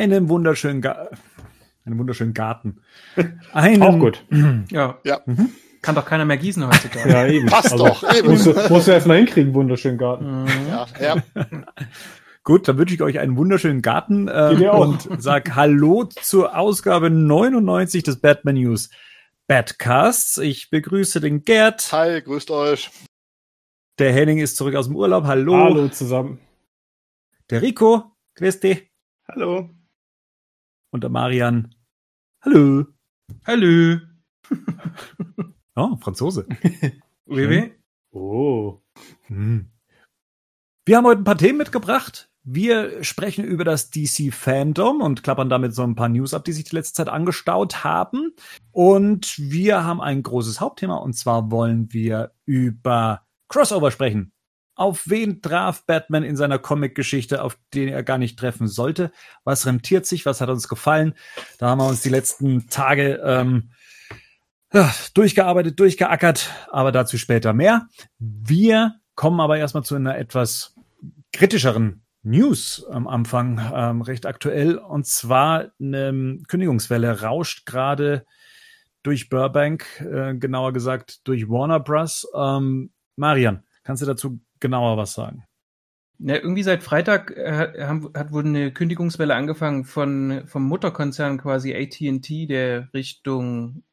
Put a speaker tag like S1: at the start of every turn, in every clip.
S1: einen wunderschönen, Ga einen wunderschönen Garten. Einen,
S2: Auch gut.
S3: Ja.
S4: Ja.
S1: Mhm.
S3: Kann doch keiner mehr gießen heutzutage.
S2: Ja, eben.
S4: Passt doch, eben.
S2: Musst du, musst du erstmal hinkriegen, wunderschönen Garten.
S3: Mhm.
S4: Ja, ja.
S1: Gut, dann wünsche ich euch einen wunderschönen Garten
S2: auch.
S1: und sag Hallo zur Ausgabe 99 des Batman News Badcasts. Ich begrüße den Gerd.
S4: Hi, grüßt euch.
S1: Der Henning ist zurück aus dem Urlaub. Hallo.
S2: Hallo zusammen.
S1: Der Rico. Christi.
S2: Hallo.
S1: Und der Marian. Hallo.
S3: Hallo.
S1: Oh, Franzose.
S3: Oui, oui.
S2: Oh.
S1: Hm. Wir haben heute ein paar Themen mitgebracht. Wir sprechen über das DC Fandom und klappern damit so ein paar News ab, die sich die letzte Zeit angestaut haben. Und wir haben ein großes Hauptthema und zwar wollen wir über Crossover sprechen. Auf wen traf Batman in seiner Comic-Geschichte, auf den er gar nicht treffen sollte? Was rentiert sich? Was hat uns gefallen? Da haben wir uns die letzten Tage ähm, durchgearbeitet, durchgeackert, aber dazu später mehr. Wir kommen aber erstmal zu einer etwas kritischeren News am Anfang, ähm, recht aktuell. Und zwar eine Kündigungswelle rauscht gerade durch Burbank, äh, genauer gesagt durch Warner Bros. Ähm, Marian, kannst du dazu genauer was sagen?
S3: Ja, irgendwie seit Freitag äh, hat wohl eine Kündigungswelle angefangen von vom Mutterkonzern quasi AT&T, der Richtung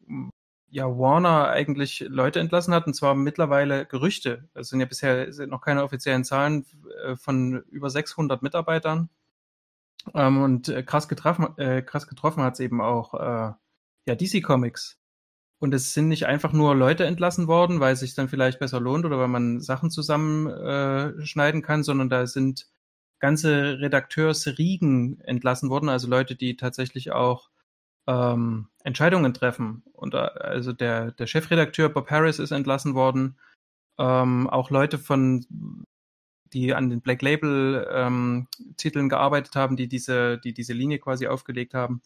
S3: ja Warner eigentlich Leute entlassen hat und zwar mittlerweile Gerüchte. Es sind ja bisher noch keine offiziellen Zahlen äh, von über 600 Mitarbeitern. Ähm, und äh, krass getroffen, äh, krass getroffen hat es eben auch äh, ja DC Comics. Und es sind nicht einfach nur Leute entlassen worden, weil es sich dann vielleicht besser lohnt oder weil man Sachen zusammenschneiden äh, kann, sondern da sind ganze Redakteursriegen entlassen worden, also Leute, die tatsächlich auch ähm, Entscheidungen treffen. Und äh, also der, der Chefredakteur Bob Harris ist entlassen worden. Ähm, auch Leute von, die an den Black Label ähm, Titeln gearbeitet haben, die diese, die diese Linie quasi aufgelegt haben.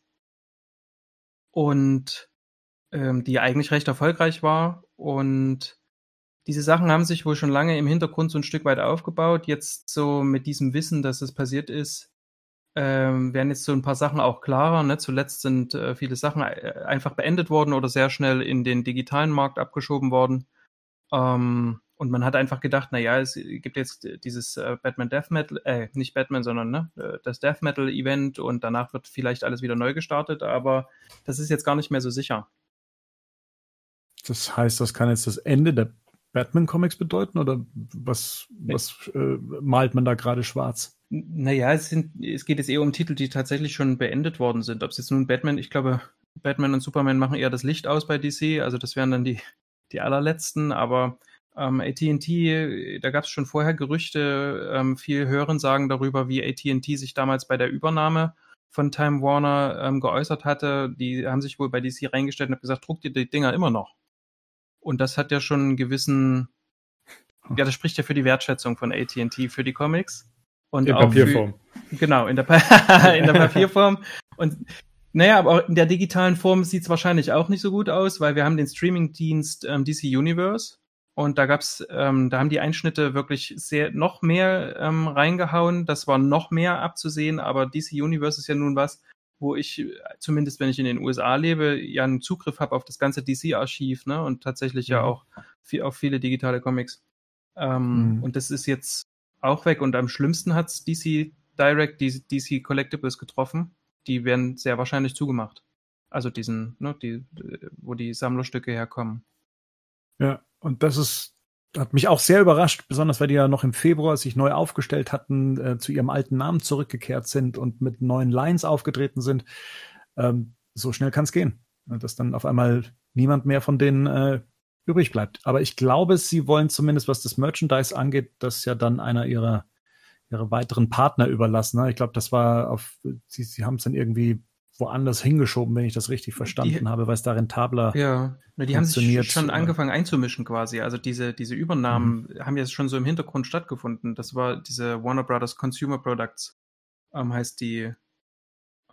S3: Und ähm, die eigentlich recht erfolgreich war. Und diese Sachen haben sich wohl schon lange im Hintergrund so ein Stück weit aufgebaut. Jetzt so mit diesem Wissen, dass es passiert ist, ähm, werden jetzt so ein paar Sachen auch klarer. Ne? Zuletzt sind äh, viele Sachen äh, einfach beendet worden oder sehr schnell in den digitalen Markt abgeschoben worden. Ähm, und man hat einfach gedacht, na ja, es gibt jetzt dieses äh, Batman Death Metal, äh, nicht Batman, sondern ne, äh, das Death Metal Event und danach wird vielleicht alles wieder neu gestartet, aber das ist jetzt gar nicht mehr so sicher.
S1: Das heißt, das kann jetzt das Ende der Batman-Comics bedeuten oder was, was äh, malt man da gerade schwarz?
S3: Naja, es, sind, es geht jetzt eher um Titel, die tatsächlich schon beendet worden sind. Ob es jetzt nun Batman, ich glaube, Batman und Superman machen eher das Licht aus bei DC, also das wären dann die, die allerletzten, aber ähm, AT&T, da gab es schon vorher Gerüchte, ähm, viel Hören sagen darüber, wie AT&T sich damals bei der Übernahme von Time Warner ähm, geäußert hatte. Die haben sich wohl bei DC reingestellt und haben gesagt, druckt ihr die Dinger immer noch. Und das hat ja schon einen gewissen, ja, das spricht ja für die Wertschätzung von AT&T für die Comics. Und
S2: In
S3: auch
S2: Papierform.
S3: Für, genau, in der, pa in der Papierform. Und naja, aber auch in der digitalen Form sieht es wahrscheinlich auch nicht so gut aus, weil wir haben den Streaming-Dienst ähm, DC Universe und da gab's, ähm, da haben die Einschnitte wirklich sehr noch mehr ähm, reingehauen. Das war noch mehr abzusehen, aber DC Universe ist ja nun was, wo ich, zumindest wenn ich in den USA lebe, ja einen Zugriff habe auf das ganze DC-Archiv, ne? Und tatsächlich ja auch viel, auf viele digitale Comics. Ähm,
S1: Mhm.
S3: Und das ist jetzt auch weg. Und am schlimmsten hat's DC Direct, die DC Collectibles getroffen. Die werden sehr wahrscheinlich zugemacht. Also diesen, ne, die, wo die Sammlerstücke herkommen.
S1: Ja, und das ist, hat mich auch sehr überrascht, besonders weil die ja noch im Februar sich neu aufgestellt hatten, äh, zu ihrem alten Namen zurückgekehrt sind und mit neuen Lines aufgetreten sind. Ähm, so schnell kann es gehen, dass dann auf einmal niemand mehr von denen äh, übrig bleibt. Aber ich glaube, sie wollen zumindest, was das Merchandise angeht, das ja dann einer ihrer, ihrer weiteren Partner überlassen. Ne? Ich glaube, das war auf, sie, sie haben es dann irgendwie woanders hingeschoben, wenn ich das richtig verstanden
S3: Die-
S1: habe, weil es da rentabler
S3: Ja, na, die haben sich schon
S1: äh,
S3: angefangen einzumischen quasi. Also diese, diese Übernahmen haben ja schon so im Hintergrund stattgefunden. Das war diese Warner Brothers Consumer Products, ähm, heißt die,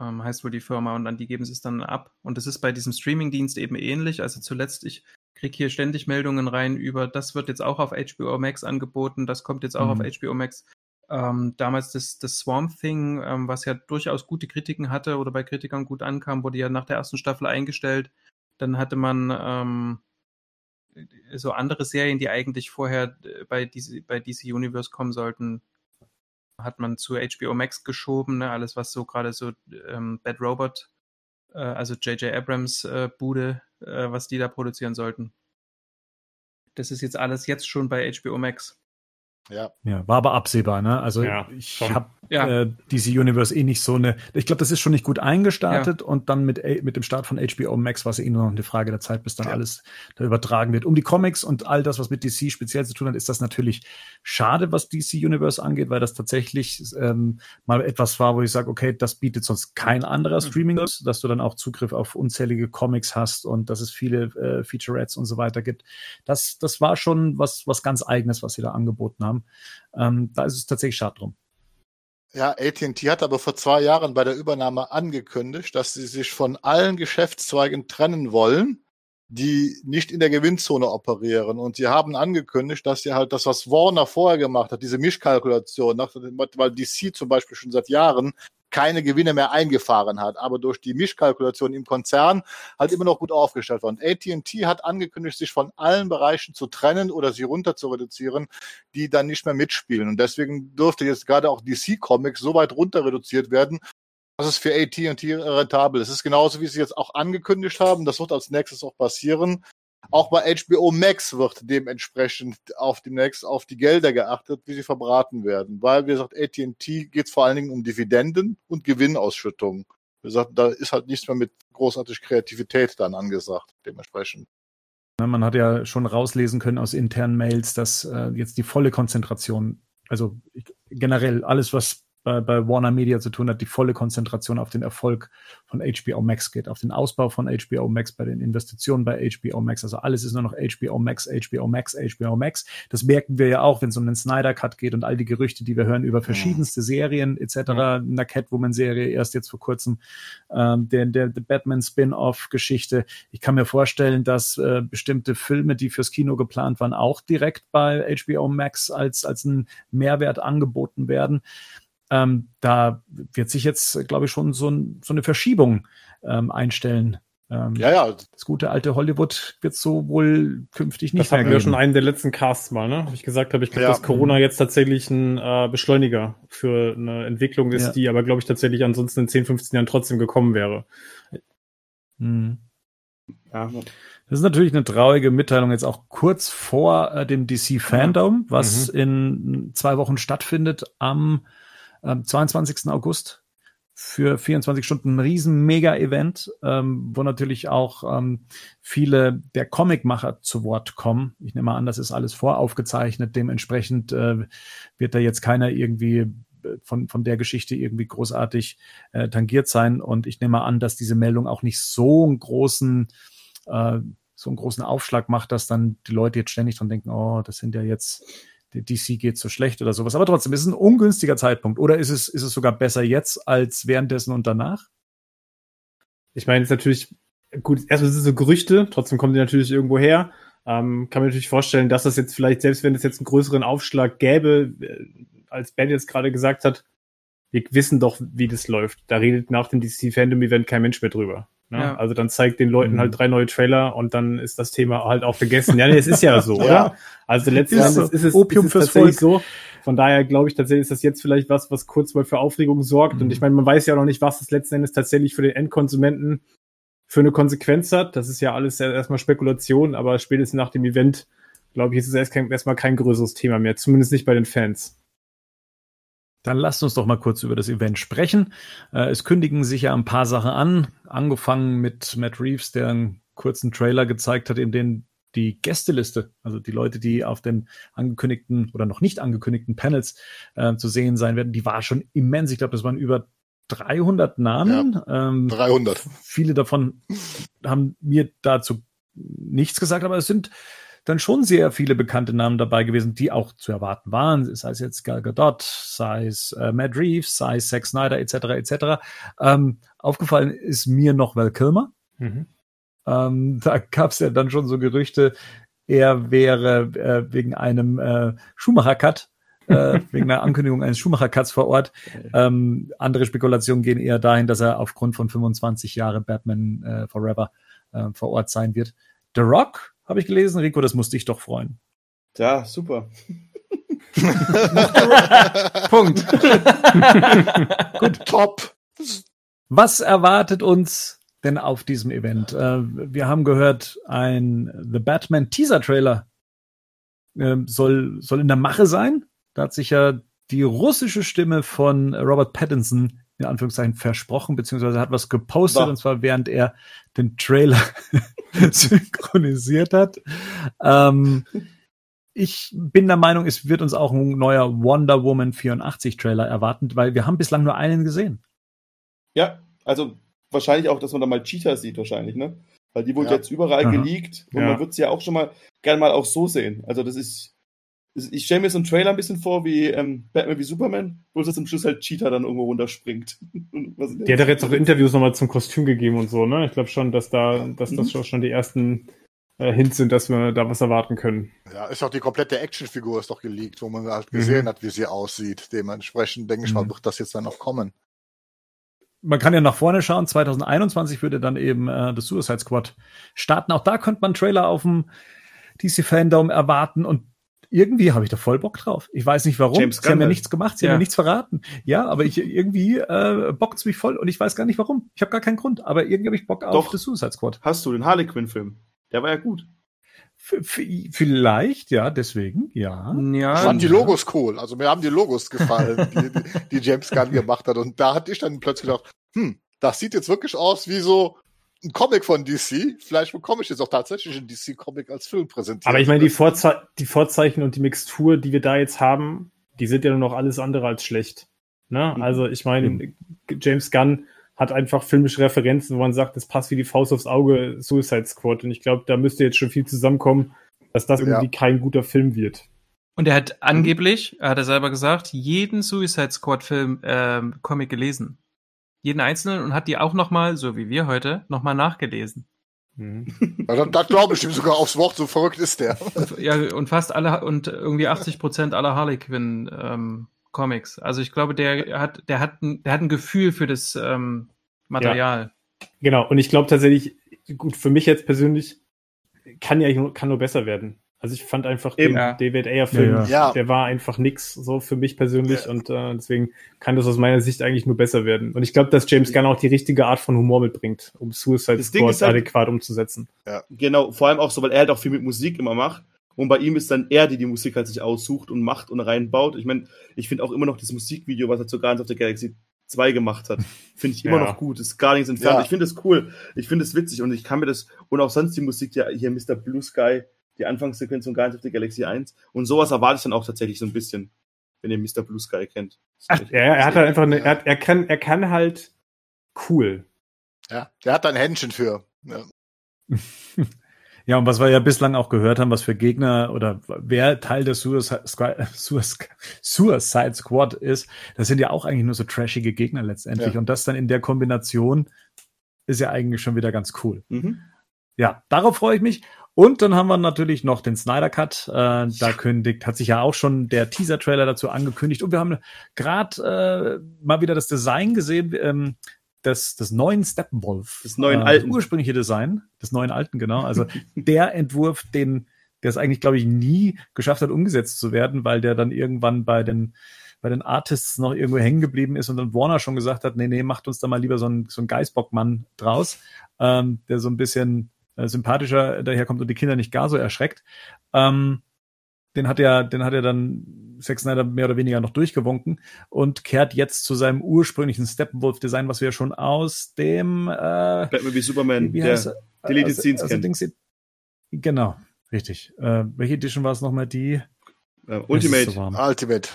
S3: ähm, heißt wohl die Firma und an die geben sie es dann ab. Und das ist bei diesem Streamingdienst eben ähnlich. Also zuletzt, ich krieg hier ständig Meldungen rein über, das wird jetzt auch auf HBO Max angeboten, das kommt jetzt auch
S1: Mhm.
S3: auf HBO Max. Ähm, damals das, das Swamp Thing, ähm, was ja durchaus gute Kritiken hatte oder bei Kritikern gut ankam, wurde ja nach der ersten Staffel eingestellt. Dann hatte man ähm, so andere Serien, die eigentlich vorher äh, bei DC, bei DC Universe kommen sollten, hat man zu HBO Max geschoben. Ne? Alles, was so gerade so ähm, Bad Robot, äh, also J.J. Abrams äh, Bude, äh, was die da produzieren sollten. Das ist jetzt alles jetzt schon bei HBO Max.
S4: Ja.
S1: Ja, war aber absehbar, ne? Also
S2: Ja,
S1: ich habe
S3: Ja.
S1: äh, DC Universe eh nicht so eine. Ich glaube, das ist schon nicht gut eingestartet und dann mit, mit dem Start von HBO Max war es eh nur noch eine Frage der Zeit, bis dann
S4: Ja.
S1: alles da übertragen wird. Um die Comics und all das, was mit DC speziell zu tun hat, ist das natürlich schade, was DC Universe angeht, weil das tatsächlich ähm, mal etwas war, wo ich sage, okay, das bietet sonst kein anderer Streaming, dass du dann auch Zugriff auf unzählige Comics hast und dass es viele äh, Featurettes und so weiter gibt. Das, das war schon was, was ganz Eigenes, was sie da angeboten haben. Ähm, da ist es tatsächlich schade drum.
S4: Ja, AT&T hat aber vor zwei Jahren bei der Übernahme angekündigt, dass sie sich von allen Geschäftszweigen trennen wollen, die nicht in der Gewinnzone operieren. Und sie haben angekündigt, dass sie halt das, was Warner vorher gemacht hat, diese Mischkalkulation, weil DC zum Beispiel schon seit Jahren keine Gewinne mehr eingefahren hat, aber durch die Mischkalkulation im Konzern halt immer noch gut aufgestellt war. Und AT&T hat angekündigt, sich von allen Bereichen zu trennen oder sie runter zu reduzieren, die dann nicht mehr mitspielen. Und deswegen dürfte jetzt gerade auch DC Comics so weit runter reduziert werden, dass es für AT&T rentabel ist. Es ist genauso, wie sie jetzt auch angekündigt haben. Das wird als nächstes auch passieren. Auch bei HBO Max wird dementsprechend auf demnächst auf die Gelder geachtet, wie sie verbraten werden. Weil, wie gesagt, AT&T geht vor allen Dingen um Dividenden und Gewinnausschüttungen. Wie gesagt, da ist halt nichts mehr mit großartig Kreativität dann angesagt, dementsprechend.
S1: Ne, Man hat ja schon rauslesen können aus internen Mails, dass äh, jetzt die volle Konzentration, also generell alles, was bei, bei Warner Media zu tun hat, die volle Konzentration auf den Erfolg von HBO Max geht, auf den Ausbau von HBO Max, bei den Investitionen bei HBO Max. Also alles ist nur noch HBO Max, HBO Max, HBO Max. Das merken wir ja auch, wenn es um den Snyder Cut geht und all die Gerüchte, die wir hören über verschiedenste Serien etc. Eine Catwoman-Serie erst jetzt vor kurzem, ähm, der, der, der Batman Spin-off-Geschichte. Ich kann mir vorstellen, dass äh, bestimmte Filme, die fürs Kino geplant waren, auch direkt bei HBO Max als, als ein Mehrwert angeboten werden. Ähm, da wird sich jetzt, glaube ich, schon so, ein, so eine Verschiebung ähm, einstellen. Ähm,
S4: Ja, ja,
S1: Das gute alte Hollywood wird so wohl künftig nicht
S2: Das hatten
S1: mehr
S2: wir
S1: geben.
S2: schon einen der letzten Casts mal, ne? Wo ich gesagt habe, ich glaube,
S4: Ja.
S2: dass Corona jetzt tatsächlich ein äh, Beschleuniger für eine Entwicklung ist,
S1: Ja.
S2: die aber, glaube ich, tatsächlich ansonsten in 10, 15 Jahren trotzdem gekommen wäre.
S1: Mhm.
S2: Ja.
S1: Das ist natürlich eine traurige Mitteilung jetzt auch kurz vor äh, dem DC Fandom, was in zwei Wochen stattfindet am ähm, 22. August für 24 Stunden ein riesen Mega-Event, ähm, wo natürlich auch ähm, viele der Comicmacher zu Wort kommen. Ich nehme an, das ist alles voraufgezeichnet. Dementsprechend äh, wird da jetzt keiner irgendwie äh, von, von der Geschichte irgendwie großartig äh, tangiert sein. Und ich nehme an, dass diese Meldung auch nicht so einen großen äh, so einen großen Aufschlag macht, dass dann die Leute jetzt ständig dran denken, oh, das sind ja jetzt, DC geht so schlecht oder sowas. Aber trotzdem, ist es ein ungünstiger Zeitpunkt. Oder ist es, ist es sogar besser jetzt als währenddessen und danach?
S2: Ich meine, jetzt natürlich, gut, erstmal sind es so Gerüchte, trotzdem kommen die natürlich irgendwo her. Ähm, kann man natürlich vorstellen, dass das jetzt vielleicht, selbst wenn es jetzt einen größeren Aufschlag gäbe, äh, als Ben jetzt gerade gesagt hat, wir wissen doch, wie das läuft. Da redet nach dem DC Fandom Event kein Mensch mehr drüber. Ne?
S3: Ja.
S2: Also dann zeigt den Leuten
S1: Mhm.
S2: halt drei neue Trailer und dann ist das Thema halt auch vergessen. Ja, nee, es ist ja so,
S4: Ja.
S2: oder? Also letzten
S1: Ist so.
S2: ist es,
S1: Opium
S2: ist es
S1: fürs
S2: tatsächlich so. Von daher glaube ich tatsächlich, ist das jetzt vielleicht was, was kurz mal für Aufregung sorgt.
S1: Mhm.
S2: Und ich meine, man weiß ja auch noch nicht, was das letzten Endes tatsächlich für den Endkonsumenten für eine Konsequenz hat. Das ist ja alles erstmal Spekulation, aber spätestens nach dem Event, glaube ich, ist es erstmal kein größeres Thema mehr, zumindest nicht bei den Fans.
S1: Dann lasst uns doch mal kurz über das Event sprechen. Äh, es kündigen sich ja ein paar Sachen an, angefangen mit Matt Reeves, der einen kurzen Trailer gezeigt hat, in dem die Gästeliste, also die Leute, die auf den angekündigten oder noch nicht angekündigten Panels äh, zu sehen sein werden, die war schon immens. Ich glaube, das waren über 300 Namen. Ähm,
S4: 300.
S1: viele davon haben mir dazu nichts gesagt, aber es sind dann schon sehr viele bekannte Namen dabei gewesen, die auch zu erwarten waren, sei es jetzt Gal Gadot, sei es äh, Matt Reeves, sei es Zack Snyder etc. etc. Ähm, aufgefallen ist mir noch Val Kilmer. Ähm, da gab es ja dann schon so Gerüchte, er wäre äh, wegen einem äh, Schumacher-Cut äh, wegen einer Ankündigung eines Schumacher-Cuts vor Ort. Ähm, andere Spekulationen gehen eher dahin, dass er aufgrund von 25 Jahre Batman äh, Forever äh, vor Ort sein wird. The Rock, habe ich gelesen. Rico, das muss dich doch freuen.
S5: Ja, super.
S3: Punkt.
S4: Gut, top.
S1: Was erwartet uns denn auf diesem Event? Äh, wir haben gehört, ein The Batman Teaser Trailer äh, soll, soll in der Mache sein. Da hat sich ja die russische Stimme von Robert Pattinson in Anführungszeichen versprochen, beziehungsweise hat was gepostet,
S5: War.
S1: und zwar während er den Trailer synchronisiert hat. Ähm, ich bin der Meinung, es wird uns auch ein neuer Wonder Woman 84 Trailer erwarten, weil wir haben bislang nur einen gesehen.
S5: Ja, also wahrscheinlich auch, dass man da mal Cheetah sieht, wahrscheinlich, ne? Weil die wurde
S4: Ja.
S5: jetzt überall
S1: Aha.
S5: geleakt und
S2: Ja.
S5: man wird sie ja auch schon mal gerne mal auch so sehen. Also das ist, ich stelle mir so einen Trailer ein bisschen vor wie ähm, Batman wie Superman, wo es zum Schluss halt Cheetah dann irgendwo runterspringt. Und was
S2: Die hat ja jetzt auch Interviews nochmal zum Kostüm gegeben und so, ne? Ich glaube schon, dass da, dass das
S5: Mhm.
S2: schon- schon die ersten äh, Hints sind, dass wir da was erwarten können.
S4: Ja, ist auch die komplette Actionfigur ist doch geleakt, wo man halt gesehen hat, wie sie aussieht. Dementsprechend denke ich mal,
S1: Mhm.
S4: wird das jetzt dann noch kommen.
S1: man kann ja nach vorne schauen. 2021 würde dann eben äh, das Suicide Squad starten. Auch da könnte man einen Trailer auf dem DC Fandom erwarten und irgendwie habe ich da voll Bock drauf. Ich weiß nicht warum.
S5: James
S1: sie haben
S5: Gunn
S1: ja
S5: halt.
S1: nichts gemacht, sie
S3: Ja.
S1: haben ja nichts verraten. Ja, aber ich irgendwie äh, bockt's mich voll und ich weiß gar nicht warum. Ich habe gar keinen Grund, aber irgendwie habe ich Bock auf
S5: Doch.
S1: das Suicide Squad.
S5: Hast du den Harley Quinn Film? Der war ja gut.
S1: F f- vielleicht, ja, deswegen, ja.
S3: Ja,
S4: Ich fand die. Logos cool. Also mir haben die Logos gefallen, die, die, die James Gunn gemacht hat. Und da hatte ich dann plötzlich gedacht, hm, das sieht jetzt wirklich aus wie so ein Comic von DC. Vielleicht bekomme ich jetzt auch tatsächlich einen DC-Comic als Film präsentiert.
S2: Aber ich meine, die, Vorze die Vorzeichen und die Mixtur, die wir da jetzt haben, die sind ja nur noch alles andere als schlecht. Ne?
S5: Mhm.
S2: Also ich meine, James Gunn hat einfach filmische Referenzen, wo man sagt, das passt wie die Faust aufs Auge, Suicide Squad. Und ich glaube, da müsste jetzt schon viel zusammenkommen, dass das
S4: Ja.
S2: irgendwie kein guter Film wird.
S3: Und er hat angeblich, hat er selber gesagt, jeden Suicide Squad Film ähm, Comic gelesen. Jeden einzelnen und hat die auch nochmal, so wie wir heute, nochmal nachgelesen.
S2: Mhm.
S4: Ja, das, das glaube ich ihm sogar aufs Wort, so verrückt ist der.
S3: Ja, und fast alle und irgendwie 80 Prozent aller Harley Quinn ähm, Comics. Also ich glaube, der hat, der hat, ein, der hat ein Gefühl für das ähm, Material.
S2: Genau, und ich glaube tatsächlich, gut, für mich jetzt persönlich kann ja kann nur besser werden. Also ich fand einfach
S5: Eben.
S2: den
S3: Ja.
S2: David Ayer Film,
S1: Ja,
S4: ja. Ja.
S2: der war einfach nix so für mich persönlich
S4: Ja.
S2: und äh, deswegen kann das aus meiner Sicht eigentlich nur besser werden. Und ich glaube, dass James Gunn auch die richtige Art von Humor mitbringt, um Suicide
S5: Das
S2: Squad
S5: halt-
S2: adäquat umzusetzen.
S5: Genau, vor allem auch so, weil er halt auch viel mit Musik immer macht. Und bei ihm ist dann er, die die Musik halt sich aussucht und macht und reinbaut. Ich meine, ich finde auch immer noch das Musikvideo, was er zu Guardians of the Galaxy 2 gemacht hat, finde ich immer
S2: Ja.
S5: noch gut. Ist gar nichts entfernt.
S4: Ja.
S5: Ich finde es cool. Ich finde es witzig und ich kann mir das, und auch sonst die Musik, ja, hier Mr. Blue Sky, die Anfangssequenz von Guardians of the Galaxy 1. Und sowas erwarte ich dann auch tatsächlich so ein bisschen, wenn ihr Mr. Blue Sky kennt.
S2: Ach, er, er hat halt einfach eine, er, hat, er kann, er kann halt cool.
S4: Ja, der hat da ein Händchen für. Ja.
S1: Ja, und was wir ja bislang auch gehört haben, was für Gegner oder wer Teil des Suicide Squad, Suicide Squad ist, das sind ja auch eigentlich nur so trashige Gegner letztendlich.
S4: Ja.
S1: Und das dann in der Kombination ist ja eigentlich schon wieder ganz cool.
S5: Mhm.
S1: Ja, darauf freue ich mich. Und dann haben wir natürlich noch den Snyder Cut. Äh, da kündigt, hat sich ja auch schon der Teaser-Trailer dazu angekündigt. Und wir haben gerade äh, mal wieder das Design gesehen, ähm, des, des neuen Steppenwolf.
S5: Des neuen
S1: äh,
S5: alten.
S1: Das ursprüngliche Design, des neuen alten, genau. Also der Entwurf, den, der es eigentlich, glaube ich, nie geschafft hat, umgesetzt zu werden, weil der dann irgendwann bei den bei den Artists noch irgendwo hängen geblieben ist und dann Warner schon gesagt hat, nee, nee, macht uns da mal lieber so ein, so ein Geißbockmann draus, ähm, der so ein bisschen äh, sympathischer daherkommt und die Kinder nicht gar so erschreckt. Ähm, den hat er, den hat er dann Zack Snyder mehr oder weniger noch durchgewunken und kehrt jetzt zu seinem ursprünglichen Steppenwolf-Design, was wir schon aus dem äh,
S5: Batman wie Superman,
S1: wie
S5: der
S1: heißt er?
S5: Deleted
S1: Also-
S5: Scenes
S1: also
S5: kennt.
S1: Dings- genau, richtig. Äh, welche Edition war es nochmal? Die
S5: äh, Ultimate,
S1: so.
S4: Ultimate.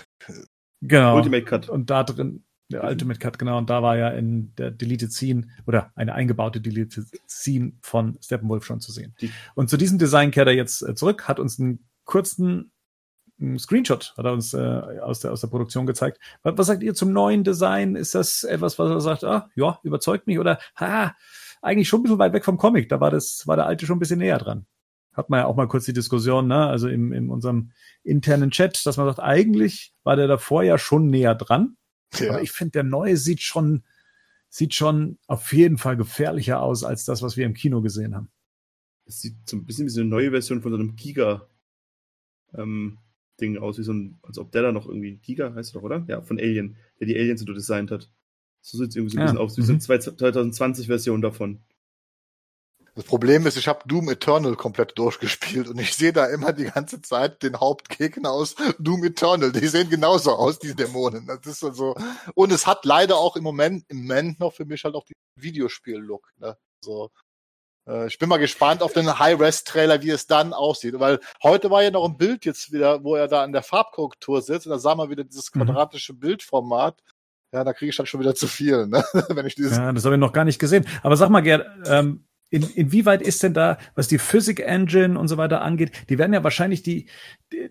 S1: Genau.
S5: Ultimate Cut.
S1: Und da drin, der Ultimate Cut, genau, und da war ja in der Deleted Scene oder eine eingebaute Deleted Scene von Steppenwolf schon zu sehen.
S5: Die-
S1: und zu diesem Design kehrt er jetzt äh, zurück, hat uns einen kurzen einen Screenshot hat er uns äh, aus, der, aus der Produktion gezeigt. Was, was sagt ihr zum neuen Design? Ist das etwas, was er sagt, ah, ja, überzeugt mich oder ha, eigentlich schon ein bisschen weit weg vom Comic. Da war das, war der alte schon ein bisschen näher dran. hat man ja auch mal kurz die Diskussion, ne? also im, in unserem internen Chat, dass man sagt, eigentlich war der davor ja schon näher dran. Ja. Aber ich finde, der neue sieht schon, sieht schon auf jeden Fall gefährlicher aus als das, was wir im Kino gesehen haben.
S5: Es sieht so ein bisschen wie so eine neue Version von so einem Giga ähm, Ding aus, wie so ein, als ob der da noch irgendwie Giga heißt doch, oder? Ja, von Alien, der die Aliens so designt hat. So sieht es irgendwie so ein ja. bisschen aus, wie so eine 2020-Version davon.
S4: Das Problem ist, ich habe Doom Eternal komplett durchgespielt und ich sehe da immer die ganze Zeit den Hauptgegner aus Doom Eternal. Die sehen genauso aus, die Dämonen. Das ist also und es hat leider auch im Moment im Moment noch für mich halt auch die Videospiel-Look. Ne? So, äh, ich bin mal gespannt auf den High-Res-Trailer, wie es dann aussieht. Weil heute war ja noch ein Bild jetzt wieder, wo er da an der Farbkorrektur sitzt und da sah man wieder dieses mhm. quadratische mhm. Bildformat. Ja, da kriege ich dann schon wieder zu viel, ne? wenn ich dieses.
S1: Ja, das habe ich noch gar nicht gesehen. Aber sag mal, Gerd, ähm, in, inwieweit ist denn da, was die Physik Engine und so weiter angeht, die werden ja wahrscheinlich die, die,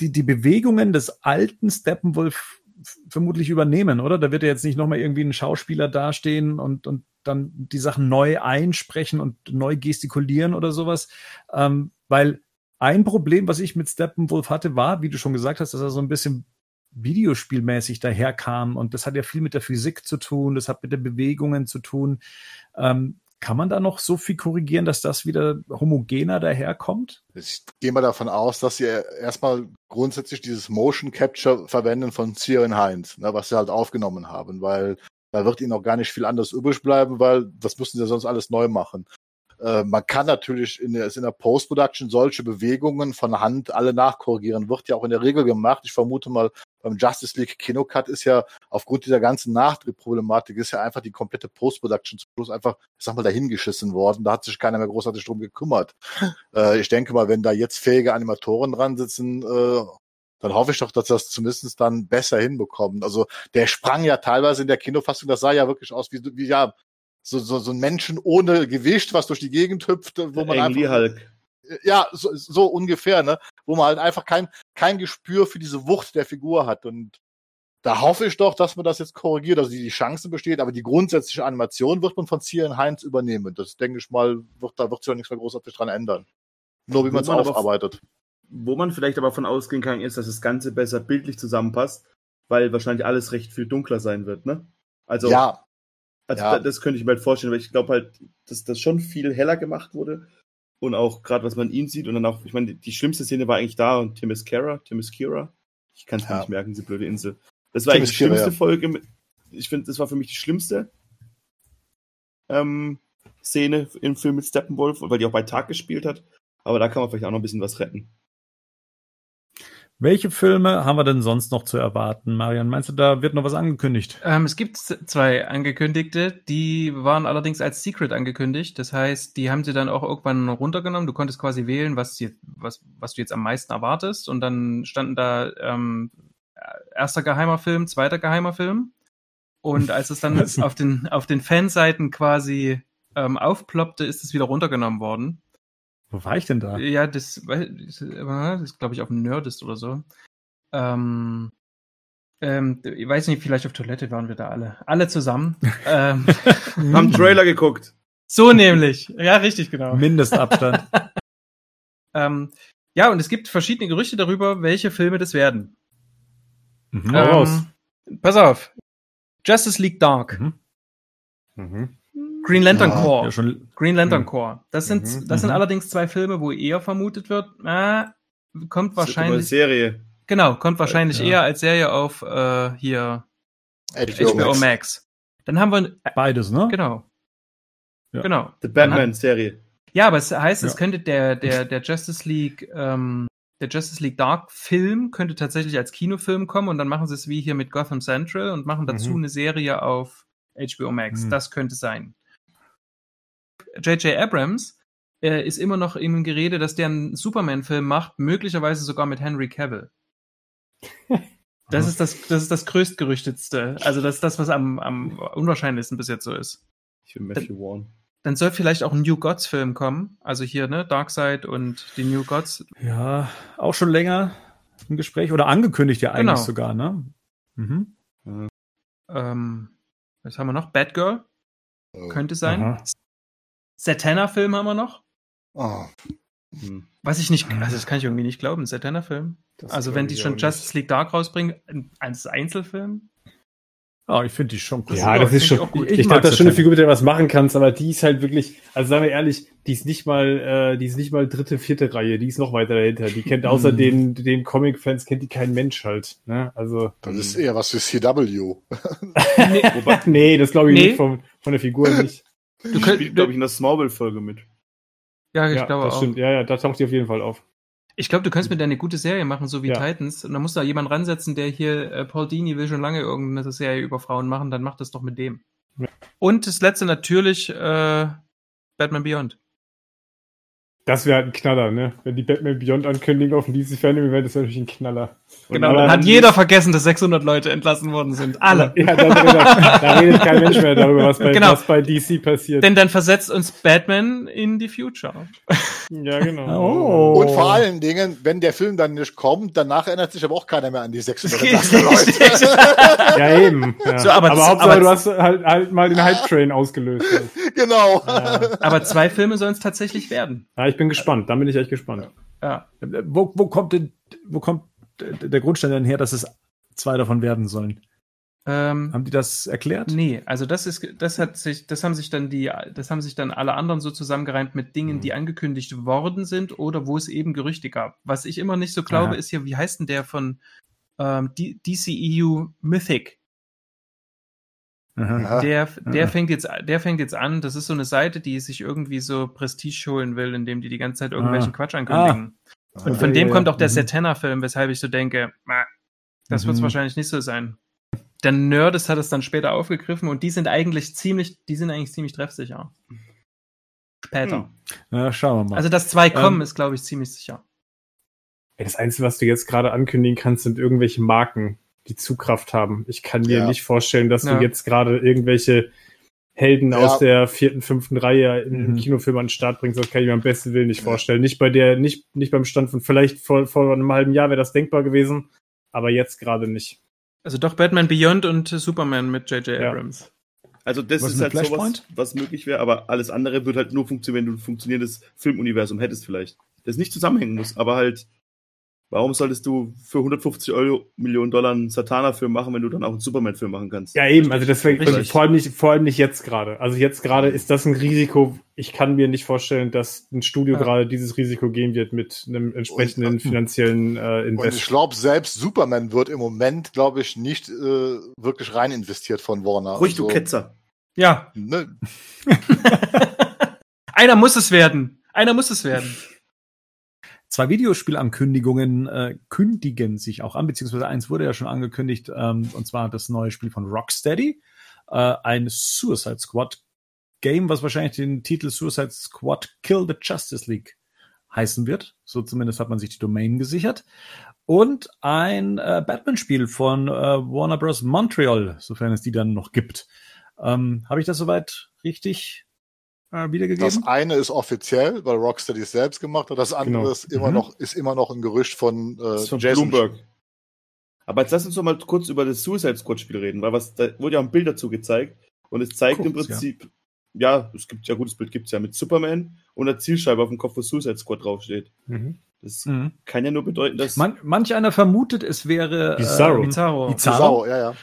S1: die, die Bewegungen des alten Steppenwolf vermutlich übernehmen, oder? Da wird ja jetzt nicht nochmal irgendwie ein Schauspieler dastehen und, und dann die Sachen neu einsprechen und neu gestikulieren oder sowas. Ähm, weil ein Problem, was ich mit Steppenwolf hatte, war, wie du schon gesagt hast, dass er so ein bisschen videospielmäßig daherkam und das hat ja viel mit der Physik zu tun, das hat mit den Bewegungen zu tun. Ähm, kann man da noch so viel korrigieren, dass das wieder homogener daherkommt?
S4: Ich gehe mal davon aus, dass sie erstmal grundsätzlich dieses Motion Capture verwenden von Ciaran Heinz, ne, was sie halt aufgenommen haben, weil da wird ihnen auch gar nicht viel anderes übrig bleiben, weil das müssen sie sonst alles neu machen. Äh, man kann natürlich in der, in der Post-Production solche Bewegungen von Hand alle nachkorrigieren. Wird ja auch in der Regel gemacht. Ich vermute mal, beim Justice League Kinocut ist ja aufgrund dieser ganzen Nachdrehproblematik ist ja einfach die komplette Post-Production zum Schluss einfach, ich sag mal, dahingeschissen worden. Da hat sich keiner mehr großartig drum gekümmert. Äh, ich denke mal, wenn da jetzt fähige Animatoren dran sitzen, äh, dann hoffe ich doch, dass das zumindest dann besser hinbekommen. Also der sprang ja teilweise in der Kinofassung, das sah ja wirklich aus wie, wie ja, so, so, so ein Menschen ohne Gewicht, was durch die Gegend hüpft, wo man
S5: Angry einfach, Hulk.
S4: Ja, so, so ungefähr, ne? Wo man halt einfach kein, kein Gespür für diese Wucht der Figur hat. Und da hoffe ich doch, dass man das jetzt korrigiert, also die, die Chance besteht, aber die grundsätzliche Animation wird man von Zielen Heinz übernehmen. Das denke ich mal, wird, da wird sich auch nichts mehr großartig dran ändern. Nur wie man es aufarbeitet.
S5: Wo man vielleicht aber von ausgehen kann, ist, dass das Ganze besser bildlich zusammenpasst, weil wahrscheinlich alles recht viel dunkler sein wird, ne? Also,
S4: ja,
S5: also ja. das könnte ich mir halt vorstellen, weil ich glaube halt, dass das schon viel heller gemacht wurde. Und auch gerade, was man ihn sieht. Und dann auch, ich meine, die schlimmste Szene war eigentlich da und Kira, Timis Kira. Ich kann es ja. nicht merken, diese blöde Insel. Das war eigentlich die schlimmste ja. Folge. Ich finde, das war für mich die schlimmste ähm, Szene im Film mit Steppenwolf, weil die auch bei Tag gespielt hat. Aber da kann man vielleicht auch noch ein bisschen was retten.
S1: Welche Filme haben wir denn sonst noch zu erwarten, Marian? Meinst du, da wird noch was angekündigt?
S3: Ähm, es gibt zwei angekündigte, die waren allerdings als Secret angekündigt. Das heißt, die haben sie dann auch irgendwann runtergenommen. Du konntest quasi wählen, was, die, was, was du jetzt am meisten erwartest. Und dann standen da ähm, erster geheimer Film, zweiter geheimer Film. Und als es dann auf den, auf den Fanseiten quasi ähm, aufploppte, ist es wieder runtergenommen worden.
S1: Wo war ich denn da?
S3: Ja, das, das ist, glaube ich, auf dem Nerdist oder so. Ähm, ähm, ich weiß nicht, vielleicht auf Toilette waren wir da alle. Alle zusammen. ähm,
S5: Haben Trailer geguckt.
S3: So nämlich. Ja, richtig, genau.
S1: Mindestabstand.
S3: ähm, ja, und es gibt verschiedene Gerüchte darüber, welche Filme das werden.
S1: Mhm, ähm,
S3: pass auf. Justice League Dark. Mhm. Mhm. Green Lantern ja, Corps. Ja Green Lantern mhm. Corps. Das sind, mhm. das sind mhm. allerdings zwei Filme, wo eher vermutet wird, äh, kommt wahrscheinlich.
S5: Das Serie.
S3: Genau, kommt wahrscheinlich ja. eher als Serie auf äh, hier HBO, HBO Max. Max. Dann haben wir
S1: beides, ne?
S3: Genau.
S1: Ja.
S3: Genau.
S5: The Batman Serie.
S3: Ja, aber es heißt, es könnte der der der Justice League ähm, der Justice League Dark Film könnte tatsächlich als Kinofilm kommen und dann machen sie es wie hier mit Gotham Central und machen dazu mhm. eine Serie auf HBO Max. Mhm. Das könnte sein. J.J. Abrams äh, ist immer noch im Gerede, dass der einen Superman-Film macht, möglicherweise sogar mit Henry Cavill. Das ist das, das ist das größtgerüchtetste. Also das ist das, was am, am unwahrscheinlichsten bis jetzt so ist.
S5: Ich bin Matthew Warren.
S3: Dann soll vielleicht auch ein New Gods Film kommen. Also hier, ne, Darkseid und die New Gods.
S1: Ja, auch schon länger im Gespräch oder angekündigt ja eigentlich genau. sogar, ne?
S3: Mhm. Ähm, was haben wir noch? Batgirl? Oh. Könnte sein. Aha. Satana-Film haben wir noch.
S4: Oh.
S5: Hm.
S3: Was ich nicht, also das kann ich irgendwie nicht glauben.
S2: Das
S3: Also wenn die schon. Justice League Dark rausbringen, ein- als Einzelfilm,
S1: Ah, ich finde die schon cool.
S2: Ja, das ist schon.
S3: ich.
S2: Ich,
S1: Ich
S2: glaube,
S1: mag
S2: das ist schon eine. Figur, mit der du was machen kannst, aber die ist halt wirklich, also sagen wir ehrlich, die ist nicht mal, äh, die ist nicht mal dritte, vierte Reihe, die ist noch weiter dahinter. Die kennt außer
S1: Mhm.
S2: den, den Comic-Fans kennt die kein Mensch halt. Ne? Also
S4: Das ist eher was für CW.
S5: Wobei,
S2: nee, das glaube ich
S3: Nee.
S2: nicht von, von der Figur nicht.
S3: Du
S5: die
S3: könnt,
S5: spielt, glaube ich, in der Smallville-Folge mit.
S3: ja, ich
S2: ja,
S3: glaube
S2: das
S3: auch.
S2: stimmt. Ja, ja, da taucht die auf jeden Fall auf.
S3: Ich glaube, du könntest mit der eine gute Serie machen, so wie
S2: Ja.
S3: Titans. Und dann musst du da jemanden ransetzen, der hier, äh, Paul Dini will schon lange irgendeine Serie über Frauen machen, dann mach das doch mit dem.
S2: Ja.
S3: Und das letzte natürlich, äh, Batman Beyond.
S2: Das wäre halt ein Knaller, ne? Wenn die Batman Beyond ankündigen auf dem DC Fandom Event, das wäre natürlich ein Knaller.
S3: Genau, dann hat jeder vergessen, dass 600 Leute entlassen worden sind. Alle.
S2: Ja, da, da redet kein Mensch mehr darüber, was bei,
S3: Genau.
S2: was bei DC passiert.
S3: Denn dann versetzt uns Batman in die Future.
S2: ja, genau.
S1: Oh.
S4: Und vor allen Dingen, wenn der Film dann nicht kommt, danach erinnert sich aber auch keiner mehr an die 600
S3: Richtig.
S4: Leute.
S2: Ja, eben. Ja.
S3: So, aber
S2: aber
S3: das-
S2: Hauptsache,
S3: aber-
S2: du hast halt, halt mal den Hype-Train ausgelöst.
S4: genau.
S2: Ja.
S3: Aber zwei Filme sollen es tatsächlich werden.
S2: ja, ich bin gespannt. Da bin ich echt gespannt.
S3: Ja.
S1: Wo, wo kommt denn, wo kommt der Grundstein denn her, dass es zwei davon werden sollen?
S3: Ähm,
S1: Haben die das erklärt?
S3: Nee, also das ist, das hat sich, das haben sich dann die, das haben sich dann alle anderen so zusammengereimt mit Dingen,
S2: Mhm.
S3: die angekündigt worden sind oder wo es eben Gerüchte gab. Was ich immer nicht so glaube,
S1: Aha.
S3: ist hier, wie heißt denn der von ähm, DCEU Mythic?
S1: Aha.
S4: Ja.
S3: Der, der
S1: Ja.
S3: fängt jetzt, der fängt jetzt an. Das ist so eine Seite, die sich irgendwie so Prestige holen will, indem die die ganze Zeit irgendwelchen
S1: Ah.
S3: Quatsch ankündigen. Und von dem
S2: ja,
S3: kommt
S2: ja.
S3: auch der
S1: Mhm.
S3: Satana-Film, weshalb ich so denke, "Ma, das wird es
S1: Mhm.
S3: wahrscheinlich nicht so sein. Der Nerdist hat es dann später aufgegriffen und die sind eigentlich ziemlich, die sind eigentlich ziemlich treffsicher. Später.
S5: Hm.
S1: Ja, schauen wir mal.
S3: Also, dass zwei kommen,
S1: Ähm,
S3: ist, glaube ich, ziemlich sicher.
S2: Das Einzige, was du jetzt gerade ankündigen kannst, sind irgendwelche Marken, die Zugkraft haben. Ich kann mir
S4: Ja.
S2: nicht vorstellen, dass
S3: Ja.
S2: du jetzt gerade irgendwelche Helden
S4: Ja.
S2: aus der vierten, fünften Reihe in einem
S1: Mhm.
S2: Kinofilm an den Start bringst. Das kann ich mir am besten Willen nicht vorstellen. Nicht bei der, nicht, nicht beim Stand von vielleicht vor, vor einem halben Jahr wäre das denkbar gewesen, aber jetzt gerade nicht.
S3: Also doch Batman Beyond und Superman mit J.J.
S2: Ja.
S3: Abrams.
S5: Also das
S1: Was
S5: ist halt sowas, was möglich wäre, aber alles andere wird halt nur funktionieren, wenn du ein funktionierendes Filmuniversum hättest vielleicht. Das nicht zusammenhängen muss, aber halt, warum solltest du für 150 Euro Millionen Dollar einen Satana-Film machen, wenn du dann auch einen Superman-Film machen kannst?
S2: Ja, eben, also deswegen,
S3: Richtig.
S2: vor allem nicht, vor allem nicht jetzt gerade. Also jetzt gerade ist das ein Risiko. Ich kann mir nicht vorstellen, dass ein Studio
S3: Ja.
S2: gerade dieses Risiko gehen wird mit einem entsprechenden
S4: Und-
S2: finanziellen äh,
S4: Und ich glaube, selbst Superman wird im Moment, glaube ich, nicht äh, wirklich rein investiert von Warner.
S5: Ruhig, du
S4: Also,
S5: Ketzer.
S3: Ja,
S4: Ne,
S3: einer muss es werden. Einer muss es werden.
S1: Zwei Videospielankündigungen äh, kündigen sich auch an, beziehungsweise eins wurde ja schon angekündigt, ähm, und zwar das neue Spiel von Rocksteady, äh, ein Suicide Squad Game, was wahrscheinlich den Titel Suicide Squad Kill the Justice League heißen wird. So zumindest hat man sich die Domain gesichert. Und ein äh, Batman-Spiel von äh, Warner Bros. Montreal, sofern es die dann noch gibt. Ähm, Habe ich das soweit richtig äh, wiedergegeben?
S4: das eine ist offiziell, weil Rocksteady es selbst gemacht hat. Das andere
S2: Genau.
S4: ist immer
S1: Mhm.
S4: noch ist immer noch ein Gerücht von, äh,
S5: von
S4: Jason
S5: Bloomberg. Aber jetzt lass uns doch mal kurz über das Suicide Squad Spiel reden, weil was, da wurde ja ein Bild dazu gezeigt und es zeigt im
S1: Kurz, ja.
S5: Prinzip, ja. es gibt ja gutes Bild, gibt's ja mit Superman und der Zielscheibe auf dem Kopf, wo Suicide Squad draufsteht.
S2: Mhm.
S5: Das
S1: Mhm.
S5: kann ja nur bedeuten, dass
S1: Man, manch einer vermutet, es wäre
S2: Bizarro.
S1: ähm,
S3: Bizarro.
S1: Bizarro.
S4: Sau, ja, ja.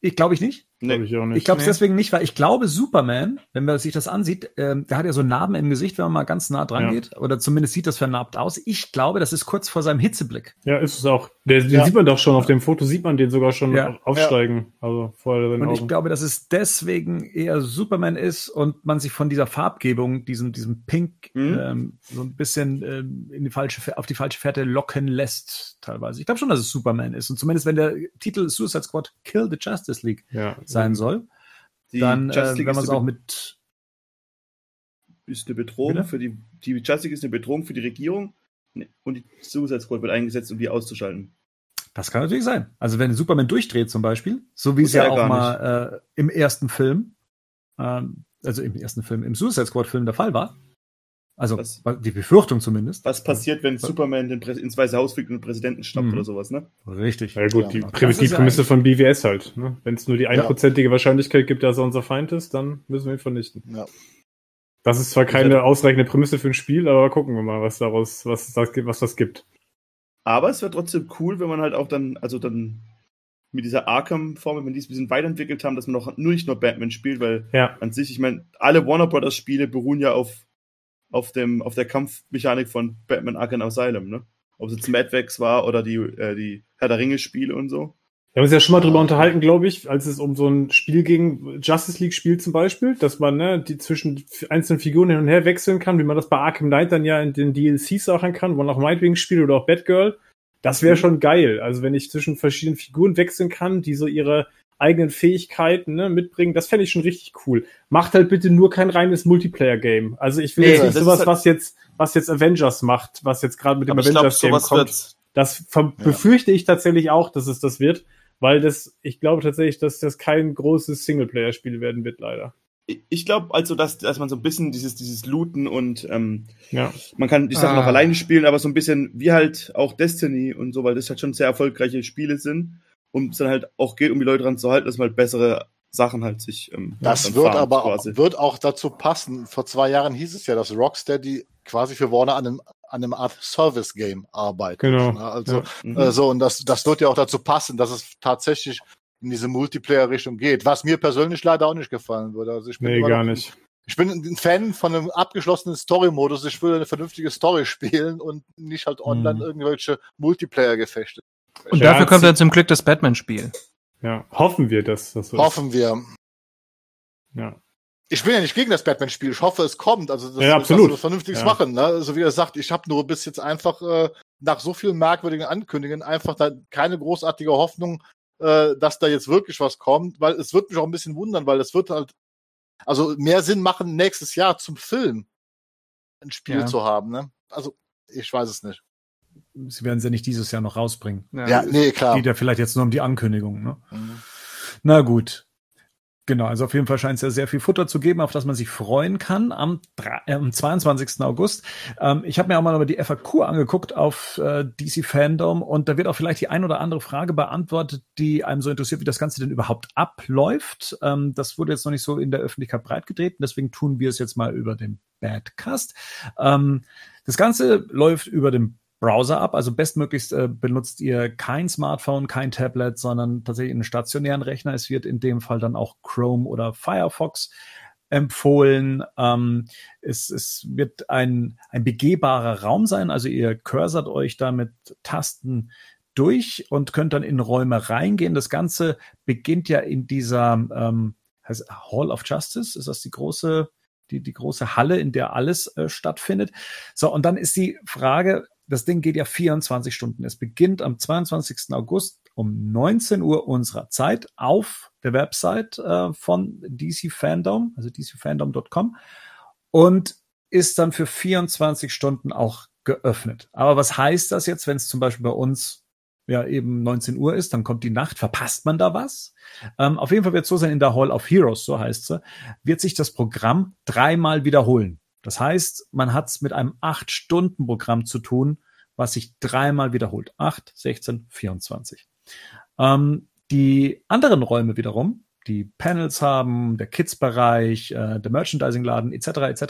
S1: Ich glaube ich nicht.
S5: Nee.
S2: Glaube ich auch nicht.
S1: Ich glaube es
S3: Nee.
S1: deswegen nicht, weil ich glaube, Superman, wenn man sich das ansieht, ähm, der hat ja so Narben im Gesicht, wenn man mal ganz nah dran
S2: Ja.
S1: geht. Oder zumindest sieht das vernarbt aus. Ich glaube, das ist kurz vor seinem Hitzeblick.
S2: Ja, ist es auch. Der, den
S4: Ja.
S2: sieht man doch schon auf dem Foto, sieht man den sogar schon
S1: Ja.
S2: aufsteigen. Also vor
S1: Und ich
S2: Augen.
S1: glaube, dass es deswegen eher Superman ist und man sich von dieser Farbgebung, diesem, diesem Pink,
S5: Mhm.
S1: ähm, so ein bisschen ähm, in die falsche, auf die falsche Fährte locken lässt, teilweise. Ich glaube schon, dass es Superman ist. Und zumindest wenn der Titel Suicide Squad Kill the Justice League
S2: ja.
S1: Sein soll,
S5: die
S1: dann, äh, wenn man
S5: ist
S1: es
S5: eine
S1: auch mit
S5: ist eine Bedrohung
S1: Bitte?
S5: für die, die Justice ist eine Bedrohung für die Regierung und die Suicide Squad wird eingesetzt, um die auszuschalten.
S1: Das kann natürlich sein. Also wenn Superman durchdreht zum Beispiel, so wie es ja auch mal äh, im ersten Film, ähm, also im ersten Film, im Suicide Squad Film der Fall war. Also
S5: Was?
S1: die Befürchtung zumindest.
S5: Was passiert, wenn Superman den Prä ins Weiße Haus fliegt und den Präsidenten schnappt
S1: Mhm.
S5: oder sowas, ne?
S1: Richtig.
S2: Ja gut,
S4: Ja,
S2: die,
S4: das
S2: Prämisse- die
S1: ja
S2: Prämisse von BWS halt. Ne? Wenn es nur die
S4: Ja.
S2: einprozentige Wahrscheinlichkeit gibt, dass er unser Feind ist, dann müssen wir ihn vernichten.
S4: ja.
S2: Das ist zwar keine ausreichende Prämisse für ein Spiel, aber gucken wir mal, was daraus, was das, was das gibt.
S5: Aber es wäre trotzdem cool, wenn man halt auch dann, also dann mit dieser Arkham-Form, wenn die es ein bisschen weiterentwickelt haben, dass man auch nur nicht nur Batman spielt, weil
S2: Ja.
S5: an sich, ich meine, alle Warner Brothers Spiele beruhen ja auf, auf, dem, auf der Kampfmechanik von Batman Arkham Asylum, ne? Ob es jetzt Mad Max war oder die, äh, die Herr der Ringe Spiele und so.
S2: Wir haben uns ja schon mal drüber unterhalten, glaube ich, als es um so ein Spiel ging, Justice League Spiel zum Beispiel, dass man ne, die zwischen einzelnen Figuren hin und her wechseln kann, wie man das bei Arkham Knight dann ja in den DLCs sagen kann, wo man auch Nightwing spielt oder auch Batgirl. Das wäre
S5: Mhm.
S2: schon geil. Also wenn ich zwischen verschiedenen Figuren wechseln kann, die so ihre eigenen Fähigkeiten ne, mitbringen, das fände ich schon richtig cool. Macht halt bitte nur kein reines Multiplayer-Game. Also ich will
S3: Nee,
S2: jetzt nicht sowas,
S5: halt-
S2: was jetzt, was jetzt Avengers macht, was jetzt gerade mit dem Avengers-Game kommt.
S5: wird,
S2: Das
S4: Ja.
S2: befürchte ich tatsächlich auch, dass es das wird, weil das, ich glaube tatsächlich, dass das kein großes Singleplayer-Spiel werden wird, leider.
S5: ich glaube also, dass, dass man so ein bisschen dieses, dieses Looten und ähm,
S2: Ja.
S5: man kann die Sachen
S3: Ah.
S5: auch alleine spielen, aber so ein bisschen wie halt auch Destiny und so, weil das halt schon sehr erfolgreiche Spiele sind und es dann halt auch geht, um die Leute dran zu halten, dass man halt bessere Sachen halt sich ähm,
S4: Das wird
S5: farmt
S4: aber
S5: quasi.
S4: wird auch dazu passen. Vor zwei Jahren hieß es ja, dass Rocksteady quasi für Warner an einem, an einem Art Service-Game arbeitet.
S2: Genau.
S4: Ne? Also
S2: Ja.
S5: Mhm.
S4: äh, so, und das, das wird ja auch dazu passen, dass es tatsächlich in diese Multiplayer-Richtung geht, was mir persönlich leider auch nicht gefallen würde. Also ich bin
S2: Nee, gar nicht.
S4: Ich bin ein Fan von einem abgeschlossenen Story-Modus. Ich will eine vernünftige Story spielen und nicht halt online
S1: Mhm.
S4: irgendwelche Multiplayer-Gefechte.
S3: Und
S2: Ja,
S3: dafür kommt dann zum Glück das Batman-Spiel.
S2: Ja. Hoffen wir, dass das so ist.
S4: Hoffen wir.
S2: Ja.
S4: Ich bin ja nicht gegen das Batman-Spiel. Ich hoffe, es kommt. Also, das,
S2: Ja, absolut.
S4: dass wir was Vernünftiges
S2: Ja.
S4: machen. Ne? So wie er sagt, ich habe nur bis jetzt einfach äh, nach so vielen merkwürdigen Ankündigungen einfach da keine großartige Hoffnung, äh, dass da jetzt wirklich was kommt, weil es wird mich auch ein bisschen wundern, weil es wird halt also mehr Sinn machen, nächstes Jahr zum Film ein Spiel
S3: Ja.
S4: zu haben. Ne? Also, ich weiß es nicht.
S1: Sie werden sie ja nicht dieses Jahr noch rausbringen.
S4: Ja, nee, klar.
S1: Geht ja vielleicht jetzt nur um die Ankündigung. Ne?
S4: Mhm.
S1: Na gut. Genau, also auf jeden Fall scheint es ja sehr viel Futter zu geben, auf das man sich freuen kann am, drei- äh, am 22. August. Ähm, ich habe mir auch mal die FAQ angeguckt auf äh, DC Fandom und da wird auch vielleicht die ein oder andere Frage beantwortet, die einem so interessiert, wie das Ganze denn überhaupt abläuft. Ähm, das wurde jetzt noch nicht so in der Öffentlichkeit breitgetreten, deswegen tun wir es jetzt mal über den Badcast. Ähm, das Ganze läuft über den Browser ab. Also bestmöglichst äh, benutzt ihr kein Smartphone, kein Tablet, sondern tatsächlich einen stationären Rechner. Es wird in dem Fall dann auch Chrome oder Firefox empfohlen. Ähm, es, es wird ein, ein begehbarer Raum sein. Also ihr cursert euch da mit Tasten durch und könnt dann in Räume reingehen. Das Ganze beginnt ja in dieser ähm, heißt Hall of Justice. Ist das die große, die, die große Halle, in der alles äh, stattfindet? So, und dann ist die Frage, das Ding geht ja 24 Stunden. Es beginnt am 22. August um 19 Uhr unserer Zeit auf der Website äh, von DC Fandom, also dcfandom.com und ist dann für 24 Stunden auch geöffnet. Aber was heißt das jetzt, wenn es zum Beispiel bei uns ja eben 19 Uhr ist, dann kommt die Nacht, verpasst man da was? Ähm, auf jeden Fall wird es so sein, in der Hall of Heroes, so heißt sie, wird sich das Programm dreimal wiederholen. Das heißt, man hat es mit einem 8-Stunden-Programm zu tun, was sich dreimal wiederholt. 8, 16, 24. Ähm, die anderen Räume wiederum, die Panels haben, der Kids-Bereich, äh, der Merchandising-Laden etc. etc.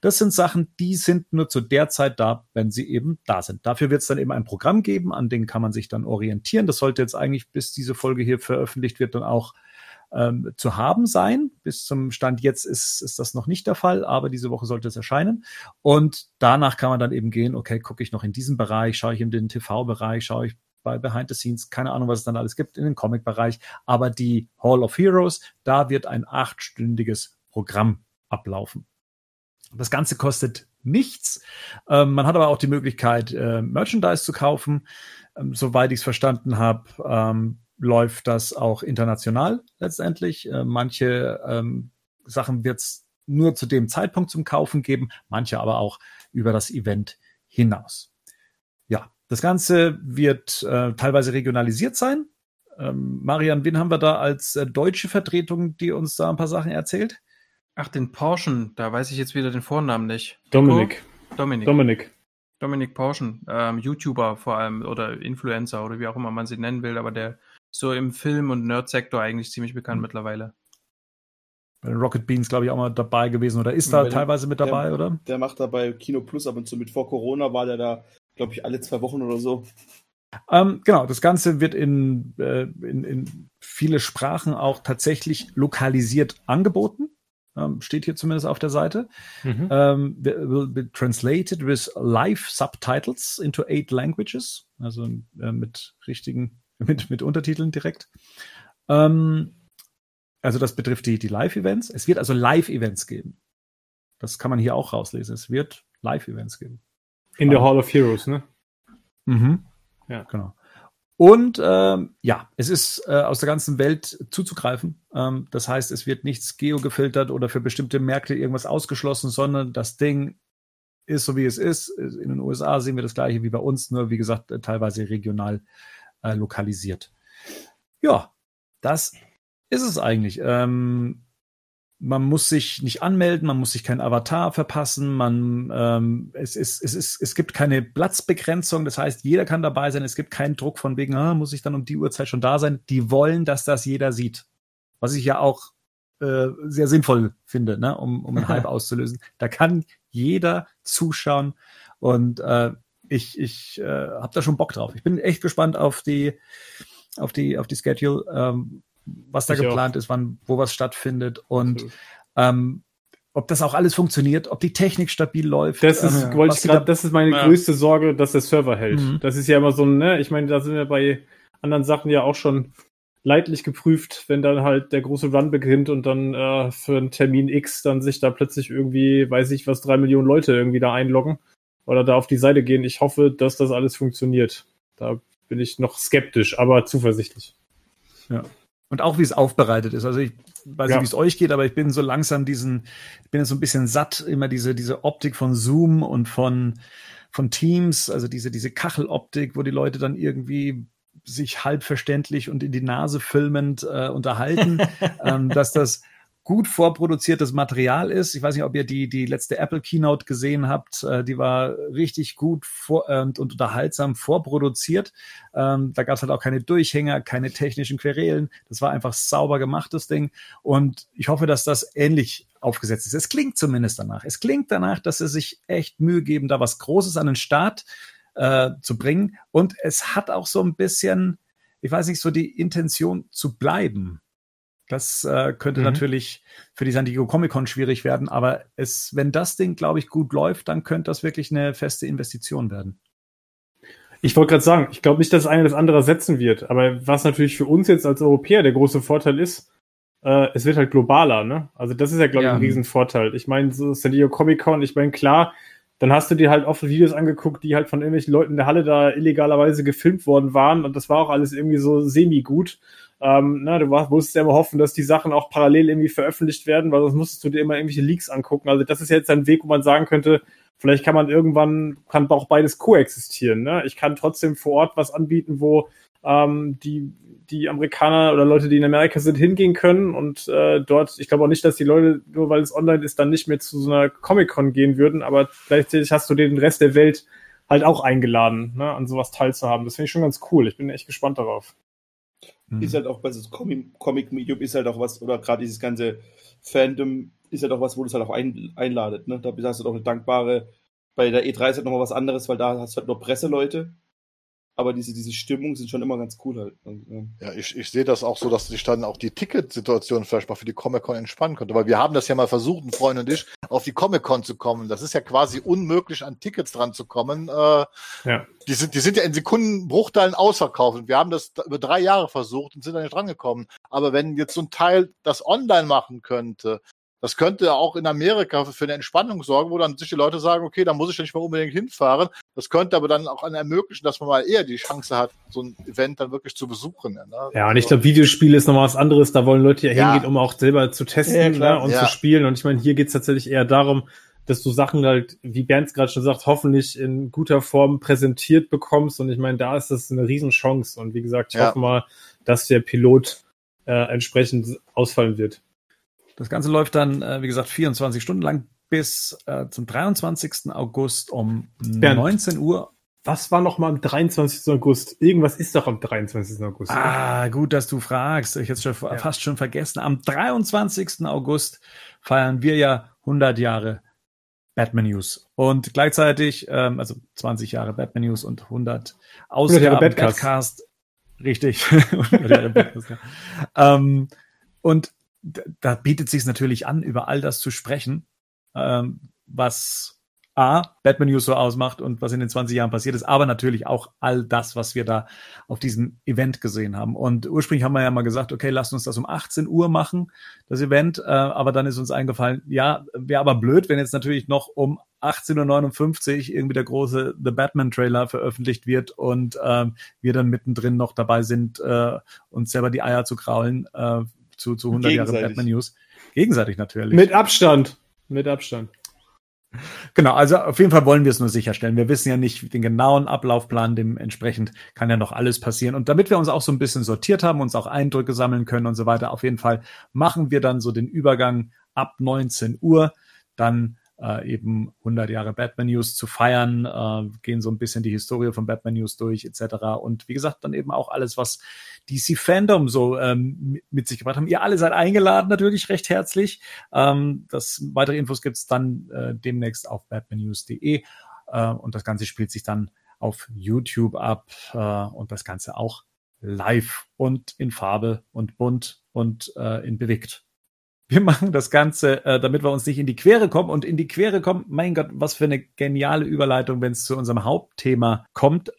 S1: Das sind Sachen, die sind nur zu der Zeit da, wenn sie eben da sind. Dafür wird es dann eben ein Programm geben, an dem kann man sich dann orientieren. Das sollte jetzt eigentlich, bis diese Folge hier veröffentlicht wird, dann auch ähm, zu haben sein. Bis zum Stand jetzt ist, ist das noch nicht der Fall, aber diese Woche sollte es erscheinen. Und danach kann man dann eben gehen, okay, gucke ich noch in diesem Bereich, schaue ich in den TV-Bereich, schaue ich bei Behind the Scenes, keine Ahnung, was es dann alles gibt, in den Comic-Bereich. Aber die Hall of Heroes, da wird ein achtstündiges Programm ablaufen. Das Ganze kostet nichts. Ähm, man hat aber auch die Möglichkeit, äh, Merchandise zu kaufen. Ähm, soweit ich es verstanden habe, ähm, läuft das auch international letztendlich. Äh, manche ähm, Sachen wird es nur zu dem Zeitpunkt zum Kaufen geben, manche aber auch über das Event hinaus. Ja, das Ganze wird äh, teilweise regionalisiert sein. Ähm, Marian, wen haben wir da als äh, deutsche Vertretung, die uns da ein paar Sachen erzählt?
S3: Ach, den Porschen, da weiß ich jetzt wieder den Vornamen nicht.
S2: Dominik.
S3: Dominik.
S2: Dominik.
S3: Dominik Porschen, ähm, YouTuber vor allem oder Influencer oder wie auch immer man sie nennen will, aber der so im Film- und Nerd-Sektor eigentlich ziemlich bekannt
S2: Mhm.
S3: mittlerweile.
S1: bei den Rocket Beans, glaube ich, auch mal dabei gewesen oder ist da
S5: Bei den-
S1: teilweise mit dabei,
S5: der,
S1: oder?
S5: Der macht da bei Kino Plus ab und zu mit. Vor Corona war der da, glaube ich, alle zwei Wochen oder so.
S1: Ähm, genau, das Ganze wird in, äh, in, in viele Sprachen auch tatsächlich lokalisiert angeboten. Ähm, steht hier zumindest auf der Seite.
S2: Mhm.
S1: Um, will be translated with live subtitles into eight languages, also äh, mit richtigen, mit, mit Untertiteln direkt. Ähm, also das betrifft die, die Live-Events. Es wird also Live-Events geben. Das kann man hier auch rauslesen. Es wird Live-Events geben.
S2: In der Hall of Heroes, ne?
S1: Mhm.
S2: Ja.
S1: Genau. Und ähm, ja, es ist äh, aus der ganzen Welt zuzugreifen. Ähm, das heißt, es wird nichts geogefiltert oder für bestimmte Märkte irgendwas ausgeschlossen, sondern das Ding ist so wie es ist. In den USA sehen wir das gleiche wie bei uns, nur wie gesagt, äh, teilweise regional äh, lokalisiert. Ja, das ist es eigentlich. Ähm, man muss sich nicht anmelden, man muss sich kein Avatar verpassen, man ähm, es, ist, es, ist, es gibt keine Platzbegrenzung, das heißt, jeder kann dabei sein, es gibt keinen Druck von wegen, ah, muss ich dann um die Uhrzeit schon da sein. Die wollen, dass das jeder sieht. Was ich ja auch äh, sehr sinnvoll finde, ne? um, um einen Hype auszulösen. Da kann jeder zuschauen und äh, ich, ich äh, habe da schon Bock drauf. Ich bin echt gespannt auf die, auf die, auf die Schedule, ähm, was da
S2: Ich
S1: geplant ist, wann, wo was stattfindet und ähm, ob das auch alles funktioniert, ob die Technik stabil läuft.
S2: Das ist,
S1: ähm,
S2: wollte ich
S1: da-
S2: das ist meine
S3: Ja.
S2: größte Sorge, dass der Server hält.
S1: Mhm.
S2: Das ist ja immer so ein, ne, ich meine, da sind wir bei anderen Sachen ja auch schon leidlich geprüft, wenn dann halt der große Run beginnt und dann äh, für einen Termin X dann sich da plötzlich irgendwie, weiß ich was, drei Millionen Leute irgendwie da einloggen oder da auf die Seite gehen. Ich hoffe, dass das alles funktioniert. Da bin ich noch skeptisch, aber zuversichtlich.
S1: Und auch wie es aufbereitet ist. Also ich weiß
S2: Ja.
S1: nicht, wie es euch geht, aber ich bin so langsam diesen, ich bin jetzt so ein bisschen satt, immer diese, diese Optik von Zoom und von, von Teams, also diese, diese Kacheloptik, wo die Leute dann irgendwie sich halb verständlich und in die Nase filmend äh, unterhalten, ähm, dass das gut vorproduziertes Material ist. Ich weiß nicht, ob ihr die, die letzte Apple Keynote gesehen habt. Äh, die war richtig gut vor, ähm, und unterhaltsam vorproduziert. Ähm, da gab es halt auch keine Durchhänger, keine technischen Querelen. Das war einfach sauber gemachtes Ding. Und ich hoffe, dass das ähnlich aufgesetzt ist. Es klingt zumindest danach. Es klingt danach, dass sie sich echt Mühe geben, da was Großes an den Start äh, zu bringen. Und es hat auch so ein bisschen, ich weiß nicht, so die Intention zu bleiben. Das äh, könnte
S2: Mhm.
S1: natürlich für die San Diego Comic Con schwierig werden, aber es, wenn das Ding, glaube ich, gut läuft, dann könnte das wirklich eine feste Investition werden.
S2: Ich wollte gerade sagen, ich glaube nicht, dass das eine das andere ersetzen wird. Aber was natürlich für uns jetzt als Europäer der große Vorteil ist, äh, es wird halt globaler, ne? Also das ist ja, glaube ich,
S3: Ja.
S2: ein Riesenvorteil. Ich meine, so San Diego Comic Con, ich meine, klar, dann hast du dir halt oft Videos angeguckt, die halt von irgendwelchen Leuten in der Halle da illegalerweise gefilmt worden waren und das war auch alles irgendwie so semi-gut. Ähm, na, du musstest ja immer hoffen, dass die Sachen auch parallel irgendwie veröffentlicht werden, weil sonst musstest du dir immer irgendwelche Leaks angucken. Also das ist jetzt ein Weg, wo man sagen könnte, vielleicht kann man irgendwann, kann auch beides koexistieren. Ne? Ich kann trotzdem vor Ort was anbieten, wo ähm, die, die Amerikaner oder Leute, die in Amerika sind, hingehen können und äh, dort, ich glaube auch nicht, dass die Leute, nur weil es online ist, dann nicht mehr zu so einer Comic-Con gehen würden, aber gleichzeitig hast du den Rest der Welt halt auch eingeladen, ne, an sowas teilzuhaben. Das finde ich schon ganz cool. Ich bin echt gespannt darauf.
S1: Mhm.
S5: Ist halt auch bei so Comic- Comic-Medium ist halt auch was, oder gerade dieses ganze Fandom ist halt auch was, wo das halt auch ein, einladet. Ne? Da hast du doch eine dankbare, bei der E3 ist halt nochmal was anderes, weil da hast du halt nur Presseleute. Aber diese, diese Stimmung sind schon immer ganz cool halt. Und,
S4: Ja, ich, ich sehe das auch so, dass sich dann auch die Ticketsituation vielleicht mal für die Comic-Con entspannen könnte. Weil wir haben das ja mal versucht, ein Freund und ich, auf die Comic-Con zu kommen. Das ist ja quasi unmöglich, an Tickets dran zu kommen. Äh,
S2: Ja.
S4: die, sind, die sind ja in Sekundenbruchteilen ausverkauft. Und wir haben das da über drei Jahre versucht und sind da nicht rangekommen. Aber wenn jetzt so ein Teil das online machen könnte, das könnte auch in Amerika für eine Entspannung sorgen, wo dann sich die Leute sagen, okay, da muss ich ja nicht mal unbedingt hinfahren. Das könnte aber dann auch ermöglichen, dass man mal eher die Chance hat, so ein Event dann wirklich zu besuchen. Ne?
S2: Ja, und ich glaube, Videospiele ist nochmal was anderes. Da wollen Leute ja,
S4: Ja.
S2: hingehen, um auch selber zu testen
S5: Ja,
S2: ne, und
S4: Ja.
S2: zu spielen. Und ich meine, hier geht's tatsächlich eher darum, dass du Sachen halt, wie Bernd es gerade schon sagt, hoffentlich in guter Form präsentiert bekommst. Und ich meine, da ist das eine Riesenchance. Und wie gesagt, ich
S4: Ja.
S2: hoffe mal, dass der Pilot äh, entsprechend ausfallen wird.
S1: Das Ganze läuft dann, äh, wie gesagt, 24 Stunden lang bis äh, zum 23. August um
S2: Bernd.
S1: 19 Uhr.
S2: was war noch mal am 23. August? Irgendwas ist doch am 23. August.
S1: Ah, gut, dass du fragst. Ich hätte es schon, ja. fast schon vergessen. Am 23. August feiern wir ja 100 Jahre Batman News. Und gleichzeitig, ähm, also 20 Jahre Batman News und 100 Ausgaben 100 Batcast. Batcast. Richtig. ähm, und da bietet sich natürlich an, über all das zu sprechen, ähm, was A, Batman News so ausmacht und was in den 20 Jahren passiert ist, aber natürlich auch all das, was wir da auf diesem Event gesehen haben. Und ursprünglich haben wir ja mal gesagt, okay, lasst uns das um 18 Uhr machen, das Event, äh, aber dann ist uns eingefallen, ja, wäre aber blöd, wenn jetzt natürlich noch um 18.59 Uhr irgendwie der große The Batman Trailer veröffentlicht wird und äh, wir dann mittendrin noch dabei sind, äh, uns selber die Eier zu kraulen äh, zu, zu 100 Jahre Batman News. Gegenseitig natürlich.
S2: Mit Abstand. Mit Abstand.
S1: Genau, also auf jeden Fall wollen wir es nur sicherstellen. Wir wissen ja nicht den genauen Ablaufplan, dementsprechend kann ja noch alles passieren. Und damit wir uns auch so ein bisschen sortiert haben, uns auch Eindrücke sammeln können und so weiter, auf jeden Fall machen wir dann so den Übergang ab 19 Uhr. Dann äh, eben 100 Jahre Batman News zu feiern, äh, gehen so ein bisschen die Historie von Batman News durch etc. Und wie gesagt, dann eben auch alles, was DC Fandom so ähm, mit sich gebracht haben. Ihr alle seid eingeladen, natürlich recht herzlich. Ähm, das weitere Infos gibt's dann äh, demnächst auf batmannews.de äh, und das Ganze spielt sich dann auf YouTube ab äh, und das Ganze auch live und in Farbe und bunt und äh, in bewegt. Wir machen das Ganze, äh, damit wir uns nicht in die Quere kommen. Und in die Quere kommen, mein Gott, was für eine geniale Überleitung, wenn es zu unserem Hauptthema kommt.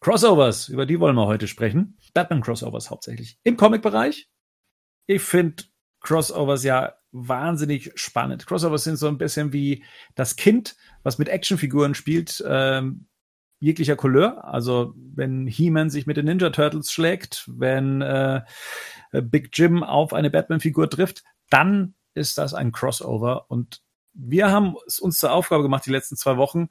S1: Crossovers, über die wollen wir heute sprechen. Batman-Crossovers hauptsächlich. Im Comic-Bereich. Ich finde Crossovers ja wahnsinnig spannend. Crossovers sind so ein bisschen wie das Kind, was mit Actionfiguren spielt, ähm, jeglicher Couleur. Also wenn He-Man sich mit den Ninja Turtles schlägt, wenn äh, Big Jim auf eine Batman-Figur trifft, dann ist das ein Crossover. Und wir haben es uns zur Aufgabe gemacht, die letzten zwei Wochen,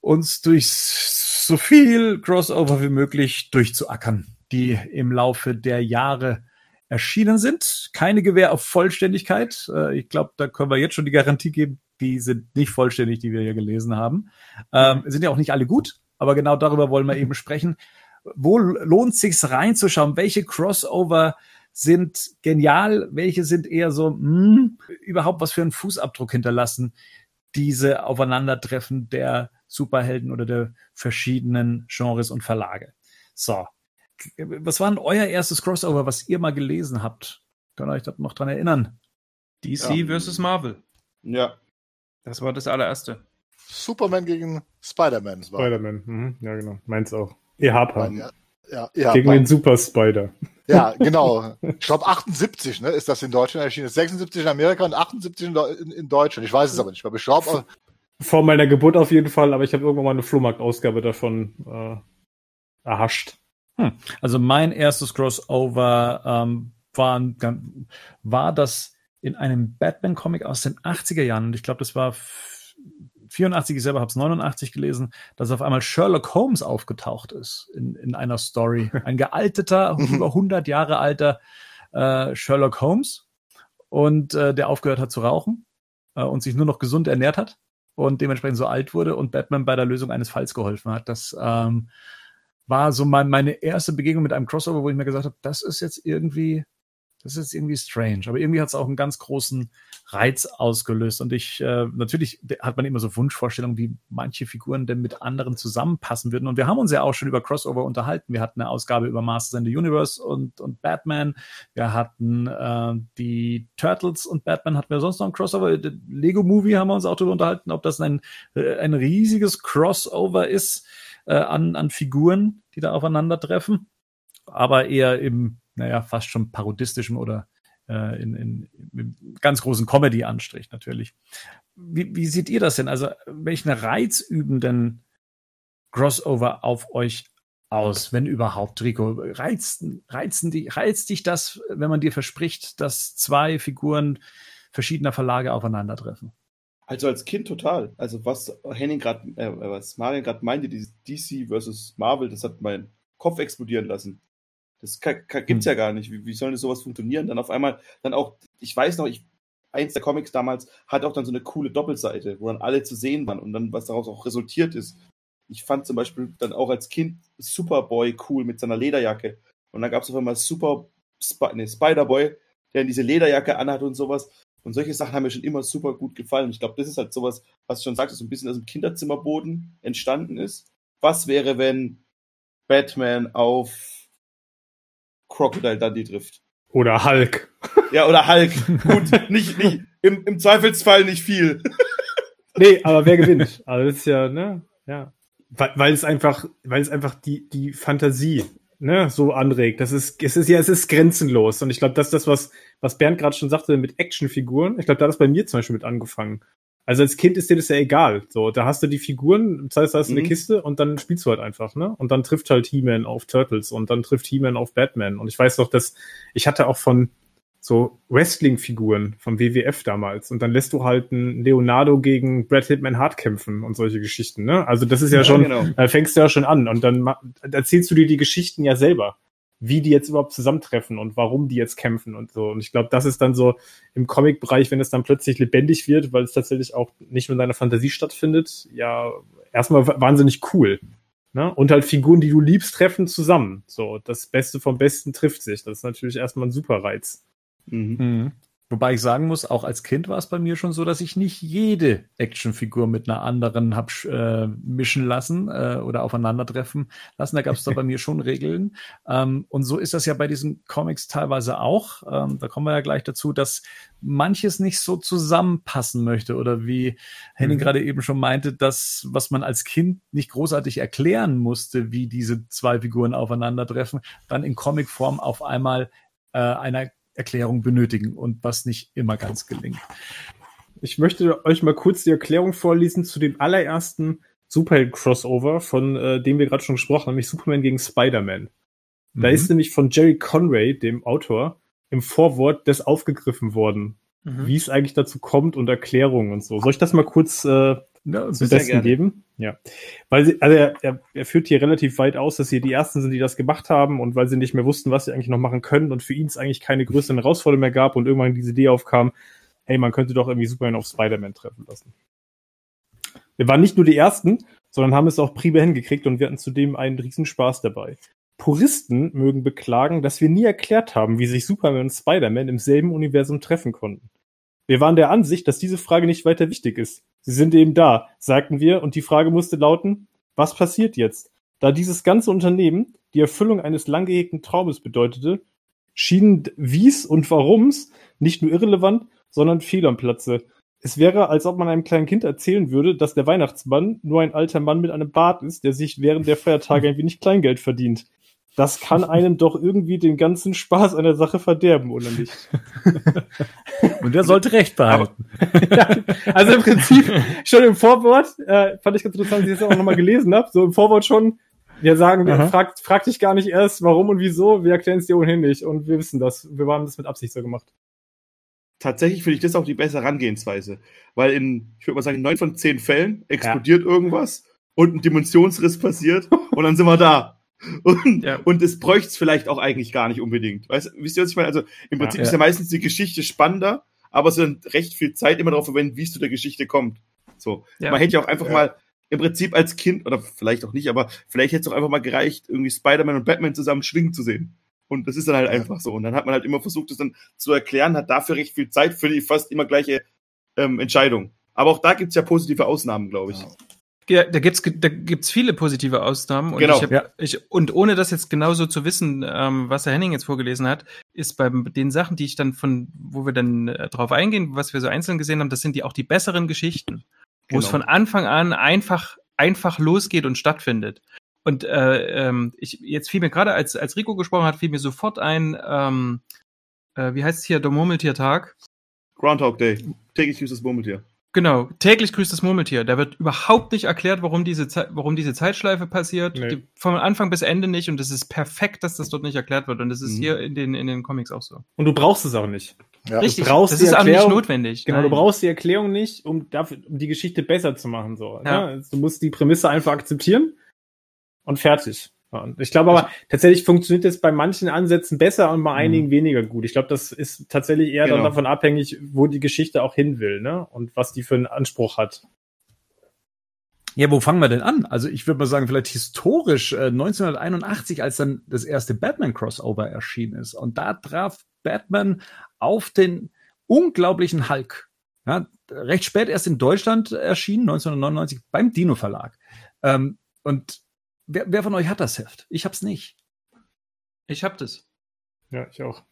S1: uns durch so viel Crossover wie möglich durchzuackern, die im Laufe der Jahre erschienen sind. Keine Gewähr auf Vollständigkeit. Äh, ich glaube, da können wir jetzt schon die Garantie geben, die sind nicht vollständig, die wir hier gelesen haben. Ähm, sind ja auch nicht alle gut, aber genau darüber wollen wir eben sprechen. Wo lohnt sich's reinzuschauen? Welche Crossover sind genial, welche sind eher so, mh, hm, überhaupt was für einen Fußabdruck hinterlassen, diese Aufeinandertreffen der Superhelden oder der verschiedenen Genres und Verlage. So. Was war denn euer erstes Crossover, was ihr mal gelesen habt? Könnt ihr euch noch dran erinnern?
S3: DC ja. versus Marvel.
S5: Ja.
S3: Das war das allererste.
S4: Superman gegen Spider-Man.
S2: Spider-Man, mhm. ja genau. Meins auch. Ihr habt
S4: ja, ja, ja,
S2: Gegen den Super Spider.
S4: Ja, genau. Ich glaube 78, ne, ist das in Deutschland erschienen. 76 in Amerika und 78 in, in Deutschland. Ich weiß es aber nicht mehr. Ich glaube,
S2: vor meiner Geburt auf jeden Fall, aber ich habe irgendwann mal eine Flohmarkt-Ausgabe davon äh, erhascht.
S1: Hm. Also mein erstes Crossover ähm, war, war das in einem Batman-Comic aus den 80er Jahren. Und ich glaube, das war 84, ich selber habe es 89 gelesen, dass auf einmal Sherlock Holmes aufgetaucht ist in, in einer Story. Ein gealteter, mhm. über 100 Jahre alter äh, Sherlock Holmes und äh, der aufgehört hat zu rauchen äh, und sich nur noch gesund ernährt hat und dementsprechend so alt wurde und Batman bei der Lösung eines Falls geholfen hat. Das ähm, war so mein, meine erste Begegnung mit einem Crossover, wo ich mir gesagt habe, das ist jetzt irgendwie das ist irgendwie strange. Aber irgendwie hat es auch einen ganz großen Reiz ausgelöst. Und ich, äh, natürlich hat man immer so Wunschvorstellungen, wie manche Figuren denn mit anderen zusammenpassen würden. Und wir haben uns ja auch schon über Crossover unterhalten. Wir hatten eine Ausgabe über Masters in the Universe und, und Batman. Wir hatten äh, die Turtles und Batman. Hatten wir sonst noch ein Crossover? Lego Movie haben wir uns auch darüber unterhalten, ob das ein, äh, ein riesiges Crossover ist äh, an, an Figuren, die da aufeinandertreffen. Aber eher im naja, fast schon parodistischem oder äh, in, in, in ganz großen Comedy-Anstrich natürlich. Wie, wie seht ihr das denn? Also, welchen Reiz üben denn Crossover auf euch aus, wenn überhaupt, Rico? Reizen, reizen die, reizt dich das, wenn man dir verspricht, dass zwei Figuren verschiedener Verlage aufeinandertreffen?
S5: Also als Kind total. Also was Henning gerade, äh, was Marian gerade meinte, dieses DC versus Marvel, das hat meinen Kopf explodieren lassen. Das kann, gibt's hm. ja gar nicht. Wie, wie soll denn sowas funktionieren? Dann auf einmal, dann auch, ich weiß noch, ich, eins der Comics damals hat auch dann so eine coole Doppelseite, wo dann alle zu sehen waren und dann was daraus auch resultiert ist. ich fand zum Beispiel dann auch als Kind Superboy cool mit seiner Lederjacke. Und dann gab es auf einmal Super Sp nee, Spider-Boy, der diese Lederjacke anhat und sowas. Und solche Sachen haben mir schon immer super gut gefallen. Ich glaube, das ist halt sowas, was du schon sagst, so ein bisschen aus dem Kinderzimmerboden entstanden ist. Was wäre, wenn Batman auf Crocodile Dundee trifft?
S2: Oder Hulk.
S5: Ja, oder Hulk. Gut, nicht, nicht, im, im Zweifelsfall nicht viel.
S2: Nee, aber wer gewinnt? Also das ist ja, ne, ja. Weil, weil es einfach, weil es einfach die, die Fantasie, ne, so anregt. Das ist, es ist ja, es ist grenzenlos. Und ich glaube, das ist das, was, was Bernd gerade schon sagte mit Actionfiguren. Ich glaube, da hat es bei mir zum Beispiel mit angefangen. Also als Kind ist dir das ja egal. So, da hast du die Figuren, das heißt, da hast du
S5: Mhm.
S2: eine Kiste und dann spielst du halt einfach, ne? Und dann trifft halt He-Man auf Turtles und dann trifft He-Man auf Batman. Und ich weiß noch, dass ich hatte auch von so Wrestling-Figuren vom WWF damals und dann lässt du halt einen Leonardo gegen Brad Hitman Hart kämpfen und solche Geschichten, ne? Also das ist ja,
S5: Ja,
S2: schon,
S5: genau.
S2: da fängst du ja schon an und dann erzählst du dir die Geschichten ja selber, wie die jetzt überhaupt zusammentreffen und warum die jetzt kämpfen und so. Und ich glaube, das ist dann so im Comic-Bereich, wenn es dann plötzlich lebendig wird, weil es tatsächlich auch nicht nur in deiner Fantasie stattfindet, ja, erstmal wa- wahnsinnig cool. Ne? Und halt Figuren, die du liebst, treffen zusammen. So, das Beste vom Besten trifft sich. Das ist natürlich erstmal ein super Reiz.
S5: Mhm.
S1: Wobei ich sagen muss, auch als Kind war es bei mir schon so, dass ich nicht jede Actionfigur mit einer anderen hab äh, mischen lassen äh, oder aufeinandertreffen lassen. Da gab es da bei mir schon Regeln. Ähm, und so ist das ja bei diesen Comics teilweise auch. Ähm, da kommen wir ja gleich dazu, dass manches nicht so zusammenpassen möchte oder wie Henning
S2: Mhm.
S1: gerade eben schon meinte, dass was man als Kind nicht großartig erklären musste, wie diese zwei Figuren aufeinandertreffen, dann in Comicform auf einmal äh, einer Erklärung benötigen und was nicht immer ganz gelingt.
S2: Ich möchte euch mal kurz die Erklärung vorlesen zu dem allerersten Superheld-Crossover, von äh, dem wir gerade schon gesprochen haben, nämlich Superman gegen Spider-Man. Da
S1: Mhm.
S2: ist nämlich von Jerry Conway, dem Autor, im Vorwort das aufgegriffen worden,
S3: Mhm.
S2: wie es eigentlich dazu kommt und Erklärungen und so. Soll ich das mal kurz äh,
S1: ja,
S2: zum Besten geben? Ja. Weil sie, also er, er, er führt hier relativ weit aus, dass sie die ersten sind, die das gemacht haben und weil sie nicht mehr wussten, was sie eigentlich noch machen können und für ihn es eigentlich keine größeren Herausforderungen mehr gab und irgendwann diese Idee aufkam, hey, man könnte doch irgendwie Superman auf Spider-Man treffen lassen. Wir waren nicht nur die Ersten, sondern haben es auch prima hingekriegt und wir hatten zudem einen riesen Spaß dabei. Puristen mögen beklagen, dass wir nie erklärt haben, wie sich Superman und Spider-Man im selben Universum treffen konnten. Wir waren der Ansicht, dass diese Frage nicht weiter wichtig ist. Sie sind eben da, sagten wir, und die Frage musste lauten, was passiert jetzt? Da dieses ganze Unternehmen die Erfüllung eines lang gehegten Traumes bedeutete, schienen wie's und warum's nicht nur irrelevant, sondern fehl am Platze. Es wäre, als ob man einem kleinen Kind erzählen würde, dass der Weihnachtsmann nur ein alter Mann mit einem Bart ist, der sich während der Feiertage ein wenig Kleingeld verdient. Das kann einem doch irgendwie den ganzen Spaß an der Sache verderben, oder nicht?
S1: Und der sollte recht behalten.
S2: also im Prinzip schon im Vorwort, äh, fand ich ganz interessant, dass ich das auch nochmal gelesen habe, so im Vorwort schon, wir sagen, wir
S1: Aha.
S2: fragt, frag dich gar nicht erst, warum und wieso, wir erklären es dir ohnehin nicht und wir wissen das. Wir haben das mit Absicht so gemacht.
S5: Tatsächlich finde ich das auch die bessere Herangehensweise. Weil in, ich würde mal sagen, neun von zehn Fällen explodiert irgendwas und ein Dimensionsriss passiert und dann sind wir da. Und,
S3: Ja.
S5: und es bräuchte es vielleicht auch eigentlich gar nicht unbedingt. Weißt, wisst ihr, was ich meine? Also im Prinzip
S2: Ja.
S5: ist ja meistens die Geschichte spannender, aber es ist dann recht viel Zeit immer darauf verwenden, wie es zu der Geschichte kommt. So.
S3: Ja.
S5: Man hätte ja auch einfach
S4: Ja.
S5: mal im Prinzip als Kind, oder vielleicht auch nicht, aber vielleicht hätte es auch einfach mal gereicht, irgendwie Spider-Man und Batman zusammen schwingen zu sehen. Und das ist dann halt einfach so. Und dann hat man halt immer versucht, das dann zu erklären, hat dafür recht viel Zeit für die fast immer gleiche ähm, Entscheidung. Aber auch da gibt's ja positive Ausnahmen, glaube ich.
S4: Ja.
S3: Ja, da gibt's da gibt's viele positive Ausnahmen und
S5: Genau.
S3: ich, hab,
S1: Ja.
S3: ich und ohne das jetzt genauso zu wissen, ähm, was der Henning jetzt vorgelesen hat, ist bei den Sachen, die ich dann von, wo wir dann äh, drauf eingehen, was wir so einzeln gesehen haben, das sind die auch die besseren Geschichten, wo es
S5: Genau.
S3: von Anfang an einfach einfach losgeht und stattfindet. Und äh, ähm, ich jetzt fiel mir gerade als als Rico gesprochen hat, fiel mir sofort ein, ähm, äh, wie heißt es hier, der Murmeltiertag.
S5: Groundhog Day. Täglich grüßt das Murmeltier.
S3: Genau, täglich grüßt das Murmeltier. Da wird überhaupt nicht erklärt, warum diese, Zei- warum diese Zeitschleife passiert.
S2: Nee.
S3: Die, von Anfang bis Ende nicht. Und es ist perfekt, dass das dort nicht erklärt wird. Und das ist
S5: Mhm.
S3: hier in den, in den Comics auch so.
S2: Und du brauchst es auch nicht.
S4: Ja.
S3: Richtig,
S2: brauchst
S3: das
S2: die
S3: ist auch nicht
S2: Erklärung-
S3: notwendig.
S2: Genau, du
S3: Nein.
S2: brauchst die Erklärung nicht, um, dafür, um die Geschichte besser zu machen. So,
S3: Ja.
S2: ne? Du musst die Prämisse einfach akzeptieren und fertig. Und ich glaube aber, tatsächlich funktioniert es bei manchen Ansätzen besser und bei einigen weniger gut. Ich glaube, das ist tatsächlich eher dann
S5: Genau.
S2: davon abhängig, wo die Geschichte auch hin will, ne? Und was die für einen Anspruch hat.
S1: Ja, wo fangen wir denn an? Also ich würde mal sagen, vielleicht historisch äh, 1981, als dann das erste Batman-Crossover erschienen ist. Und da traf Batman auf den unglaublichen Hulk. Ja, recht spät erst in Deutschland erschienen, 1999 beim Dino Verlag. Ähm, und wer, wer von euch hat das Heft? Ich hab's nicht.
S3: Ich hab das.
S2: Ja, ich auch.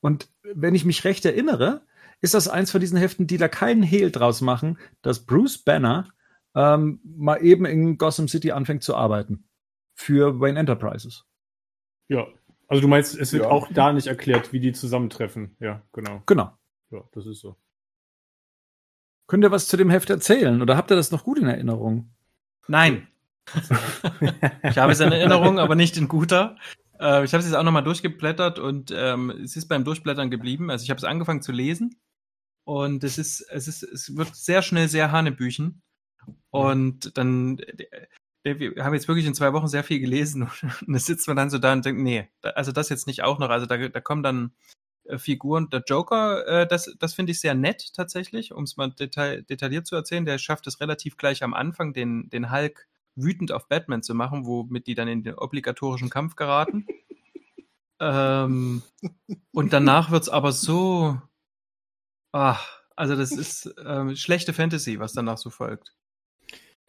S1: Und wenn ich mich recht erinnere, ist das eins von diesen Heften, die da keinen Hehl draus machen, dass Bruce Banner ähm, mal eben in Gotham City anfängt zu arbeiten. Für Wayne Enterprises.
S2: Ja. Also du meinst, es wird
S4: Ja.
S2: auch da nicht erklärt, wie die zusammentreffen. Ja, genau.
S1: Genau.
S2: Ja, das ist so.
S1: Könnt ihr was zu dem Heft erzählen? Oder habt ihr das noch gut in Erinnerung?
S3: Nein. ich habe es in Erinnerung, aber nicht in guter. Äh, ich habe es jetzt auch nochmal durchgeblättert und ähm, es ist beim Durchblättern geblieben. Also ich habe es angefangen zu lesen und es ist, es ist, es wird sehr schnell sehr Hanebüchen. Und dann, äh, wir haben jetzt wirklich in zwei Wochen sehr viel gelesen und da sitzt man dann so da und denkt, nee, also das jetzt nicht auch noch. Also da, da kommen dann äh, Figuren. Der Joker, äh, das, das finde ich sehr nett tatsächlich, um es mal detail, detailliert zu erzählen. Der schafft es relativ gleich am Anfang, den, den Hulk wütend auf Batman zu machen, womit die dann in den obligatorischen Kampf geraten. ähm, und danach wird's aber so. Ach, also das ist ähm, schlechte Fantasy, was danach so folgt.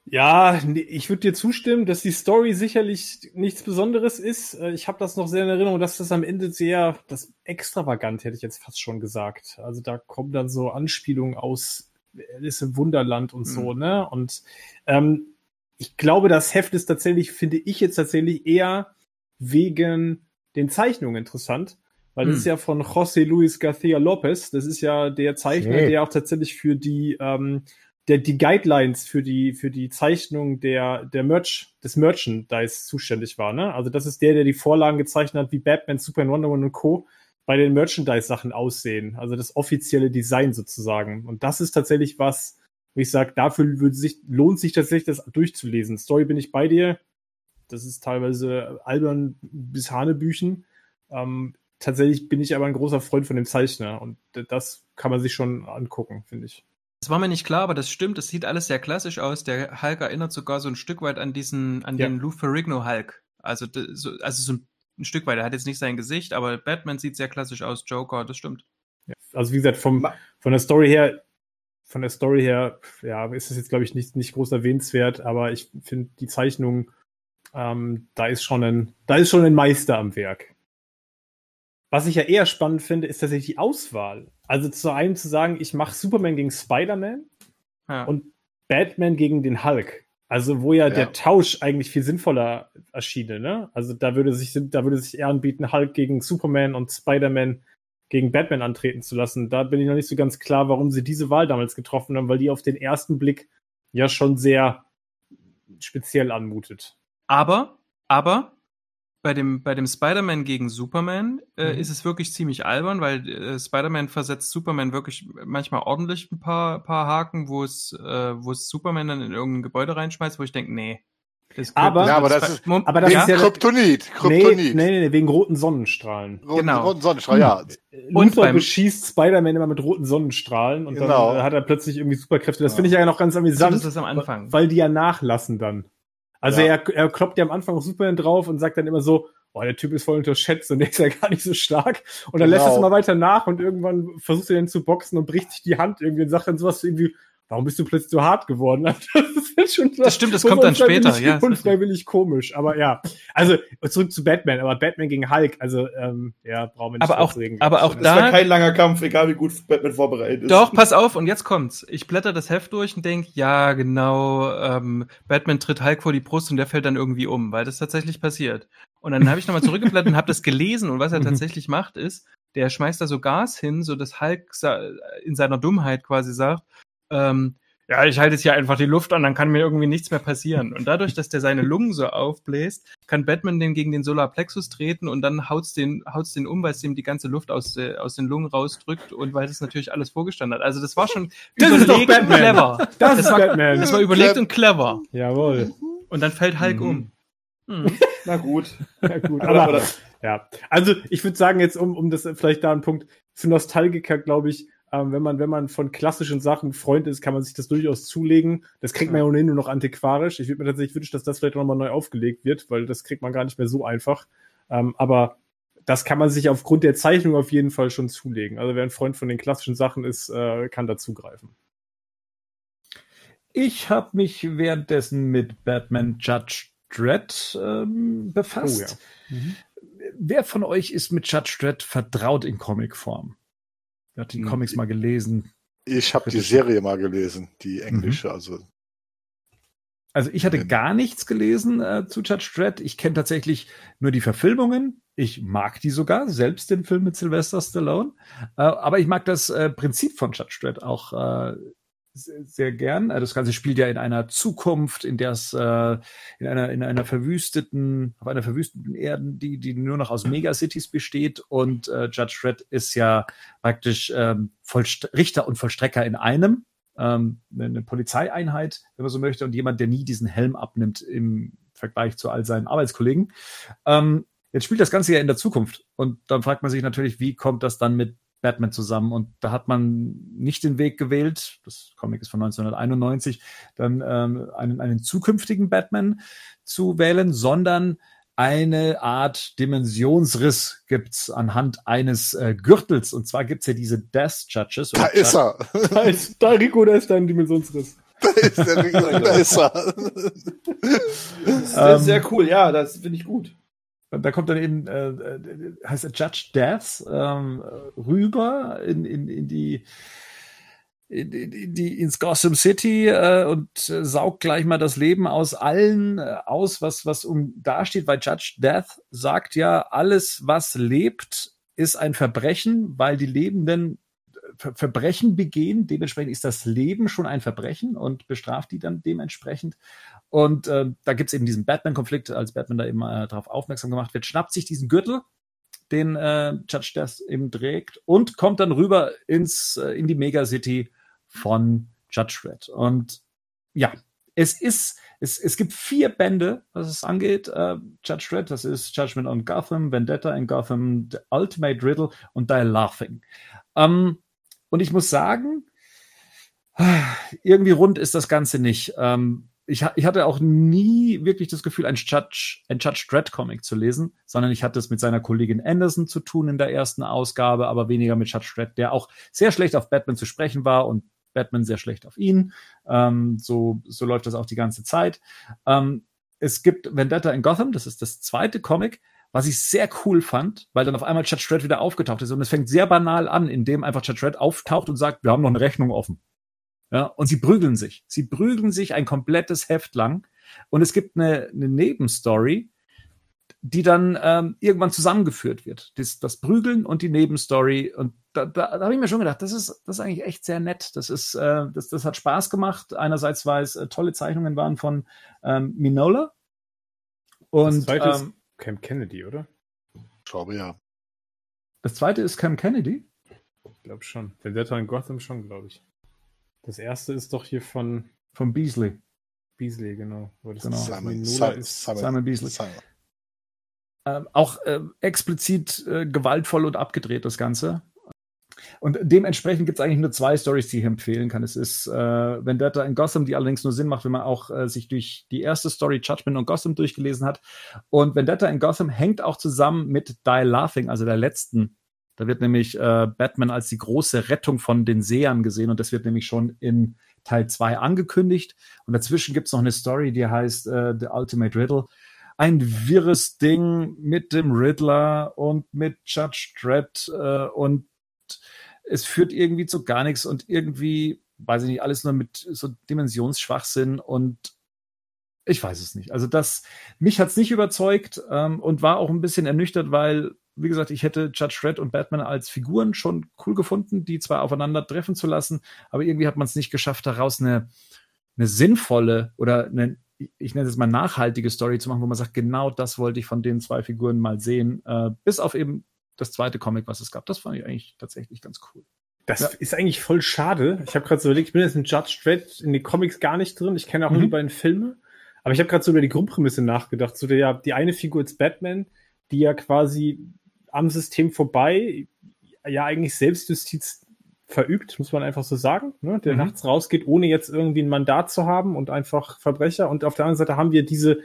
S2: Ja, ich würde dir zustimmen, dass die Story sicherlich nichts Besonderes ist. Äh, Ich habe das noch sehr in Erinnerung, dass das am Ende sehr das extravagant hätte ich jetzt fast schon gesagt. Also da kommen dann so Anspielungen aus Alice im Wunderland und so, ne? Und ähm, ich glaube, das Heft ist tatsächlich, finde ich jetzt tatsächlich eher wegen den Zeichnungen interessant, weil das
S3: Hm.
S2: ist ja von José Luis García López. Das ist ja der Zeichner,
S4: Schön.
S2: der auch tatsächlich für die ähm, der die Guidelines für die für die Zeichnung der der Merch des Merchandise zuständig war, ne? Also das ist der, der die Vorlagen gezeichnet hat, wie Batman, Superman, Wonder Woman und Co. bei den Merchandise Sachen aussehen, also das offizielle Design sozusagen. Und das ist tatsächlich was, wo ich sage, dafür würde sich lohnt sich tatsächlich das durchzulesen. Story bin ich bei dir. Das ist teilweise albern bis Hanebüchen. Ähm, tatsächlich bin ich aber ein großer Freund von dem Zeichner und das kann man sich schon angucken, finde ich.
S3: Das war mir nicht klar, aber das stimmt. Es sieht alles sehr klassisch aus. Der Hulk erinnert sogar so ein Stück weit an diesen, an
S2: Ja.
S3: den Lou Ferrigno Hulk. Also, so, also so ein, ein Stück weit. Er hat jetzt nicht sein Gesicht, aber Batman sieht sehr klassisch aus. Joker, das stimmt.
S2: Also wie gesagt, vom, von der Story her, von der Story her, ja, ist es jetzt, glaube ich, nicht, nicht groß erwähnenswert, aber ich finde die Zeichnung, ähm, da ist schon ein, da ist schon ein Meister am Werk. Was ich ja eher spannend finde, ist tatsächlich die Auswahl. Also zu einem zu sagen, ich mache Superman gegen Spider-Man
S3: Ja.
S2: und Batman gegen den Hulk. Also wo ja,
S4: Ja.
S2: der Tausch eigentlich viel sinnvoller erschiene, ne? Also da würde sich, da würde sich eher anbieten, Hulk gegen Superman und Spider-Man gegen Batman antreten zu lassen. Da bin ich noch nicht so ganz klar, warum sie diese Wahl damals getroffen haben, weil die auf den ersten Blick ja schon sehr speziell anmutet.
S3: Aber, aber bei dem, bei dem Spider-Man gegen Superman äh,
S2: Mhm.
S3: ist es wirklich ziemlich albern, weil äh, Spider-Man versetzt Superman wirklich manchmal ordentlich ein paar, paar Haken, wo es, äh, wo es Superman dann in irgendein Gebäude reinschmeißt, wo ich denke, nee. Das
S2: Aber-
S4: Ja, aber das ist-
S2: aber das
S3: ja,
S2: ist ja-
S4: Kryptonit. Kryptonit.
S2: nee, nee, nee, wegen roten Sonnenstrahlen.
S4: Roten,
S3: Genau.
S4: roten Sonnenstrahl, ja.
S2: Luthor
S3: beim-
S2: beschießt Spider-Man immer mit roten Sonnenstrahlen und
S4: Genau.
S2: dann hat er plötzlich irgendwie Superkräfte. Das
S4: Ja.
S2: finde ich ja noch ganz amüsant.
S3: das ist am Anfang.
S2: Weil die ja nachlassen dann. Also
S4: Ja.
S2: er, er kloppt ja am Anfang auf Superman drauf und sagt dann immer so, oh, der Typ ist voll unterschätzt und der ist ja gar nicht so stark. Und dann lässt
S4: Genau.
S2: es immer weiter nach und irgendwann versucht er den zu boxen und bricht sich die Hand irgendwie und sagt dann sowas irgendwie, warum bist du plötzlich so hart geworden? Das ist schon
S3: Das stimmt, das kommt dann später, ja, ist
S2: Unfreiwillig komisch, aber ja. Also zurück zu Batman, aber Batman gegen Hulk, also ähm, ja, brauchen wir nicht
S3: Aber auch-
S2: reden,
S3: aber auch.
S5: Das
S3: Da-
S5: war kein langer Kampf, egal wie gut Batman vorbereitet ist.
S3: Doch, pass auf, und jetzt kommt's. Ich blätter das Heft durch und denk, ja, genau, ähm, Batman tritt Hulk vor die Brust und der fällt dann irgendwie um, weil das tatsächlich passiert. Und dann habe ich nochmal zurückgeblättert und habe das gelesen und was er
S2: Mhm.
S3: tatsächlich macht, ist, der schmeißt da so Gas hin, so dass Hulk in seiner Dummheit quasi sagt, ähm, ja, ich halte jetzt hier einfach die Luft an, dann kann mir irgendwie nichts mehr passieren. Und dadurch, dass der seine Lungen so aufbläst, kann Batman den gegen den Solarplexus treten und dann haut's den, haut's den um, weil es ihm die ganze Luft aus, äh, aus den Lungen rausdrückt und weil das natürlich alles vorgestanden hat. Also das war schon
S2: Das ist doch
S3: überlegt und clever.
S2: Das ist
S3: war,
S2: Batman.
S3: Das war überlegt und clever.
S2: Jawohl.
S3: Und dann fällt Hulk
S2: Mhm.
S3: um. Mhm.
S5: Na gut.
S2: Ja, gut.
S5: Aber,
S2: Aber,
S5: aber,
S2: Ja, also ich würde sagen, jetzt um, um das vielleicht da ein Punkt, für Nostalgiker, glaube ich, Ähm, wenn, man, wenn man von klassischen Sachen Freund ist, kann man sich das durchaus zulegen. Das kriegt man ja ohnehin nur noch antiquarisch. Ich würde mir tatsächlich wünschen, dass das vielleicht nochmal neu aufgelegt wird, weil das kriegt man gar nicht mehr so einfach. Ähm, aber das kann man sich aufgrund der Zeichnung auf jeden Fall schon zulegen. Also wer ein Freund von den klassischen Sachen ist, äh, kann da zugreifen.
S1: Ich habe mich währenddessen mit Batman Judge Dredd ähm, befasst. Oh, ja. mhm. Wer von euch ist mit Judge Dredd vertraut in Comicform? Wer hat die mhm. Comics mal gelesen?
S4: Ich habe die Serie mal gelesen, die englische, mhm. also.
S1: Also ich hatte gar nichts gelesen äh, zu Judge Dredd. Ich kenne tatsächlich nur die Verfilmungen. Ich mag die sogar, selbst den Film mit Sylvester Stallone. Äh, aber ich mag das äh, Prinzip von Judge Dredd auch äh, sehr gern. Äh, das Ganze spielt ja in einer Zukunft, in der es äh, in einer in einer verwüsteten, auf einer verwüsteten Erden, die die nur noch aus Megacities besteht und äh, Judge Red ist ja praktisch ähm, Richter und Vollstrecker in einem, ähm, eine Polizeieinheit, wenn man so möchte, und jemand, der nie diesen Helm abnimmt im Vergleich zu all seinen Arbeitskollegen. Ähm, jetzt spielt das Ganze ja in der Zukunft und dann fragt man sich natürlich, wie kommt das dann mit Batman zusammen. Und da hat man nicht den Weg gewählt, das Comic ist von 1991, dann ähm, einen, einen zukünftigen Batman zu wählen, sondern eine Art Dimensionsriss gibt's anhand eines äh, Gürtels. Und zwar gibt's ja diese Death Judges.
S4: Da ist er.
S2: Da ist, da, Rico, da ist dein Dimensionsriss.
S4: Da ist der Rico, da ist er.
S5: Das ist ähm, sehr cool, ja, das finde ich gut.
S1: Da kommt dann eben, äh, äh heißt er Judge Death, ähm, rüber in, in, in die in, in, die ins Gotham City äh, und äh, saugt gleich mal das Leben aus allen äh, aus, was was um da steht, weil Judge Death sagt ja, alles was lebt ist ein Verbrechen, weil die Lebenden Ver Verbrechen begehen. Dementsprechend ist das Leben schon ein Verbrechen und bestraft die dann dementsprechend. Und äh, da gibt es eben diesen Batman-Konflikt, als Batman da eben äh, darauf aufmerksam gemacht wird, schnappt sich diesen Gürtel, den äh, Judge Death eben trägt und kommt dann rüber ins, äh, in die Megacity von Judge Red. Und ja, es ist, es, es gibt vier Bände, was es angeht. Uh, Judge Red, das ist Judgment on Gotham, Vendetta in Gotham, The Ultimate Riddle und Die Laughing. Ähm, und ich muss sagen, irgendwie rund ist das Ganze nicht. Ähm, ich, ich, hatte auch nie wirklich das Gefühl, ein Judge, ein Judge Dredd Comic zu lesen, sondern ich hatte es mit seiner Kollegin Anderson zu tun in der ersten Ausgabe, aber weniger mit Judge Dredd, der auch sehr schlecht auf Batman zu sprechen war und Batman sehr schlecht auf ihn. Ähm, so, so läuft das auch die ganze Zeit. Ähm, es gibt Vendetta in Gotham, das ist das zweite Comic, was ich sehr cool fand, weil dann auf einmal Judge Dredd wieder aufgetaucht ist. Und es fängt sehr banal an, indem einfach Judge Dredd auftaucht und sagt, wir haben noch eine Rechnung offen. Ja, und sie prügeln sich. Sie prügeln sich ein komplettes Heft lang. Und es gibt eine, eine Nebenstory, die dann ähm, irgendwann zusammengeführt wird. Das, das Prügeln und die Nebenstory. Und da, da, da habe ich mir schon gedacht, das ist, das ist eigentlich echt sehr nett. Das ist, äh, das, das hat Spaß gemacht. Einerseits, weil es äh, tolle Zeichnungen waren von ähm, Minola. Und
S2: das ähm, Cam Kennedy, oder?
S4: Ich glaube ja.
S1: Das zweite ist Cam Kennedy?
S2: Ich glaube schon. Vendetta in Gotham schon, glaube ich. Das erste ist doch hier von.
S1: Von Beasley.
S2: Beasley, genau.
S1: genau. Simon, Simon, Simon, Simon, Beasley. Simon. Ähm, auch äh, explizit äh, gewaltvoll und abgedreht, das Ganze. Und dementsprechend gibt es eigentlich nur zwei Stories, die ich empfehlen kann. Es ist äh, Vendetta in Gotham, die allerdings nur Sinn macht, wenn man auch äh, sich durch die erste Story Judgment und Gotham durchgelesen hat. Und Vendetta in Gotham hängt auch zusammen mit Die Laughing, also der letzten. Da wird nämlich äh, Batman als die große Rettung von den Sehern gesehen und das wird nämlich schon in Teil 2 angekündigt. Und dazwischen gibt es noch eine Story, die heißt äh, The Ultimate Riddle ein wirres Ding mit dem Riddler und mit Judge Dredd äh, und es führt irgendwie zu gar nichts und irgendwie, weiß ich nicht, alles nur mit so Dimensionsschwachsinn und ich weiß es nicht. Also das, mich hat es nicht überzeugt ähm, und war auch ein bisschen ernüchtert, weil, wie gesagt, ich hätte Judge Red und Batman als Figuren schon cool gefunden, die zwar aufeinander treffen zu lassen, aber irgendwie hat man es nicht geschafft, daraus eine, eine sinnvolle oder eine, ich nenne es mal nachhaltige Story zu machen, wo man sagt, genau das wollte ich von den zwei Figuren mal sehen, äh, bis auf eben das zweite Comic, was es gab. Das fand ich eigentlich tatsächlich ganz cool.
S2: Das ja. ist eigentlich voll schade. Ich habe gerade so überlegt, ich bin jetzt in Judge Dredd in den Comics gar nicht drin. Ich kenne auch mhm. nur die beiden Filme. Aber ich habe gerade so über die Grundprämisse nachgedacht. So der, ja, die eine Figur ist Batman, die ja quasi am System vorbei ja eigentlich Selbstjustiz verübt, muss man einfach so sagen, ne? der
S1: Mhm.
S2: nachts rausgeht, ohne jetzt irgendwie ein Mandat zu haben und einfach Verbrecher. Und auf der anderen Seite haben wir diese,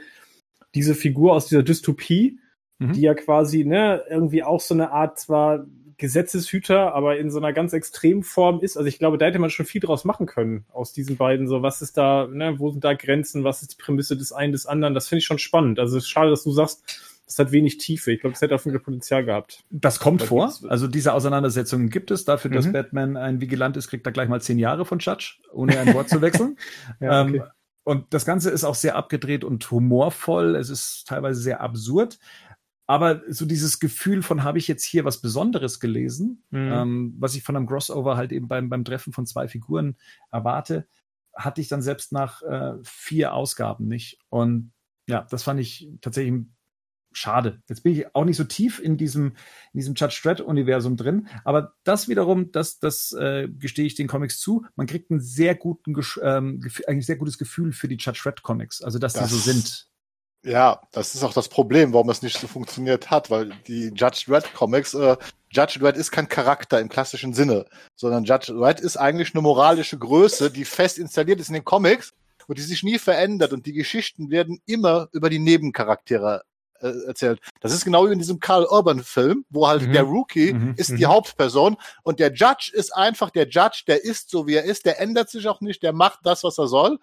S2: diese Figur aus dieser Dystopie,
S1: Mhm.
S2: die ja quasi ne, irgendwie auch so eine Art zwar Gesetzeshüter, aber in so einer ganz extremen Form ist. Also ich glaube, da hätte man schon viel draus machen können aus diesen beiden. So, was ist da, ne, wo sind da Grenzen, was ist die Prämisse des einen, des anderen? Das finde ich schon spannend. Also es ist schade, dass du sagst, das hat wenig Tiefe. Ich glaube, das hätte jeden Fall Potenzial gehabt.
S1: Das kommt vor. Also diese Auseinandersetzungen gibt es. Dafür, dass
S2: Mhm.
S1: Batman ein Vigilant ist, kriegt er gleich mal zehn Jahre von Judge, ohne ein Wort zu wechseln.
S2: Ja,
S1: Ähm,
S2: okay.
S1: und das Ganze ist auch sehr abgedreht und humorvoll. Es ist teilweise sehr absurd. Aber so dieses Gefühl von, habe ich jetzt hier was Besonderes gelesen,
S2: Mhm.
S1: ähm, was ich von einem Crossover halt eben beim, beim Treffen von zwei Figuren erwarte, hatte ich dann selbst nach äh, vier Ausgaben nicht. Und ja, das fand ich tatsächlich schade. Jetzt bin ich auch nicht so tief in diesem, in diesem Judge Dredd-Universum drin, aber das wiederum, das, das äh, gestehe ich den Comics zu, man kriegt ein sehr guten, ähm, eigentlich sehr gutes Gefühl für die Judge Dredd-Comics, also dass die
S4: Das-
S1: so sind.
S4: Ja, das ist auch das Problem, warum es nicht so funktioniert hat, weil die Judge Dredd Comics, äh, Judge Dredd ist kein Charakter im klassischen Sinne, sondern Judge Dredd ist eigentlich eine moralische Größe, die fest installiert ist in den Comics und die sich nie verändert und die Geschichten werden immer über die Nebencharaktere äh, erzählt. Das ist genau wie in diesem Karl Urban Film, wo halt
S2: Mhm.
S4: der Rookie
S1: Mhm.
S4: ist
S2: Mhm.
S4: die Hauptperson und der Judge ist einfach der Judge, der ist so wie er ist, der ändert sich auch nicht, der macht das, was er soll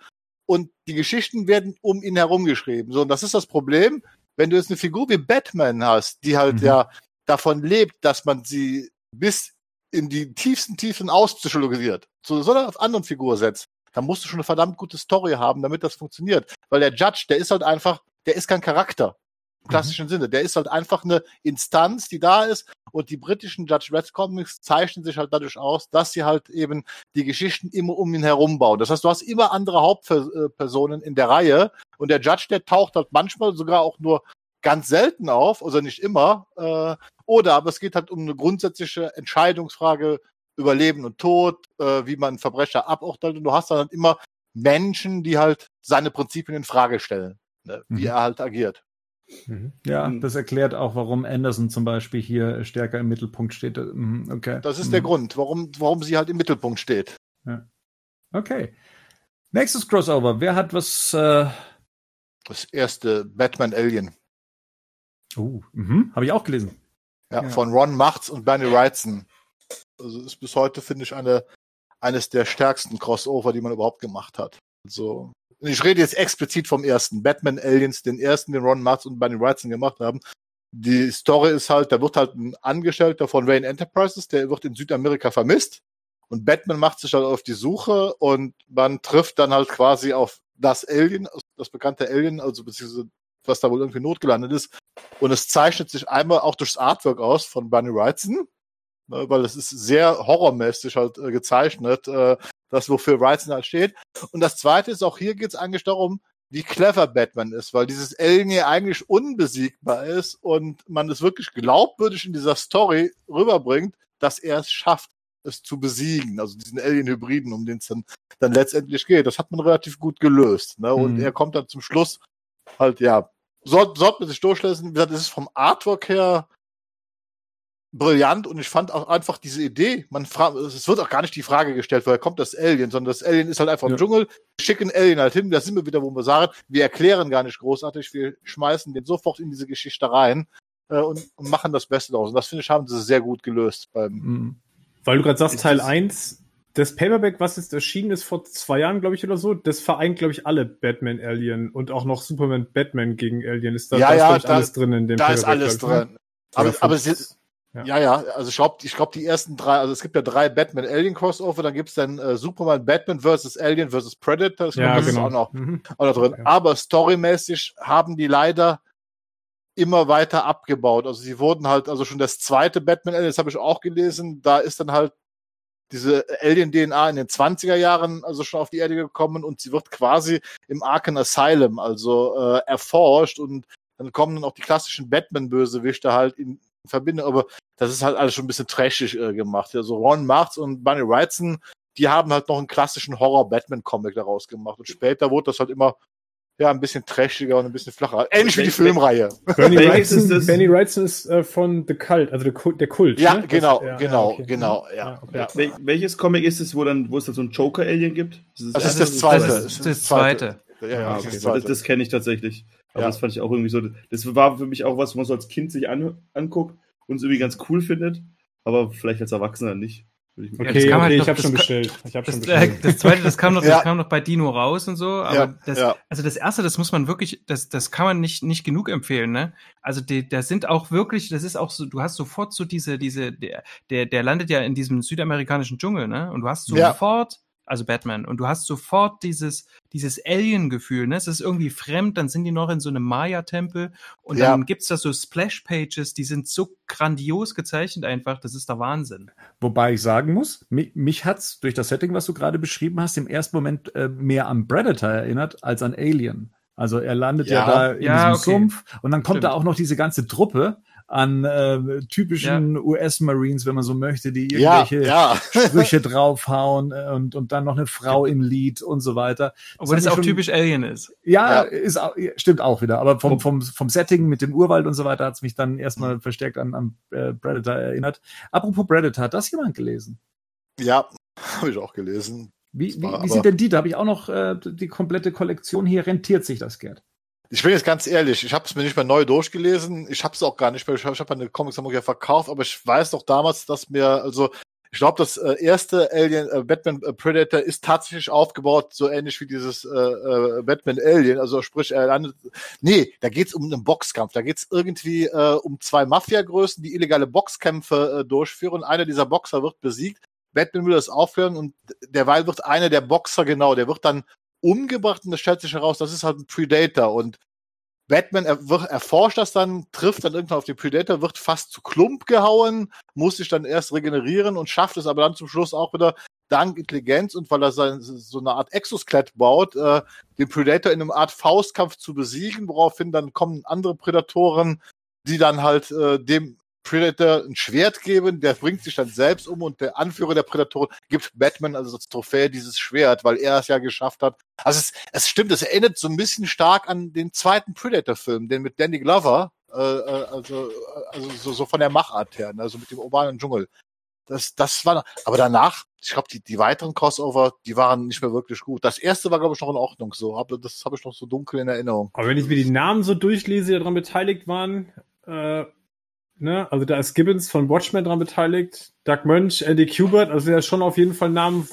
S4: und die Geschichten werden um ihn herum geschrieben. So, und das ist das Problem, wenn du jetzt eine Figur wie Batman hast, die halt
S1: Mhm.
S4: ja davon lebt, dass man sie bis in die tiefsten Tiefen auspsychologisiert, zu so einer anderen Figur setzt, dann musst du schon eine verdammt gute Story haben, damit das funktioniert. Weil der Judge, der ist halt einfach, der ist kein Charakter im klassischen Sinne. Der ist halt einfach eine Instanz, die da ist. Und die britischen Judge Red Comics zeichnen sich halt dadurch aus, dass sie halt eben die Geschichten immer um ihn herum bauen. Das heißt, du hast immer andere Hauptpersonen in der Reihe. Und der Judge, der taucht halt manchmal sogar auch nur ganz selten auf, also nicht immer. Äh, oder aber es geht halt um eine grundsätzliche Entscheidungsfrage über Leben und Tod, äh, wie man Verbrecher aburteilt. Und du hast dann halt immer Menschen, die halt seine Prinzipien in Frage stellen, ne? wie
S1: Mhm.
S4: er halt agiert.
S2: Mhm.
S1: Ja,
S5: Mhm.
S1: das erklärt auch, warum Anderson zum Beispiel hier stärker im Mittelpunkt steht. Mhm, Okay.
S4: Das ist der
S1: Mhm.
S4: Grund, warum, warum sie halt im Mittelpunkt steht.
S1: Okay. Nächstes Crossover. Wer hat was? Äh,
S4: Das erste Batman Alien.
S1: uh, mhm, Habe ich auch gelesen.
S4: Ja,
S3: Ja.
S4: von Ron Machts und Bernie Wrightson. Also ist bis heute, finde ich, eine, eines der stärksten Crossover, die man überhaupt gemacht hat. Also, ich rede jetzt explizit vom ersten. Batman Aliens, den ersten, den Ron Machts und Bernie Wrightson gemacht haben. Die Story ist halt, da wird halt ein Angestellter von Wayne Enterprises, der wird in Südamerika vermisst. Und Batman macht sich halt auf die Suche und man trifft dann halt quasi auf das Alien, das bekannte Alien, also beziehungsweise was da wohl irgendwie notgelandet ist. Und es zeichnet sich einmal auch durchs Artwork aus von Bunny Wrightson, ne, weil es ist sehr horrormäßig halt äh, gezeichnet, äh, das wofür Wrightson halt steht. Und das zweite ist, auch hier geht es eigentlich darum, wie clever Batman ist, weil dieses Alien hier eigentlich unbesiegbar ist und man es wirklich glaubwürdig in dieser Story rüberbringt, dass er es schafft, es zu besiegen, also diesen Alien-Hybriden, um den es dann, dann letztendlich geht. Das hat man relativ gut gelöst. Ne? Und
S1: Mhm.
S4: er kommt dann zum Schluss halt, ja, sollte sollte man sich durchlesen. Wie gesagt, es ist vom Artwork her brillant und ich fand auch einfach diese Idee, man fragt, es wird auch gar nicht die Frage gestellt, woher kommt das Alien, sondern das Alien ist halt einfach
S1: Ja.
S4: im Dschungel, wir schicken Alien halt hin, da sind wir wieder, wo wir sagen, wir erklären gar nicht großartig, wir schmeißen den sofort in diese Geschichte rein äh, und, und machen das Beste daraus. Und das finde ich, haben sie sehr gut gelöst beim
S1: Mhm.
S2: Weil du gerade sagst,
S5: Ist
S2: Teil
S5: das-
S2: 1, das Paperback, was jetzt erschienen ist vor zwei Jahren, glaube ich, oder so, das vereint, glaube ich, alle Batman Alien und auch noch Superman Batman gegen Alien. Ist da,
S4: Ja,
S2: da ist,
S4: ja,
S2: ich,
S4: da-
S2: alles drin in dem
S4: Da ist
S2: Paperback,
S4: alles
S2: glaub ich, ne?
S4: drin. Aber, aber
S2: fünf-
S4: sie,
S2: ja.
S4: ja. ja, also ich glaube, ich glaub, die ersten drei, also es gibt ja drei Batman Alien Crossover, dann gibt's dann äh, Superman Batman versus Alien versus Predator, das,
S2: ja,
S4: das
S2: genau.
S4: ist auch noch,
S2: Mhm.
S4: auch noch drin.
S2: Ja.
S4: Aber storymäßig haben die leider immer weiter abgebaut. Also sie wurden halt, also schon das zweite Batman Alien, das habe ich auch gelesen, da ist dann halt diese Alien-DNA in den 20er Jahren also schon auf die Erde gekommen und sie wird quasi im Arkham Asylum also äh, erforscht und dann kommen dann auch die klassischen Batman-Bösewichte halt in Verbindung, aber das ist halt alles schon ein bisschen trashig äh, gemacht. Also Ron Martz und Bunny Wrightson, die haben halt noch einen klassischen Horror-Batman-Comic daraus gemacht und später wurde das halt immer ja, ein bisschen trashiger und ein bisschen flacher. Ähnlich wie die Filmreihe.
S5: Ist
S2: Wrightson,
S5: das?
S2: Bernie Wrightson ist äh, von The Cult, also der Kult. Der Kult
S4: Ja,
S2: ne?
S4: genau,
S2: Das- ja,
S4: genau,
S2: ja, okay.
S4: genau, ja.
S2: okay.
S5: Ja. Wel welches Comic ist es, wo dann, wo es da so ein Joker-Alien gibt? Ist
S4: Das ist
S5: erste
S4: das
S5: oder
S4: zweite.
S5: zweite?
S3: Das ist das zweite.
S4: Ja, ja, das
S5: okay.
S4: ist das
S5: Das, das kenne ich tatsächlich. Aber
S4: Ja.
S5: das fand ich auch irgendwie so. Das war für mich auch was, wo man so als Kind sich an, anguckt und es irgendwie ganz cool findet. Aber vielleicht als Erwachsener nicht.
S2: Okay,
S3: kann man
S2: okay,
S3: noch-
S2: ich habe schon bestellt. Ich habe schon
S3: Das, äh,
S2: bestellt.
S3: das zweite, das kam noch,
S4: Ja.
S3: das kam noch bei Dino raus und so, aber
S4: Ja,
S3: das,
S4: ja.
S3: also das erste, das muss man wirklich, das, das kann man nicht, nicht genug empfehlen, ne? Also die, da sind auch wirklich, das ist auch so, du hast sofort so diese, diese, der, der, der landet ja in diesem südamerikanischen Dschungel, ne? Und du hast
S4: Ja.
S3: sofort, also Batman, und du hast sofort dieses, dieses Alien-Gefühl, ne? Es ist irgendwie fremd, dann sind die noch in so einem Maya-Tempel und
S4: Ja.
S3: dann gibt's da so Splash-Pages, die sind so grandios gezeichnet einfach, das ist der Wahnsinn.
S1: Wobei ich sagen muss, mich, mich hat's durch das Setting, was du gerade beschrieben hast, im ersten Moment äh, mehr an Predator erinnert als an Alien. Also er landet ja,
S4: Ja.
S1: da in
S3: Ja,
S1: diesem
S3: okay.
S1: Sumpf und dann kommt
S3: Stimmt.
S1: da auch noch diese ganze Truppe an äh, typischen US-Marines, wenn man so möchte, die
S4: Ja,
S1: irgendwelche
S4: ja.
S1: Sprüche draufhauen äh, und, und dann noch eine Frau im Lied und so weiter.
S3: Obwohl das
S1: mich
S3: auch
S1: schon-
S3: typisch Alien ist.
S1: Ja,
S4: Ja.
S1: ist auch, ja, stimmt auch wieder. Aber vom, vom, vom Setting mit dem Urwald und so weiter hat's mich dann erstmal verstärkt an, an äh, Predator erinnert. Apropos Predator, hat das jemand gelesen?
S4: Ja, habe ich auch gelesen.
S1: Wie, wie, wie sind denn die? Da habe ich auch noch äh, die komplette Kollektion hier. Rentiert sich das, Gerd?
S4: Ich bin jetzt ganz ehrlich, ich habe es mir nicht mehr neu durchgelesen. Ich habe es auch gar nicht mehr. Ich habe hab eine Comics-Sammlung ja verkauft, aber ich weiß doch damals, dass mir, also ich glaube, das äh, erste Alien, äh, Batman äh, Predator ist tatsächlich aufgebaut, so ähnlich wie dieses äh, äh, Batman Alien. Also sprich, er landet. Nee, da geht's um einen Boxkampf. Da geht's irgendwie äh, um zwei Mafia-Größen, die illegale Boxkämpfe äh, durchführen. Einer dieser Boxer wird besiegt. Batman will das aufhören und derweil wird einer der Boxer, genau, der wird dann umgebracht und das stellt sich heraus, das ist halt ein Predator. Und Batman er, erforscht das dann, trifft dann irgendwann auf den Predator, wird fast zu Klump gehauen, muss sich dann erst regenerieren und schafft es aber dann zum Schluss auch wieder dank Intelligenz und weil er sein, so eine Art Exoskelett baut, äh, den Predator in einem Art Faustkampf zu besiegen, woraufhin dann kommen andere Prädatoren, die dann halt äh, dem Predator ein Schwert geben, der bringt sich dann selbst um und der Anführer der Prädatoren gibt Batman also als Trophäe dieses Schwert, weil er es ja geschafft hat. Also es, es stimmt, es erinnert so ein bisschen stark an den zweiten Predator-Film, den mit Danny Glover, äh, äh, also, äh, also so, so von der Machart her, ne, also mit dem urbanen Dschungel. Das, das war, aber danach, ich glaube, die, die weiteren Crossover, die waren nicht mehr wirklich gut. Das erste war, glaube ich, noch in Ordnung so, aber das habe ich noch so dunkel in Erinnerung.
S2: Aber wenn ich mir die Namen so durchlese, die daran beteiligt waren, äh, ne, also da ist Gibbons von Watchmen dran beteiligt, Doug Mönch, Andy Kubert, also ja schon auf jeden Fall Namen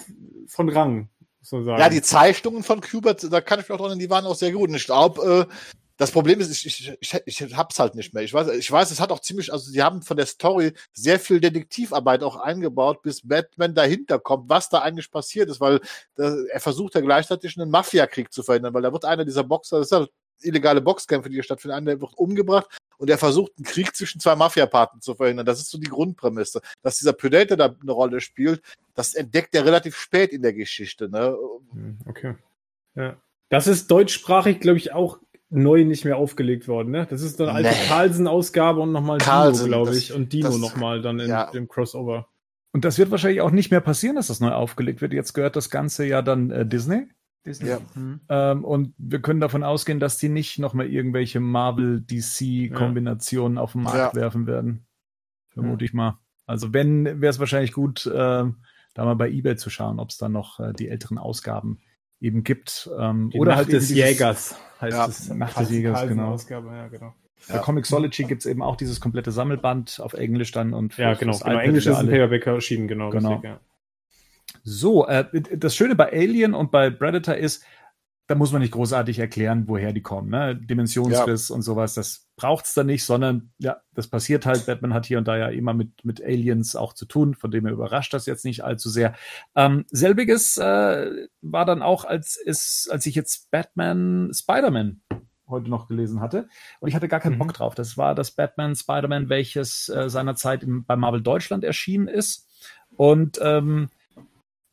S2: von Rang, muss man sagen.
S4: Ja, die Zeichnungen von Kubert, da kann ich mich auch dran, die waren auch sehr gut. Und ich glaube, äh, das Problem ist, ich, ich, ich, ich hab's halt nicht mehr. Ich weiß, ich weiß, es hat auch ziemlich, also sie haben von der Story sehr viel Detektivarbeit auch eingebaut, bis Batman dahinter kommt, was da eigentlich passiert ist, weil da, er versucht ja gleichzeitig einen Mafiakrieg zu verhindern, weil da wird einer dieser Boxer, das ist ja illegale Boxkämpfe, die hier stattfinden, einer der wird umgebracht und er versucht, einen Krieg zwischen zwei Mafiapartnern zu verhindern. Das ist so die Grundprämisse. Dass dieser Predator da eine Rolle spielt, das entdeckt er relativ spät in der Geschichte. Ne?
S2: Hm, Okay. Ja. Das ist deutschsprachig, glaube ich, auch neu nicht mehr aufgelegt worden, ne? Das ist eine alte
S4: Nee.
S2: Carlsen-Ausgabe und nochmal Dino, glaube
S4: das-
S2: ich. Und Dino nochmal dann in
S4: ja.
S2: dem Crossover.
S1: Und das wird wahrscheinlich auch nicht mehr passieren, dass das neu aufgelegt wird. Jetzt gehört das Ganze ja dann äh, Disney.
S3: Disney.
S4: Ja.
S3: Hm.
S1: Ähm, und wir können davon ausgehen, dass die nicht nochmal irgendwelche Marvel-DC-Kombinationen auf den Markt
S4: Ja.
S1: werfen werden. Vermute ich mal. Also wenn, wäre es wahrscheinlich gut, äh, da mal bei Ebay zu schauen, ob es da noch äh, die älteren Ausgaben eben gibt. Ähm,
S2: Die
S1: oder
S2: Nacht
S1: halt
S2: des
S1: dieses-
S2: Jägers heißt
S4: Ja,
S2: es.
S1: Nacht des Jägers, genau.
S2: Ausgabe, ja, genau.
S1: Bei Comixology gibt's eben auch dieses komplette Sammelband auf Englisch dann und
S2: Ja, genau. genau. Englisch ist ein. Paperback erschienen, genau.
S1: Genau.
S2: richtig, ja.
S1: So, äh, das Schöne bei Alien und bei Predator ist, da muss man nicht großartig erklären, woher die kommen. Ne? Dimensionsriss und sowas, das braucht's da nicht, sondern ja, das passiert halt. Batman hat hier und da ja immer mit, mit Aliens auch zu tun, von dem er überrascht das jetzt nicht allzu sehr. Ähm, selbiges äh, war dann auch, als, es, als ich jetzt Batman Spider-Man heute noch gelesen hatte. Und ich hatte gar keinen
S2: Mhm.
S1: Bock drauf. Das war das Batman Spider-Man, welches äh, seinerzeit im, bei Marvel Deutschland erschienen ist. Und ähm,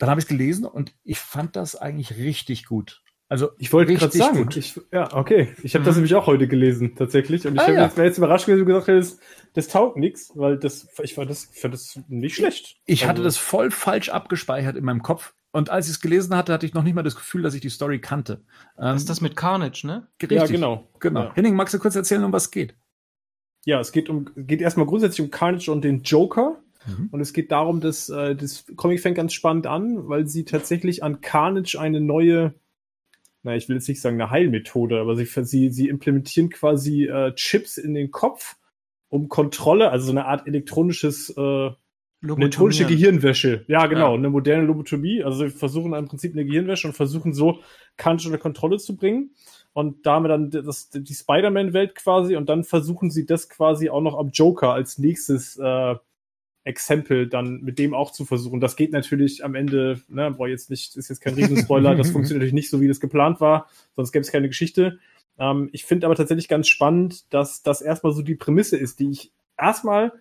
S1: dann habe ich gelesen und ich fand das eigentlich richtig gut. Also
S2: Ich wollte gerade sagen, ich, ja, okay. Ich habe das
S3: Mhm.
S2: nämlich auch heute gelesen, tatsächlich. Und ich
S1: Ah,
S2: hab
S1: ja.
S2: jetzt, wäre jetzt überrascht wenn du gesagt hättest, das taugt nichts, weil das, ich fand das, ich fand das nicht schlecht.
S1: Ich hatte
S2: Also-
S1: das voll falsch abgespeichert in meinem Kopf. und als ich es gelesen hatte, hatte ich noch nicht mal das Gefühl, dass ich die Story kannte.
S3: Ähm, das ist das mit Carnage, ne?
S1: Richtig. Ja, genau. genau. Ja. Henning, magst du kurz erzählen, um was es geht?
S2: Ja, es geht um geht erstmal grundsätzlich um Carnage und den Joker. Mhm. Und es geht darum, dass äh, das Comic fängt ganz spannend an, weil sie tatsächlich an Carnage eine neue, na, ich will jetzt nicht sagen eine Heilmethode, aber sie, sie, sie implementieren quasi äh, Chips in den Kopf, um Kontrolle, also so eine Art elektronisches äh, elektronische Gehirnwäsche. Ja, genau, ja. eine moderne Lobotomie. Also sie versuchen im Prinzip eine Gehirnwäsche und versuchen so Carnage unter Kontrolle zu bringen und da haben wir dann das, die Spider-Man-Welt quasi und dann versuchen sie das quasi auch noch am Joker als nächstes äh, Exempel dann mit dem auch zu versuchen. Das geht natürlich am Ende, ne, boah, jetzt nicht, ist jetzt kein Riesenspoiler, das funktioniert natürlich nicht so, wie das geplant war, sonst gäbe es keine Geschichte. Ähm, ich finde aber tatsächlich ganz spannend, dass das erstmal so die Prämisse ist, die ich erstmal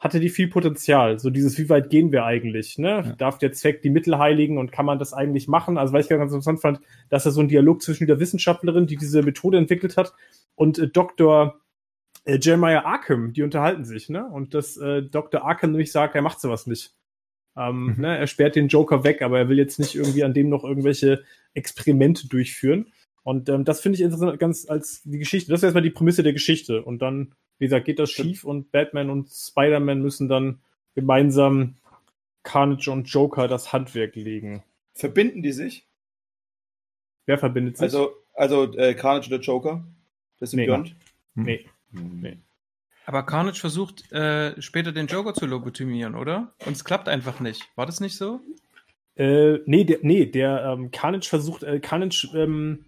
S2: hatte die viel Potenzial. So dieses, wie weit gehen wir eigentlich? Ne? Ja. Darf der Zweck die Mittel heiligen und kann man das eigentlich machen? Also, weil ich ganz interessant fand, dass er so ein Dialog zwischen der Wissenschaftlerin, die diese Methode entwickelt hat, und äh, Dr. Äh, Jeremiah Arkham, die unterhalten sich, ne? Und dass äh, Dr. Arkham nämlich sagt, er macht sowas nicht. Ähm, mhm. ne? Er sperrt den Joker weg, aber er will jetzt nicht irgendwie an dem noch irgendwelche Experimente durchführen. Und ähm, das finde ich interessant, ganz als die Geschichte. Das ist erstmal die Prämisse der Geschichte. Und dann wie gesagt, geht das schief und Batman und Spider-Man müssen dann gemeinsam Carnage und Joker das Handwerk legen.
S5: Verbinden die sich?
S2: Wer verbindet sich?
S5: Also, also äh, Carnage und der Joker?
S2: Das Symbiont? Nee. nee. Nee.
S3: Aber Carnage versucht äh, später den Joker zu lobotomieren, oder? Und es klappt einfach nicht. War das nicht so?
S2: Äh, nee, der, nee, der ähm, Carnage versucht, äh, Carnage, ähm,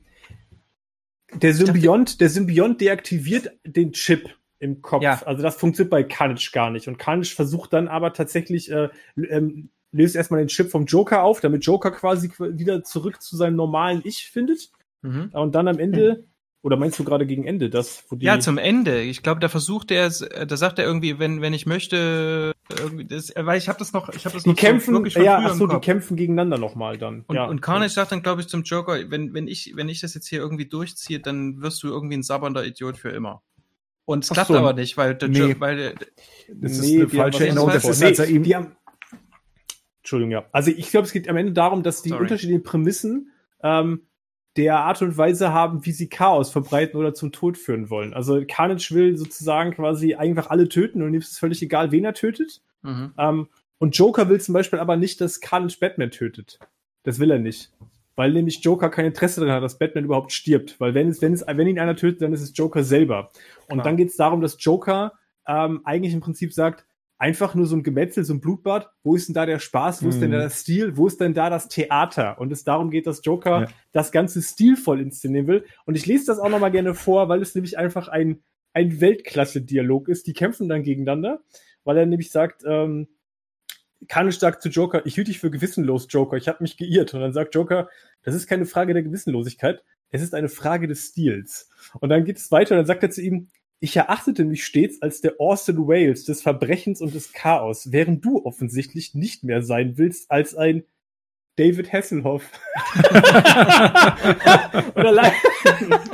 S2: der Symbiont, der Symbiont deaktiviert den Chip im Kopf. Ja. Also das funktioniert bei Carnage gar nicht. Und Carnage versucht dann aber tatsächlich, äh, ähm, löst erstmal den Chip vom Joker auf, damit Joker quasi wieder zurück zu seinem normalen Ich findet. Mhm. Und dann am Ende, mhm. oder meinst du gerade gegen Ende, das,
S3: wo die. Ja, zum Ende. Ich glaube, da versucht er, da sagt er irgendwie, wenn, wenn ich möchte, irgendwie, das, weil ich habe das noch, ich habe das
S2: die noch kämpfen, so, ja, ach so, die kämpfen gegeneinander nochmal dann.
S3: Und,
S2: ja.
S3: und Carnage sagt dann, glaube ich, zum Joker, wenn, wenn ich, wenn ich das jetzt hier irgendwie durchziehe, dann wirst du irgendwie ein sabbernder Idiot für immer. Und es klappt so, aber nicht, weil, der nee. weil
S2: das ist eine falsche Erinnerung. Das ist, als er ihm die haben, Entschuldigung, ja. Also ich glaube, es geht am Ende darum, dass die Sorry. unterschiedlichen Prämissen ähm, der Art und Weise haben, wie sie Chaos verbreiten oder zum Tod führen wollen. Also Carnage will sozusagen quasi einfach alle töten und ihm ist es völlig egal, wen er tötet. Mhm. Ähm, und Joker will zum Beispiel aber nicht, dass Carnage Batman tötet. Das will er nicht weil nämlich Joker kein Interesse daran hat, dass Batman überhaupt stirbt. Weil wenn es, wenn es, wenn ihn einer tötet, dann ist es Joker selber. Und Klar. dann geht es darum, dass Joker ähm, eigentlich im Prinzip sagt, einfach nur so ein Gemetzel, so ein Blutbad, wo ist denn da der Spaß, wo ist denn da mhm. der Stil, wo ist denn da das Theater? Und es darum geht, dass Joker ja. das Ganze stilvoll inszenieren will. Und ich lese das auch nochmal gerne vor, weil es nämlich einfach ein, ein Weltklasse-Dialog ist. Die kämpfen dann gegeneinander, weil er nämlich sagt, ähm, Kanisch sagt zu Joker, ich hielt dich für gewissenlos, Joker, ich habe mich geirrt. Und dann sagt Joker, das ist keine Frage der Gewissenlosigkeit, es ist eine Frage des Stils. Und dann geht es weiter und dann sagt er zu ihm, ich erachtete mich stets als der Orson Wales des Verbrechens und des Chaos, während du offensichtlich nicht mehr sein willst als ein David Hasselhoff. und allein,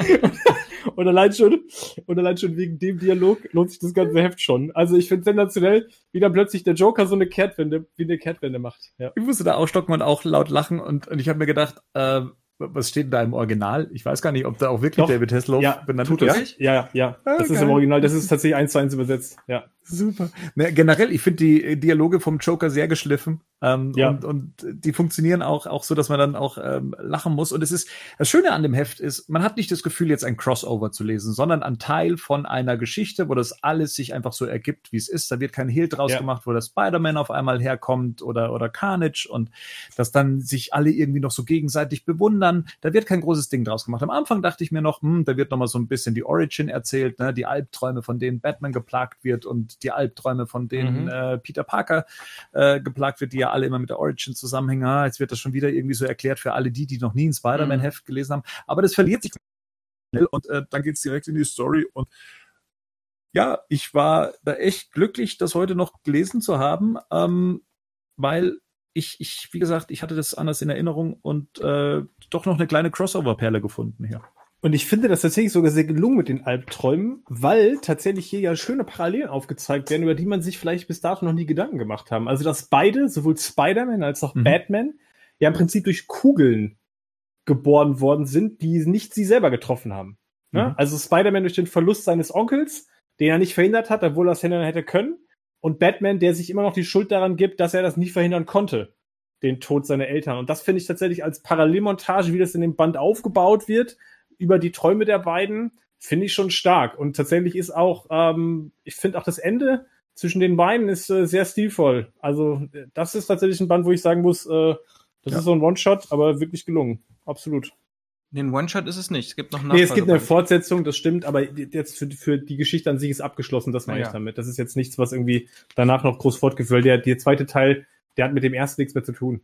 S2: und allein schon, und allein schon wegen dem Dialog lohnt sich das ganze Heft schon. Also ich finde sensationell, wie dann plötzlich der Joker so eine Kehrtwende, wie eine Kehrtwende macht.
S1: Ja. Ich musste da aufstocken und auch laut lachen und, und ich habe mir gedacht, äh, was steht denn da im Original? Ich weiß gar nicht, ob da auch wirklich Doch. David Hasselhoff
S2: ja, benannt tut ist. Ja, ja, ja. Ah, das geil. ist im Original. Das ist tatsächlich eins zu eins übersetzt. Ja.
S1: Super. Ne, generell, ich finde die Dialoge vom Joker sehr geschliffen. Ähm, ja. und, und die funktionieren auch, auch so, dass man dann auch ähm, lachen muss. Und es ist, das Schöne an dem Heft ist, man hat nicht das Gefühl, jetzt ein Crossover zu lesen, sondern ein Teil von einer Geschichte, wo das alles sich einfach so ergibt, wie es ist. Da wird kein Hehl draus ja. gemacht, wo der Spider-Man auf einmal herkommt oder, oder Carnage und dass dann sich alle irgendwie noch so gegenseitig bewundern. Da wird kein großes Ding draus gemacht. Am Anfang dachte ich mir noch, hm, da wird noch mal so ein bisschen die Origin erzählt, ne, die Albträume, von denen Batman geplagt wird und die Albträume, von denen mhm. äh, Peter Parker äh, geplagt wird, die ja alle immer mit der Origin zusammenhängen. Ah, jetzt wird das schon wieder irgendwie so erklärt für alle die, die noch nie ein Spider-Man-Heft mhm. gelesen haben. Aber das verliert sich schnell und äh, dann geht's direkt in die Story und ja, ich war da echt glücklich, das heute noch gelesen zu haben, ähm, weil ich, ich, wie gesagt, ich hatte das anders in Erinnerung und äh, doch noch eine kleine Crossover-Perle gefunden hier.
S2: Und ich finde das tatsächlich sogar sehr gelungen mit den Albträumen, weil tatsächlich hier ja schöne Parallelen aufgezeigt werden, über die man sich vielleicht bis dato noch nie Gedanken gemacht haben. Also, dass beide, sowohl Spider-Man als auch mhm. Batman, ja im Prinzip durch Kugeln geboren worden sind, die nicht sie selber getroffen haben. Ne?
S1: Mhm.
S2: Also Spider-Man durch den Verlust seines Onkels, den er nicht verhindert hat, obwohl er es verhindern hätte können. Und Batman, der sich immer noch die Schuld daran gibt, dass er das nie verhindern konnte, den Tod seiner Eltern. Und das finde ich tatsächlich als Parallelmontage, wie das in dem Band aufgebaut wird, über die Träume der beiden, finde ich schon stark. Und tatsächlich ist auch, ähm, ich finde auch das Ende zwischen den beiden ist äh, sehr stilvoll. Also äh, das ist tatsächlich ein Band, wo ich sagen muss, äh, das
S1: Ja.
S2: ist so ein One-Shot, aber wirklich gelungen. Absolut.
S3: Den One-Shot ist es nicht. Es gibt noch einen
S2: Nee, es gibt eine. Fortsetzung, das stimmt, aber jetzt für, für die Geschichte an sich ist abgeschlossen, das meine
S3: Ja.
S2: ich damit. Das ist jetzt nichts, was irgendwie danach noch groß fortgeführt wird. Der, der zweite Teil, der hat mit dem ersten nichts mehr zu tun.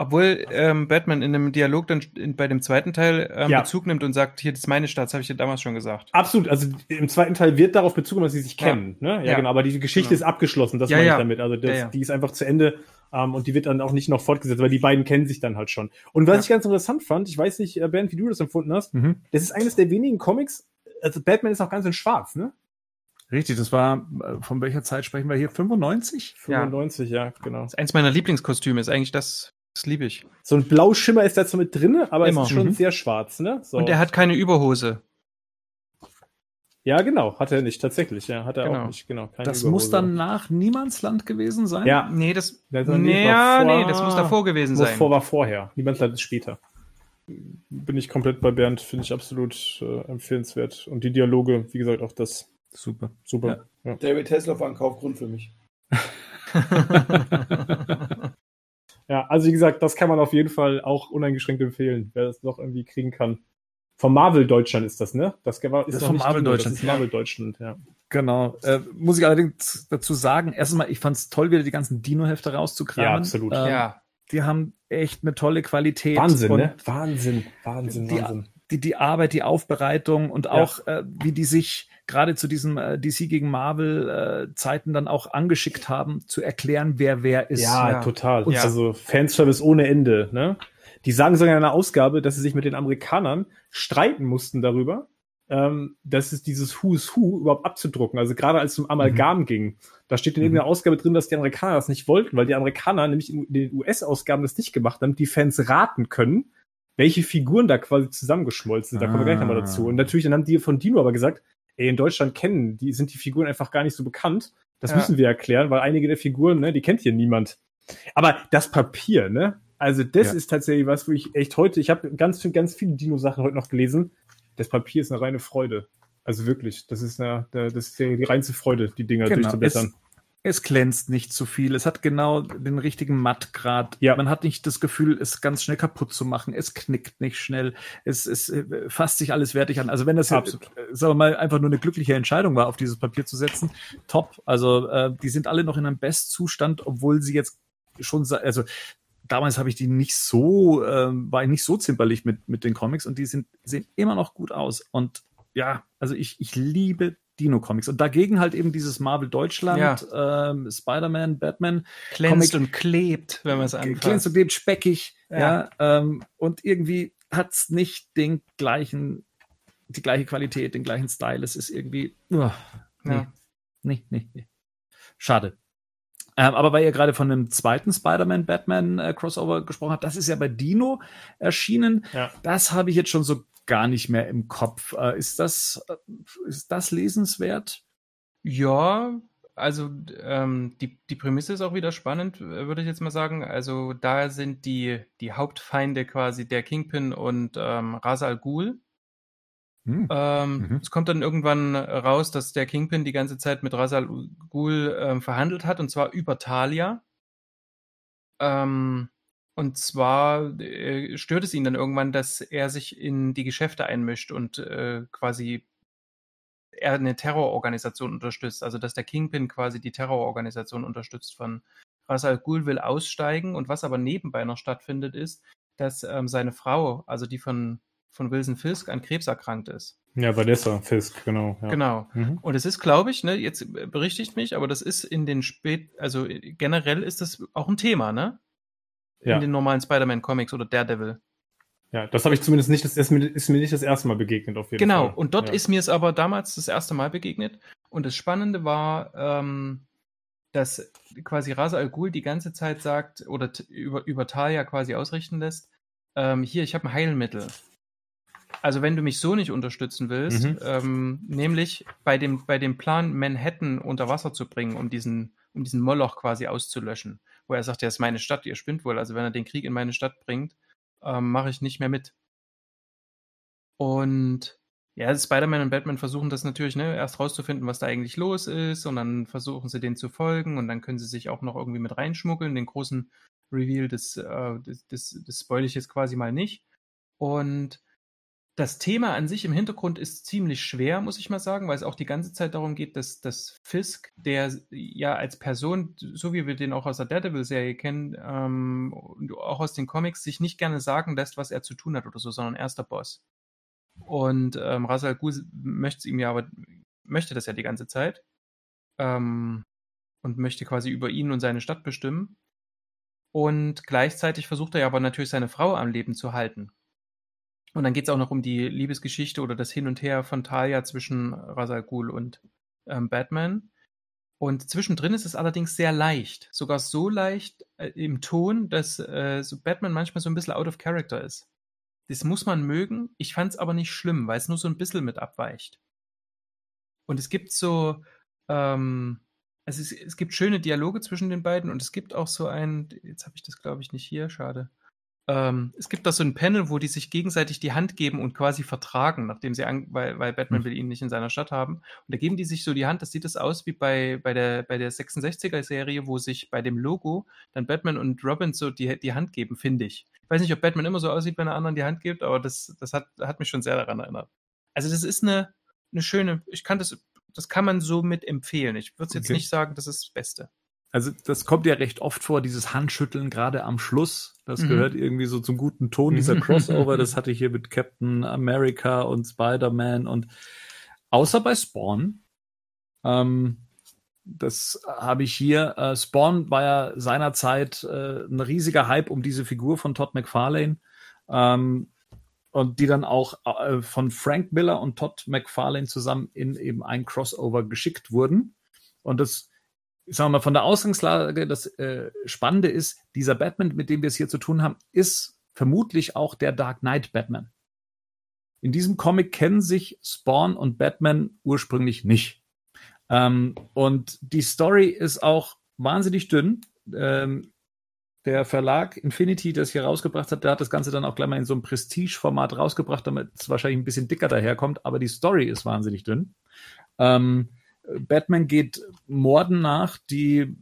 S3: Obwohl ähm, Batman in einem Dialog dann in, bei dem zweiten Teil ähm,
S2: Ja.
S3: Bezug nimmt und sagt, hier, das ist meine Stadt, das habe ich dir damals schon gesagt.
S2: Absolut, also im zweiten Teil wird darauf bezogen, dass sie sich
S3: Ja.
S2: kennen. Ne? Ja,
S3: Ja.
S2: genau, aber die Geschichte
S3: Genau.
S2: ist abgeschlossen, das
S3: Ja,
S2: meine ich
S3: ja.
S2: damit. Also das,
S3: Ja, ja.
S2: die ist einfach zu Ende ähm, und die wird dann auch nicht noch fortgesetzt, weil die beiden kennen sich dann halt schon. Und was
S3: Ja.
S2: ich ganz interessant fand, ich weiß nicht, äh, Bernd, wie du das empfunden hast,
S1: Mhm.
S2: das ist eines der wenigen Comics, also Batman ist auch ganz in schwarz, ne?
S1: Richtig, das war, äh, von welcher Zeit sprechen wir hier? 95?
S3: Ja.
S2: 95, ja, genau.
S3: Das ist eins meiner Lieblingskostüme, ist eigentlich das, das liebe ich.
S2: So ein Blauschimmer ist da so mit drinne, aber
S3: Immer.
S2: es ist schon
S1: Mhm.
S2: sehr schwarz, ne? So.
S3: Und er hat keine Überhose.
S2: ja, genau, hat er nicht, tatsächlich, ja, hat er
S3: Genau.
S2: auch nicht, genau. keine
S1: Das
S2: Überhose.
S1: muss dann nach Niemandsland gewesen sein?
S2: Ja,
S3: Nee, das,
S2: Das
S3: nee, ja,
S2: vor-
S3: nee, das muss davor gewesen
S2: muss
S3: sein.
S2: vor war vorher. Niemandsland ist später. Bin ich komplett bei Bernd, finde ich absolut äh, empfehlenswert. Und die Dialoge, wie gesagt, auch das
S1: Super.
S2: super. Ja.
S5: David Hasselhoff war ein Kaufgrund für mich.
S2: Ja, also wie gesagt, das kann man auf jeden Fall auch uneingeschränkt empfehlen, wer das noch irgendwie kriegen kann. Vom Marvel Deutschland ist das, ne? Das, ist
S1: Das ist
S2: noch
S1: vom Marvel Deutschland,
S2: Das ist Marvel Deutschland, ja.
S1: Genau. Äh, muss ich allerdings dazu sagen, erstmal, ich fand es toll, wieder die ganzen Dino-Hefte rauszukramen.
S2: Ja, absolut.
S1: Ähm,
S3: ja.
S1: Die haben echt eine tolle Qualität.
S2: Wahnsinn,
S1: und
S2: ne? Wahnsinn, Wahnsinn,
S1: Die-
S2: Wahnsinn.
S1: Die, die Arbeit, die Aufbereitung und auch, äh, wie die sich gerade zu diesem äh, DC gegen Marvel äh, Zeiten dann auch angeschickt haben, zu erklären, wer wer ist.
S2: Ja,
S3: Ja.
S2: total.
S3: Ja.
S2: Also Fanservice ohne Ende. Ne? Die sagen sogar in einer Ausgabe, dass sie sich mit den Amerikanern streiten mussten darüber, ähm, dass es dieses Who's Who überhaupt abzudrucken. Also gerade als es um Amalgam ging. Da steht in
S1: Mhm.
S2: irgendeiner Ausgabe drin, dass die Amerikaner das nicht wollten, weil die Amerikaner nämlich in den US-Ausgaben das nicht gemacht haben, damit die Fans raten können, welche Figuren da quasi zusammengeschmolzen sind. Da kommen wir gleich nochmal
S1: Ah.
S2: dazu. Und natürlich, dann haben die von Dino aber gesagt, ey, in Deutschland kennen, die sind die Figuren einfach gar nicht so bekannt. Das
S3: Ja.
S2: müssen wir erklären, weil einige der Figuren, ne, die kennt hier niemand. Aber das Papier, ne? Also das
S1: Ja.
S2: ist tatsächlich was, wo ich echt heute, ich habe ganz, ganz viele Dino-Sachen heute noch gelesen. Das Papier ist eine reine Freude. Also wirklich, das ist eine, das ist die reinste Freude, die Dinger
S1: Genau.
S2: durchzublättern.
S1: Es glänzt nicht zu viel. Es hat genau den richtigen Mattgrad.
S2: Ja.
S1: Man hat nicht das Gefühl, es ganz schnell kaputt zu machen. Es knickt nicht schnell. Es, es äh, fasst sich alles wertig an. Also wenn das,
S2: Absolut.
S1: äh, sagen wir mal, einfach nur eine glückliche Entscheidung war, auf dieses Papier zu setzen, top. Also äh, die sind alle noch in einem Bestzustand, obwohl sie jetzt schon, also damals habe ich die nicht so, ähm, war ich nicht so zimperlich mit, mit den Comics und die sind, sehen immer noch gut aus. Und ja, also ich, ich liebe Dino-Comics. Und dagegen halt eben dieses Marvel Deutschland, ähm, Spider-Man, Batman,
S3: Glänzt
S1: Comic-
S3: und klebt, wenn man es
S1: glänzt
S3: anfasst.
S1: und klebt speckig, ja,
S3: Ja.
S1: ähm, und irgendwie hat's nicht den gleichen, die gleiche Qualität, den gleichen Style. Es ist irgendwie, uah, nee,
S3: Ja.
S1: nee, nee, nee. Schade. Ähm, aber weil ihr gerade von einem zweiten Spider-Man-Batman-Crossover gesprochen habt, das ist ja bei Dino erschienen.
S2: Ja.
S1: Das habe ich jetzt schon so gar nicht mehr im Kopf. Äh, ist das, äh, ist das lesenswert?
S3: Ja, also ähm, die, die Prämisse ist auch wieder spannend, würde ich jetzt mal sagen. Also da sind die, die Hauptfeinde quasi der Kingpin und ähm, Ra's al Ghul.
S1: Hm.
S3: Ähm,
S1: Mhm.
S3: Es kommt dann irgendwann raus, dass der Kingpin die ganze Zeit mit Ra's al Ghul ähm, verhandelt hat, und zwar über Talia. Ähm, und zwar äh, stört es ihn dann irgendwann, dass er sich in die Geschäfte einmischt und äh, quasi er eine Terrororganisation unterstützt. Also dass der Kingpin quasi die Terrororganisation unterstützt von Ra's al Ghul will aussteigen. Und was aber nebenbei noch stattfindet, ist, dass ähm, seine Frau, also die von, von Wilson Fisk, an Krebs erkrankt ist.
S2: Ja, Vanessa Fisk, genau. Ja.
S3: Genau.
S2: Mhm.
S3: Und es ist, glaube ich, ne, jetzt berichtigt mich, aber das ist in den spät, also äh, generell ist das auch ein Thema, ne?
S2: Ja.
S3: In den normalen Spider-Man-Comics oder Daredevil.
S2: ja, das habe ich zumindest nicht, das ist mir, ist mir nicht das erste Mal begegnet auf jeden
S3: Genau,
S2: Fall.
S3: und dort
S2: ja.
S3: ist mir es aber damals das erste Mal begegnet. Und das Spannende war, ähm, dass quasi Rasa Al Ghul die ganze Zeit sagt oder über, über Talia quasi ausrichten lässt, ähm, hier, ich habe ein Heilmittel. Also wenn du mich so nicht unterstützen willst, mhm. ähm, nämlich bei dem, bei dem Plan, Manhattan unter Wasser zu bringen, um diesen, um diesen Moloch quasi auszulöschen, wo er sagt, ja, ist meine Stadt, ihr spinnt wohl. Also wenn er den Krieg in meine Stadt bringt, ähm, mache ich nicht mehr mit. Und ja, Spider-Man und Batman versuchen das natürlich, ne, erst rauszufinden, was da eigentlich los ist, und dann versuchen sie denen zu folgen, und dann können sie sich auch noch irgendwie mit reinschmuggeln. Den großen Reveal, das, äh, das, das, das spoil ich jetzt quasi mal nicht. Und das Thema an sich im Hintergrund ist ziemlich schwer, muss ich mal sagen, weil es auch die ganze Zeit darum geht, dass, dass Fisk, der ja als Person, so wie wir den auch aus der Daredevil-Serie kennen, ähm, und auch aus den Comics, sich nicht gerne sagen lässt, was er zu tun hat oder so, sondern er ist der Boss. Und ähm, Rasal Ghul möchte ihm ja aber, möchte das ja die ganze Zeit. Ähm, und möchte quasi über ihn und seine Stadt bestimmen. Und gleichzeitig versucht er ja aber natürlich seine Frau am Leben zu halten. Und dann geht es auch noch um die Liebesgeschichte oder das Hin und Her von Talia zwischen Rasal Ghul und ähm, Batman. Und zwischendrin ist es allerdings sehr leicht. Sogar so leicht äh, im Ton, dass äh, so Batman manchmal so ein bisschen out of character ist. Das muss man mögen. Ich fand es aber nicht schlimm, weil es nur so ein bisschen mit abweicht. Und es gibt so, ähm, also es, es gibt schöne Dialoge zwischen den beiden und es gibt auch so ein, jetzt habe ich das glaube ich nicht hier, schade. Ähm, es gibt da so ein Panel, wo die sich gegenseitig die Hand geben und quasi vertragen, nachdem sie, an, weil, weil Batman mhm. will ihn nicht in seiner Stadt haben. Und da geben die sich so die Hand, das sieht das aus wie bei, bei der, bei der 66er-Serie, wo sich bei dem Logo dann Batman und Robin so die, die Hand geben, finde ich. Ich weiß nicht, ob Batman immer so aussieht, wenn er anderen die Hand gibt, aber das, das hat, hat mich schon sehr daran erinnert. Also das ist eine, eine schöne, ich kann das, das kann man so mit empfehlen. Ich würde jetzt okay. nicht sagen, das ist das Beste
S1: also das kommt ja recht oft vor, dieses Handschütteln gerade am Schluss. Das mhm. gehört irgendwie so zum guten Ton dieser Crossover. das hatte ich hier mit Captain America und Spider-Man und außer bei Spawn. Ähm, das habe ich hier. Äh, Spawn war ja seinerzeit äh, ein riesiger Hype um diese Figur von Todd McFarlane. Ähm, und die dann auch äh, von Frank Miller und Todd McFarlane zusammen in eben ein Crossover geschickt wurden. Und das sagen wir mal, von der Ausgangslage, das äh, Spannende ist, dieser Batman, mit dem wir es hier zu tun haben, ist vermutlich auch der Dark Knight Batman. In diesem Comic kennen sich Spawn und Batman ursprünglich nicht. Ähm, und die Story ist auch wahnsinnig dünn. Ähm, der Verlag Infinity, der es hier rausgebracht hat, der hat das Ganze dann auch gleich mal in so einem Prestige-Format rausgebracht, damit es wahrscheinlich ein bisschen dicker daherkommt, aber die Story ist wahnsinnig dünn. Ähm, Batman geht Morden nach, die,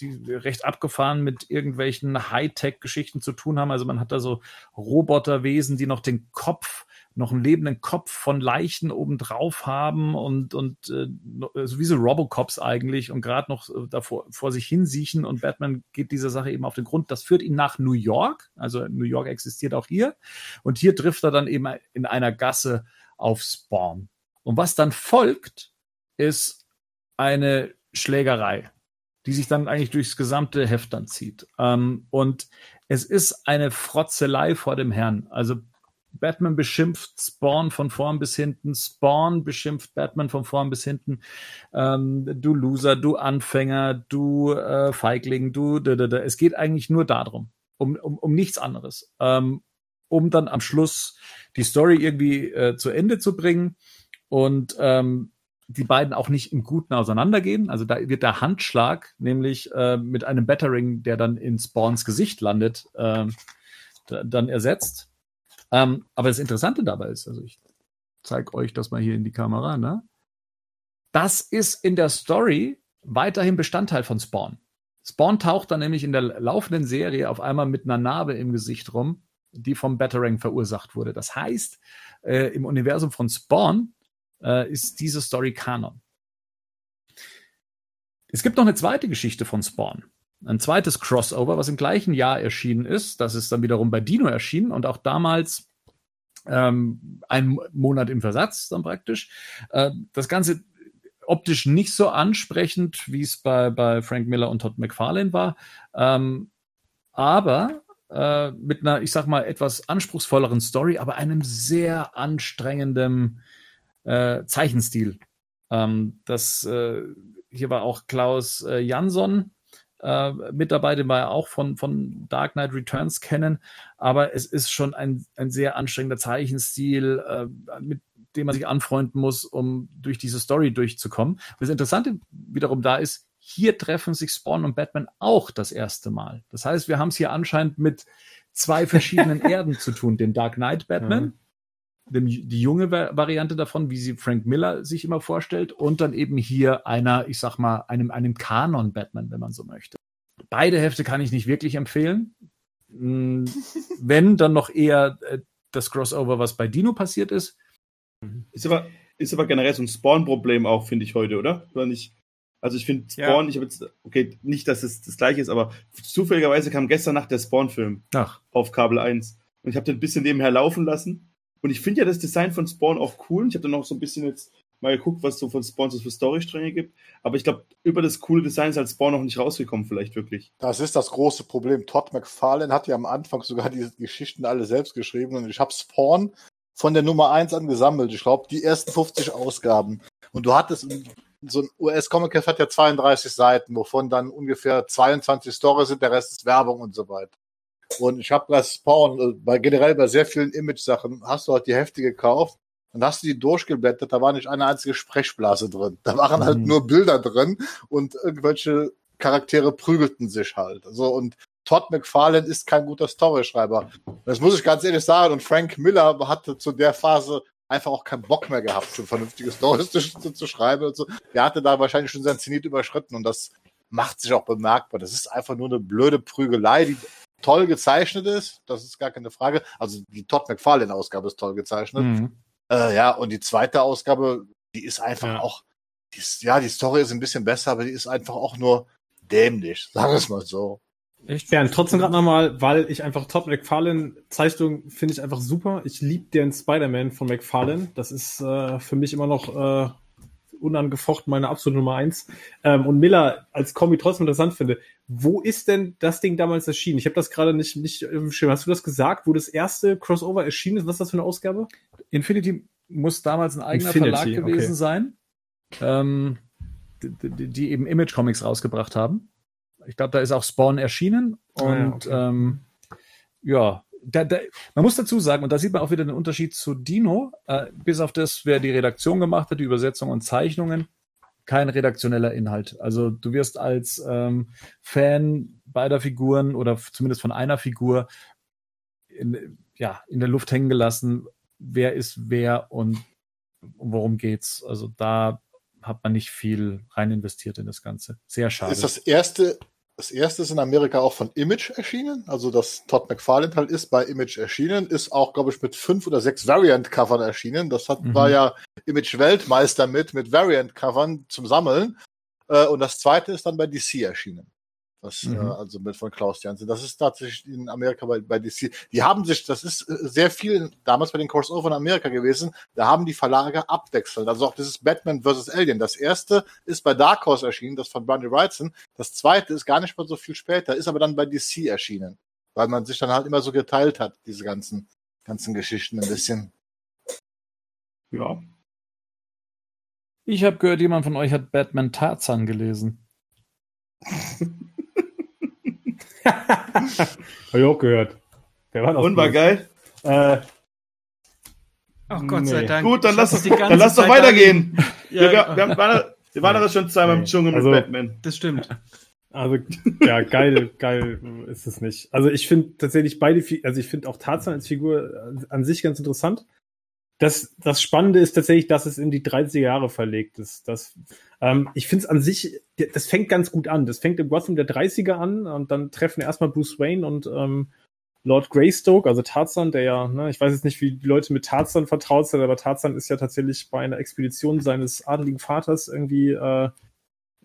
S1: die recht abgefahren mit irgendwelchen Hightech-Geschichten zu tun haben. Also man hat da so Roboterwesen, die noch den Kopf noch einen lebenden Kopf von Leichen obendrauf haben und, und äh, so wie so Robocops eigentlich und gerade noch äh, davor vor sich hinsiechen und Batman geht dieser Sache eben auf den Grund. Das führt ihn nach New York, also New York existiert auch hier und hier trifft er dann eben in einer Gasse auf Spawn. Und was dann folgt, ist eine Schlägerei, die sich dann eigentlich durchs gesamte Heft dann zieht. Ähm, und es ist eine Frotzelei vor dem Herrn. Also Batman beschimpft Spawn von vorn bis hinten, Spawn beschimpft Batman von vorn bis hinten. Ähm, du Loser, du Anfänger, du äh, Feigling, du. Da, da, da. Es geht eigentlich nur darum, um, um, um nichts anderes. Ähm, um dann am Schluss die Story irgendwie äh, zu Ende zu bringen. Und ähm, die beiden auch nicht im Guten auseinandergehen. Also da wird der Handschlag nämlich äh, mit einem Battering, der dann in Spawns Gesicht landet, äh, dann ersetzt. Ähm, aber das Interessante dabei ist, also ich zeige euch das mal hier in die Kamera, ne? Das ist in der Story weiterhin Bestandteil von Spawn. Spawn taucht dann nämlich in der laufenden Serie auf einmal mit einer Narbe im Gesicht rum, die vom Battering verursacht wurde. Das heißt, äh, im Universum von Spawn äh, ist diese Story Kanon. Es gibt noch eine zweite Geschichte von Spawn. Ein zweites Crossover, was im gleichen Jahr erschienen ist. Das ist dann wiederum bei Dino erschienen und auch damals ähm, ein Monat im Versatz dann praktisch. Äh, das Ganze optisch nicht so ansprechend, wie es bei, bei Frank Miller und Todd McFarlane war. Ähm, aber äh, mit einer, ich sag mal, etwas anspruchsvolleren Story, aber einem sehr anstrengenden äh, Zeichenstil. Ähm, das, äh, hier war auch Klaus äh, Jansson äh, mit dabei, den wir ja auch von, von Dark Knight Returns kennen. Aber es ist schon ein, ein sehr anstrengender Zeichenstil, äh, mit dem man sich anfreunden muss, um durch diese Story durchzukommen. Das Interessante wiederum da ist, hier treffen sich Spawn und Batman auch das erste Mal. Das heißt, wir haben es hier anscheinend mit zwei verschiedenen Erden zu tun. Den Dark Knight Batman, ja. Dem, die junge Variante davon, wie sie Frank Miller sich immer vorstellt, und dann eben hier einer, ich sag mal, einem, einem Kanon Batman, wenn man so möchte. Beide Hefte kann ich nicht wirklich empfehlen. Hm, wenn, dann noch eher äh, das Crossover, was bei Dino passiert ist.
S5: Ist aber, ist aber generell so ein Spawn-Problem auch, finde ich heute, oder? Oder nicht? Also ich finde Spawn, ja. ich habe jetzt, okay, nicht, dass es das gleiche ist, aber zufälligerweise kam gestern Nacht der Spawn-Film auf Kabel 1. Und ich habe den ein bisschen nebenher laufen lassen. Und ich finde ja das Design von Spawn auch cool. Ich habe dann auch so ein bisschen jetzt mal geguckt, was so von Spawn so für Storystränge gibt. Aber ich glaube, über das coole Design ist halt Spawn noch nicht rausgekommen, vielleicht wirklich.
S4: Das ist das große Problem. Todd McFarlane hat ja am Anfang sogar diese Geschichten alle selbst geschrieben und ich habe Spawn von der Nummer 1 an gesammelt. Ich glaube, die ersten 50 Ausgaben. Und du hattest so ein US-Comic hat ja 32 Seiten, wovon dann ungefähr 22 Stories sind, der Rest ist Werbung und so weiter. Und ich habe das Spawn, äh, bei, generell bei sehr vielen Image-Sachen, hast du halt die Hefte gekauft und hast du die durchgeblättert, da war nicht eine einzige Sprechblase drin. Da waren halt mhm. nur Bilder drin und irgendwelche Charaktere prügelten sich halt. So und Todd McFarlane ist kein guter Storyschreiber. Das muss ich ganz ehrlich sagen. Und Frank Miller hatte zu der Phase einfach auch keinen Bock mehr gehabt, so vernünftige Storys zu, zu, schreiben und so. Der hatte da wahrscheinlich schon sein Zenit überschritten und das macht sich auch bemerkbar. Das ist einfach nur eine blöde Prügelei, die toll gezeichnet ist. Das ist gar keine Frage. Also die Todd McFarlane-Ausgabe ist toll gezeichnet. Mhm. Äh, ja, und die zweite Ausgabe, die ist einfach ja. auch, die ist, ja, die Story ist ein bisschen besser, aber die ist einfach auch nur dämlich, sagen wir es mal so.
S2: Echt? Bernd, trotzdem gerade nochmal, weil ich einfach Todd McFarlane Zeichnung finde ich einfach super. Ich liebe den Spider-Man von McFarlane. Das ist äh, für mich immer noch äh, unangefochten meine absolute Nummer eins. Ähm, und Miller als Kombi trotzdem interessant finde. Wo ist denn das Ding damals erschienen? Ich habe das gerade nicht nicht im Schirm. Hast du das gesagt, wo das erste Crossover erschienen ist? Was ist das für eine Ausgabe?
S1: Infinity muss damals ein eigener Infinity, Verlag gewesen okay. sein, ähm, die, die eben Image Comics rausgebracht haben. Ich glaube, da ist auch Spawn erschienen. Und ah, ja, okay. ähm, ja da, da, man muss dazu sagen, und da sieht man auch wieder den Unterschied zu Dino, äh, bis auf das, wer die Redaktion gemacht hat, die Übersetzung und Zeichnungen, kein redaktioneller Inhalt. Also du wirst als ähm, Fan beider Figuren oder zumindest von einer Figur in, ja, in der Luft hängen gelassen, wer ist wer und worum geht's. Also da hat man nicht viel rein investiert in das Ganze. Sehr schade.
S4: Ist das erste das erste ist in Amerika auch von Image erschienen, also das Todd McFarlane halt ist bei Image erschienen, ist auch, glaube ich, mit fünf oder sechs Variant-Covern erschienen. Das hat, mhm. war ja Image Weltmeister mit, mit Variant-Covern zum Sammeln. Äh, und das zweite ist dann bei DC erschienen. Das, äh, mhm. äh, also mit von Klaus Jansen. Das ist tatsächlich in Amerika bei, bei DC. Die haben sich, das ist äh, sehr viel damals bei den Crossover in Amerika gewesen, da haben die Verlage abwechselnd. Also auch dieses Batman vs. Alien. Das erste ist bei Dark Horse erschienen, das von Bunny Wrightson. Das zweite ist gar nicht mal so viel später, ist aber dann bei DC erschienen. Weil man sich dann halt immer so geteilt hat, diese ganzen, ganzen Geschichten ein bisschen.
S1: Ja. Ich habe gehört, jemand von euch hat Batman Tarzan gelesen.
S2: Habe ich auch gehört.
S5: Der war Und war geil. Äh,
S3: Ach Gott nee. sei Dank.
S5: Gut, dann lass, uns, dann lass doch weitergehen. ja, wir, wir, wir, waren, wir waren aber schon zweimal im Dschungel
S3: also,
S5: mit Batman.
S3: Das stimmt.
S2: Also, ja, geil, geil ist es nicht. Also, ich finde tatsächlich beide, also ich finde auch Tarzan als Figur an sich ganz interessant. Das, das Spannende ist tatsächlich, dass es in die 30er Jahre verlegt ist. Das, ähm, ich finde es an sich, das fängt ganz gut an. Das fängt im Gotham der 30er an und dann treffen erstmal Bruce Wayne und ähm, Lord Greystoke, also Tarzan, der ja, ne, ich weiß jetzt nicht, wie die Leute mit Tarzan vertraut sind, aber Tarzan ist ja tatsächlich bei einer Expedition seines adeligen Vaters irgendwie äh,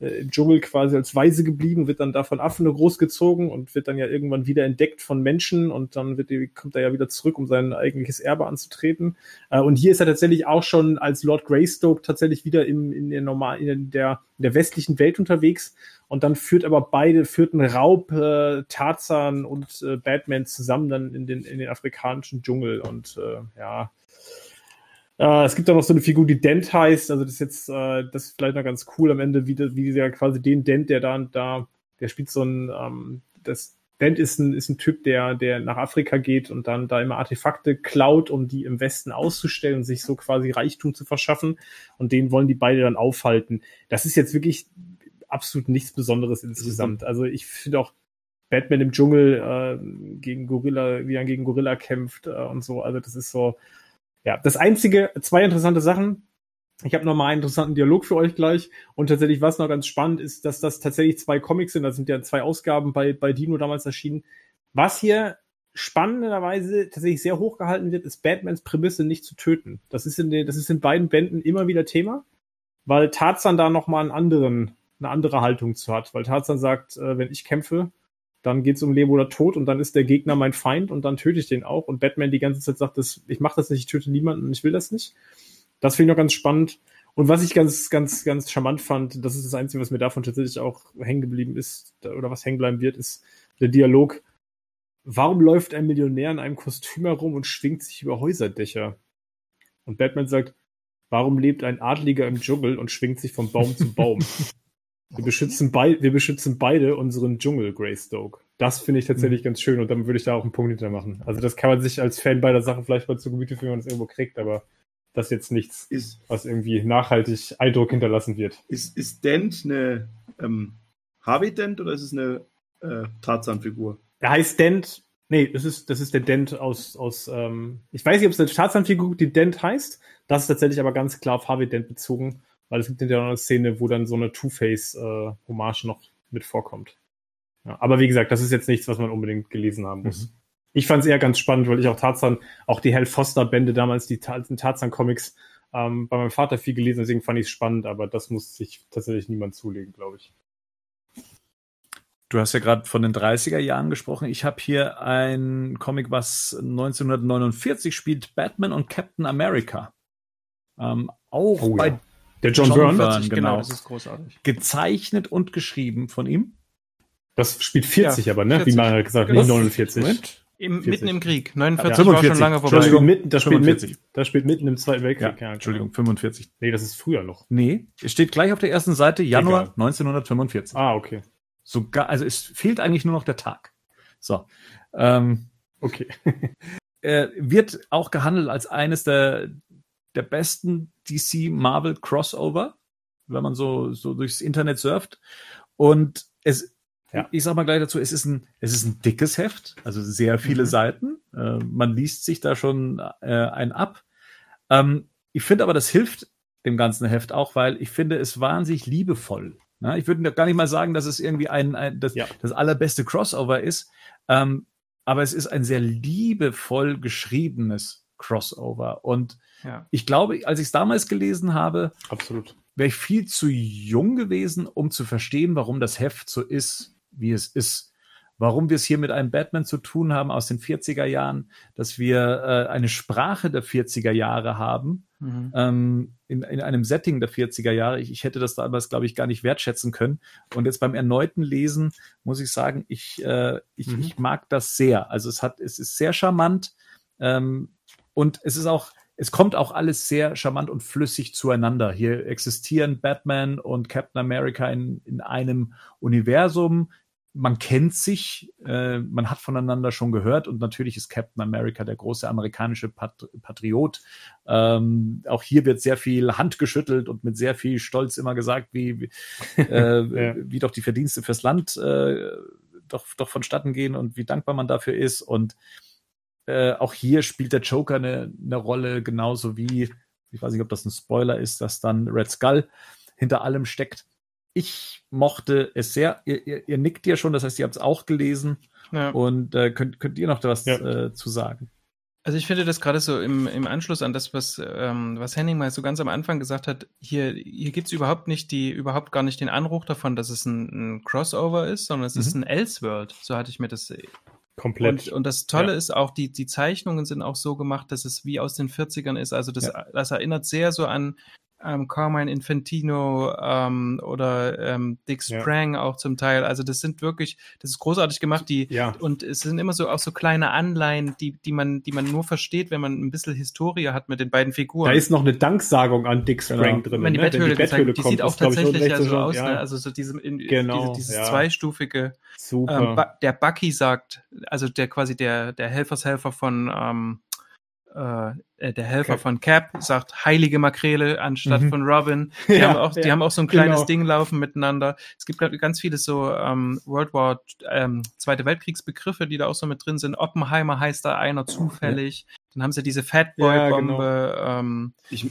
S2: äh, im Dschungel quasi als Weise geblieben, wird dann da von Affen großgezogen und wird dann ja irgendwann wieder entdeckt von Menschen und dann wird, kommt er ja wieder zurück, um sein eigentliches Erbe anzutreten. Äh, und hier ist er tatsächlich auch schon als Lord Greystoke tatsächlich wieder im, in, der normal, in der, in der westlichen Welt unterwegs und dann führt aber beide, führten Raub, äh, Tarzan und äh, Batman zusammen dann in den, in den afrikanischen Dschungel und äh, ja, Äh, es gibt auch noch so eine Figur, die Dent heißt. Also das ist jetzt, äh, das ist vielleicht noch ganz cool am Ende, wie, wie der quasi den Dent, der da, da, der spielt so ein, ähm, das Dent ist ein, ist ein Typ, der, der nach Afrika geht und dann da immer Artefakte klaut, um die im Westen auszustellen und sich so quasi Reichtum zu verschaffen. Und den wollen die beide dann aufhalten. Das ist jetzt wirklich absolut nichts Besonderes insgesamt. Also ich finde auch Batman im Dschungel äh, gegen Gorilla, wie er gegen Gorilla kämpft äh, und so. Also das ist so, ja, das einzige, zwei interessante Sachen. Ich habe noch mal einen interessanten Dialog für euch gleich. Und tatsächlich, was noch ganz spannend ist, dass das tatsächlich zwei Comics sind. Das sind ja zwei Ausgaben bei, bei Dino damals erschienen. Was hier spannenderweise tatsächlich sehr hoch gehalten wird, ist Batmans Prämisse nicht zu töten. Das ist in den, das ist in beiden Bänden immer wieder Thema, weil Tarzan da noch mal einen anderen, eine andere Haltung zu hat. Weil Tarzan sagt, äh, wenn ich kämpfe, dann geht es um Leben oder Tod und dann ist der Gegner mein Feind und dann töte ich den auch. Und Batman die ganze Zeit sagt, das, ich mache das nicht, ich töte niemanden und ich will das nicht. Das finde ich noch ganz spannend. Und was ich ganz, ganz, ganz charmant fand, das ist das Einzige, was mir davon tatsächlich auch hängen geblieben ist, oder was hängen bleiben wird, ist der Dialog. Warum läuft ein Millionär in einem Kostüm herum und schwingt sich über Häuserdächer? Und Batman sagt, warum lebt ein Adliger im Dschungel und schwingt sich von Baum zu Baum? Wir beschützen, bei, wir beschützen beide unseren Dschungel, Greystoke. Das finde ich tatsächlich mhm. ganz schön und dann würde ich da auch einen Punkt hinter machen. Also das kann man sich als Fan beider Sachen vielleicht mal zu Gemüte führen, wenn man es irgendwo kriegt, aber das ist jetzt nichts, ist, was irgendwie nachhaltig Eindruck hinterlassen wird.
S5: Ist, ist Dent eine ähm, Harvey Dent oder ist es eine äh, Tarzan-Figur?
S2: Er heißt Dent. Nee, das ist, das ist der Dent aus, aus ähm, ich weiß nicht, ob es eine Tarzan-Figur, die Dent heißt. Das ist tatsächlich aber ganz klar auf Harvey Dent bezogen. Weil es gibt ja noch eine Szene, wo dann so eine Two-Face-Hommage äh, noch mit vorkommt. Ja, aber wie gesagt, das ist jetzt nichts, was man unbedingt gelesen haben muss. Mhm. Ich fand es eher ganz spannend, weil ich auch Tarzan, auch die Hal Foster-Bände damals, die Tarzan-Comics, ähm, bei meinem Vater viel gelesen, deswegen fand ich es spannend, aber das muss sich tatsächlich niemand zulegen, glaube ich.
S1: Du hast ja gerade von den 30er Jahren gesprochen. Ich habe hier ein Comic, was 1949 spielt, Batman und Captain America. Ähm, auch oh, bei ja.
S2: Der John, John Byrne,
S1: Byrne genau. genau. Das ist großartig. Gezeichnet und geschrieben von ihm.
S2: Das spielt 40 ja, aber, ne? 40. Wie man halt gesagt, genau. nicht 49. Moment.
S3: Im, mitten im Krieg. 49 ja, war schon lange
S2: vorbei. Entschuldigung, mitten, das, spielt mitten, das spielt mitten im Zweiten Weltkrieg.
S1: Ja, Entschuldigung, 45.
S2: Nee, das ist früher noch.
S1: Nee, es steht gleich auf der ersten Seite, Januar Egal. 1945.
S2: Ah, okay.
S1: Sogar, also es fehlt eigentlich nur noch der Tag. So. Ähm,
S2: okay.
S1: er wird auch gehandelt als eines der, der besten DC Marvel Crossover, wenn man so, so durchs Internet surft. Und es, ja. ich sag mal gleich dazu, es ist ein, es ist ein dickes Heft, also sehr viele mhm. Seiten. Äh, man liest sich da schon äh, ein ab. Ähm, ich finde aber, das hilft dem ganzen Heft auch, weil ich finde es wahnsinnig liebevoll. Na, ich würde gar nicht mal sagen, dass es irgendwie ein, ein das, ja. das allerbeste Crossover ist, ähm, aber es ist ein sehr liebevoll geschriebenes Crossover. Und ja. ich glaube, als ich es damals gelesen habe, wäre ich viel zu jung gewesen, um zu verstehen, warum das Heft so ist, wie es ist. Warum wir es hier mit einem Batman zu tun haben aus den 40er Jahren, dass wir äh, eine Sprache der 40er Jahre haben, mhm. ähm, in, in einem Setting der 40er Jahre. Ich, ich hätte das damals, glaube ich, gar nicht wertschätzen können. Und jetzt beim erneuten Lesen muss ich sagen, ich, äh, ich, mhm. ich mag das sehr. Also es hat, es ist sehr charmant. Ähm, und es ist auch, es kommt auch alles sehr charmant und flüssig zueinander. Hier existieren Batman und Captain America in, in einem Universum. Man kennt sich, äh, man hat voneinander schon gehört und natürlich ist Captain America der große amerikanische Pat Patriot. Ähm, auch hier wird sehr viel Hand geschüttelt und mit sehr viel Stolz immer gesagt, wie, wie, äh, ja. wie doch die Verdienste fürs Land äh, doch, doch vonstatten gehen und wie dankbar man dafür ist. Und äh, auch hier spielt der Joker eine, eine Rolle, genauso wie, ich weiß nicht, ob das ein Spoiler ist, dass dann Red Skull hinter allem steckt. Ich mochte es sehr. Ihr, ihr, ihr nickt ja schon, das heißt, ihr habt es auch gelesen. Ja. Und äh, könnt, könnt ihr noch was ja. äh, zu sagen?
S3: Also ich finde das gerade so im, im Anschluss an das, was, ähm, was Henning mal so ganz am Anfang gesagt hat, hier, hier gibt es überhaupt nicht die, überhaupt gar nicht den Anruch davon, dass es ein, ein Crossover ist, sondern es mhm. ist ein Elseworld. So hatte ich mir das
S2: Komplett.
S3: Und, und das Tolle ja. ist auch, die, die Zeichnungen sind auch so gemacht, dass es wie aus den 40ern ist. Also das, ja. das erinnert sehr so an ähm, Carmine Infantino ähm, oder ähm, Dick
S2: Ja.
S3: Sprang auch zum Teil. Also das sind wirklich, das ist großartig gemacht. Die
S2: Ja.
S3: und es sind immer so auch so kleine Anleihen, die die man die man nur versteht, wenn man ein bisschen Historie hat mit den beiden Figuren.
S2: Da ist noch eine Danksagung an Dick Sprang
S1: Genau.
S2: drin.
S3: wenn die
S2: ne? Wenn
S3: Betthöhle, gezeigt, die sieht auch
S2: das, glaub ich,
S3: tatsächlich ja
S2: recht
S3: so aus,
S2: ja,
S3: ne? also so diese, in,
S2: Genau,
S3: diese, dieses
S2: ja.
S3: zweistufige.
S2: Super.
S3: Ähm, der Bucky sagt, also der quasi der der Helfershelfer von ähm, äh, äh, der Helfer
S2: Cap.
S3: von Cap sagt heilige Makrele anstatt
S1: Mhm.
S3: von Robin. Die
S2: Ja,
S3: haben auch, die
S2: ja,
S3: haben auch so ein kleines
S2: genau.
S3: Ding laufen miteinander. Es gibt ganz viele so ähm, World War ähm, Zweite Weltkriegsbegriffe, die da auch so mit drin sind. Oppenheimer heißt da einer zufällig. Dann haben sie diese Fatboy
S2: Ja,
S3: Bombe.
S2: genau.
S3: ähm,
S5: Ich,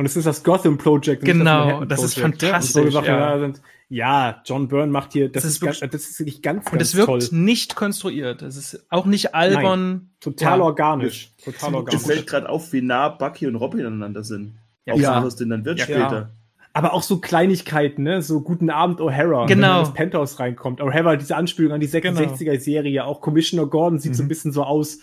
S2: Und es ist das Gotham Project. und nicht
S3: Genau,
S2: Manhattan
S3: das ist
S2: ne? Und
S3: fantastisch,
S2: So Sachen
S3: ja.
S2: da sind. Ja, John Byrne macht hier, das,
S3: Das
S2: ist,
S3: ist
S2: ganz,
S3: wirklich-
S2: das ist wirklich ganz,
S3: und
S2: ganz
S3: es wirkt
S2: toll.
S3: nicht konstruiert. Es ist auch nicht albern.
S2: Total
S3: ja.
S2: organisch. Total organisch.
S5: fällt gerade auf, wie nah Bucky und Robin aneinander sind.
S3: Ja.
S5: Auch
S1: Ja.
S5: so, was denn dann wird
S3: Ja,
S5: später.
S2: Aber auch so Kleinigkeiten, ne? So guten Abend O'Hara,
S3: Genau.
S2: wenn das Penthouse reinkommt. O'Hara, diese Anspielung an die 66er-Serie, auch Commissioner Gordon sieht so ein
S1: Mhm.
S2: bisschen so aus.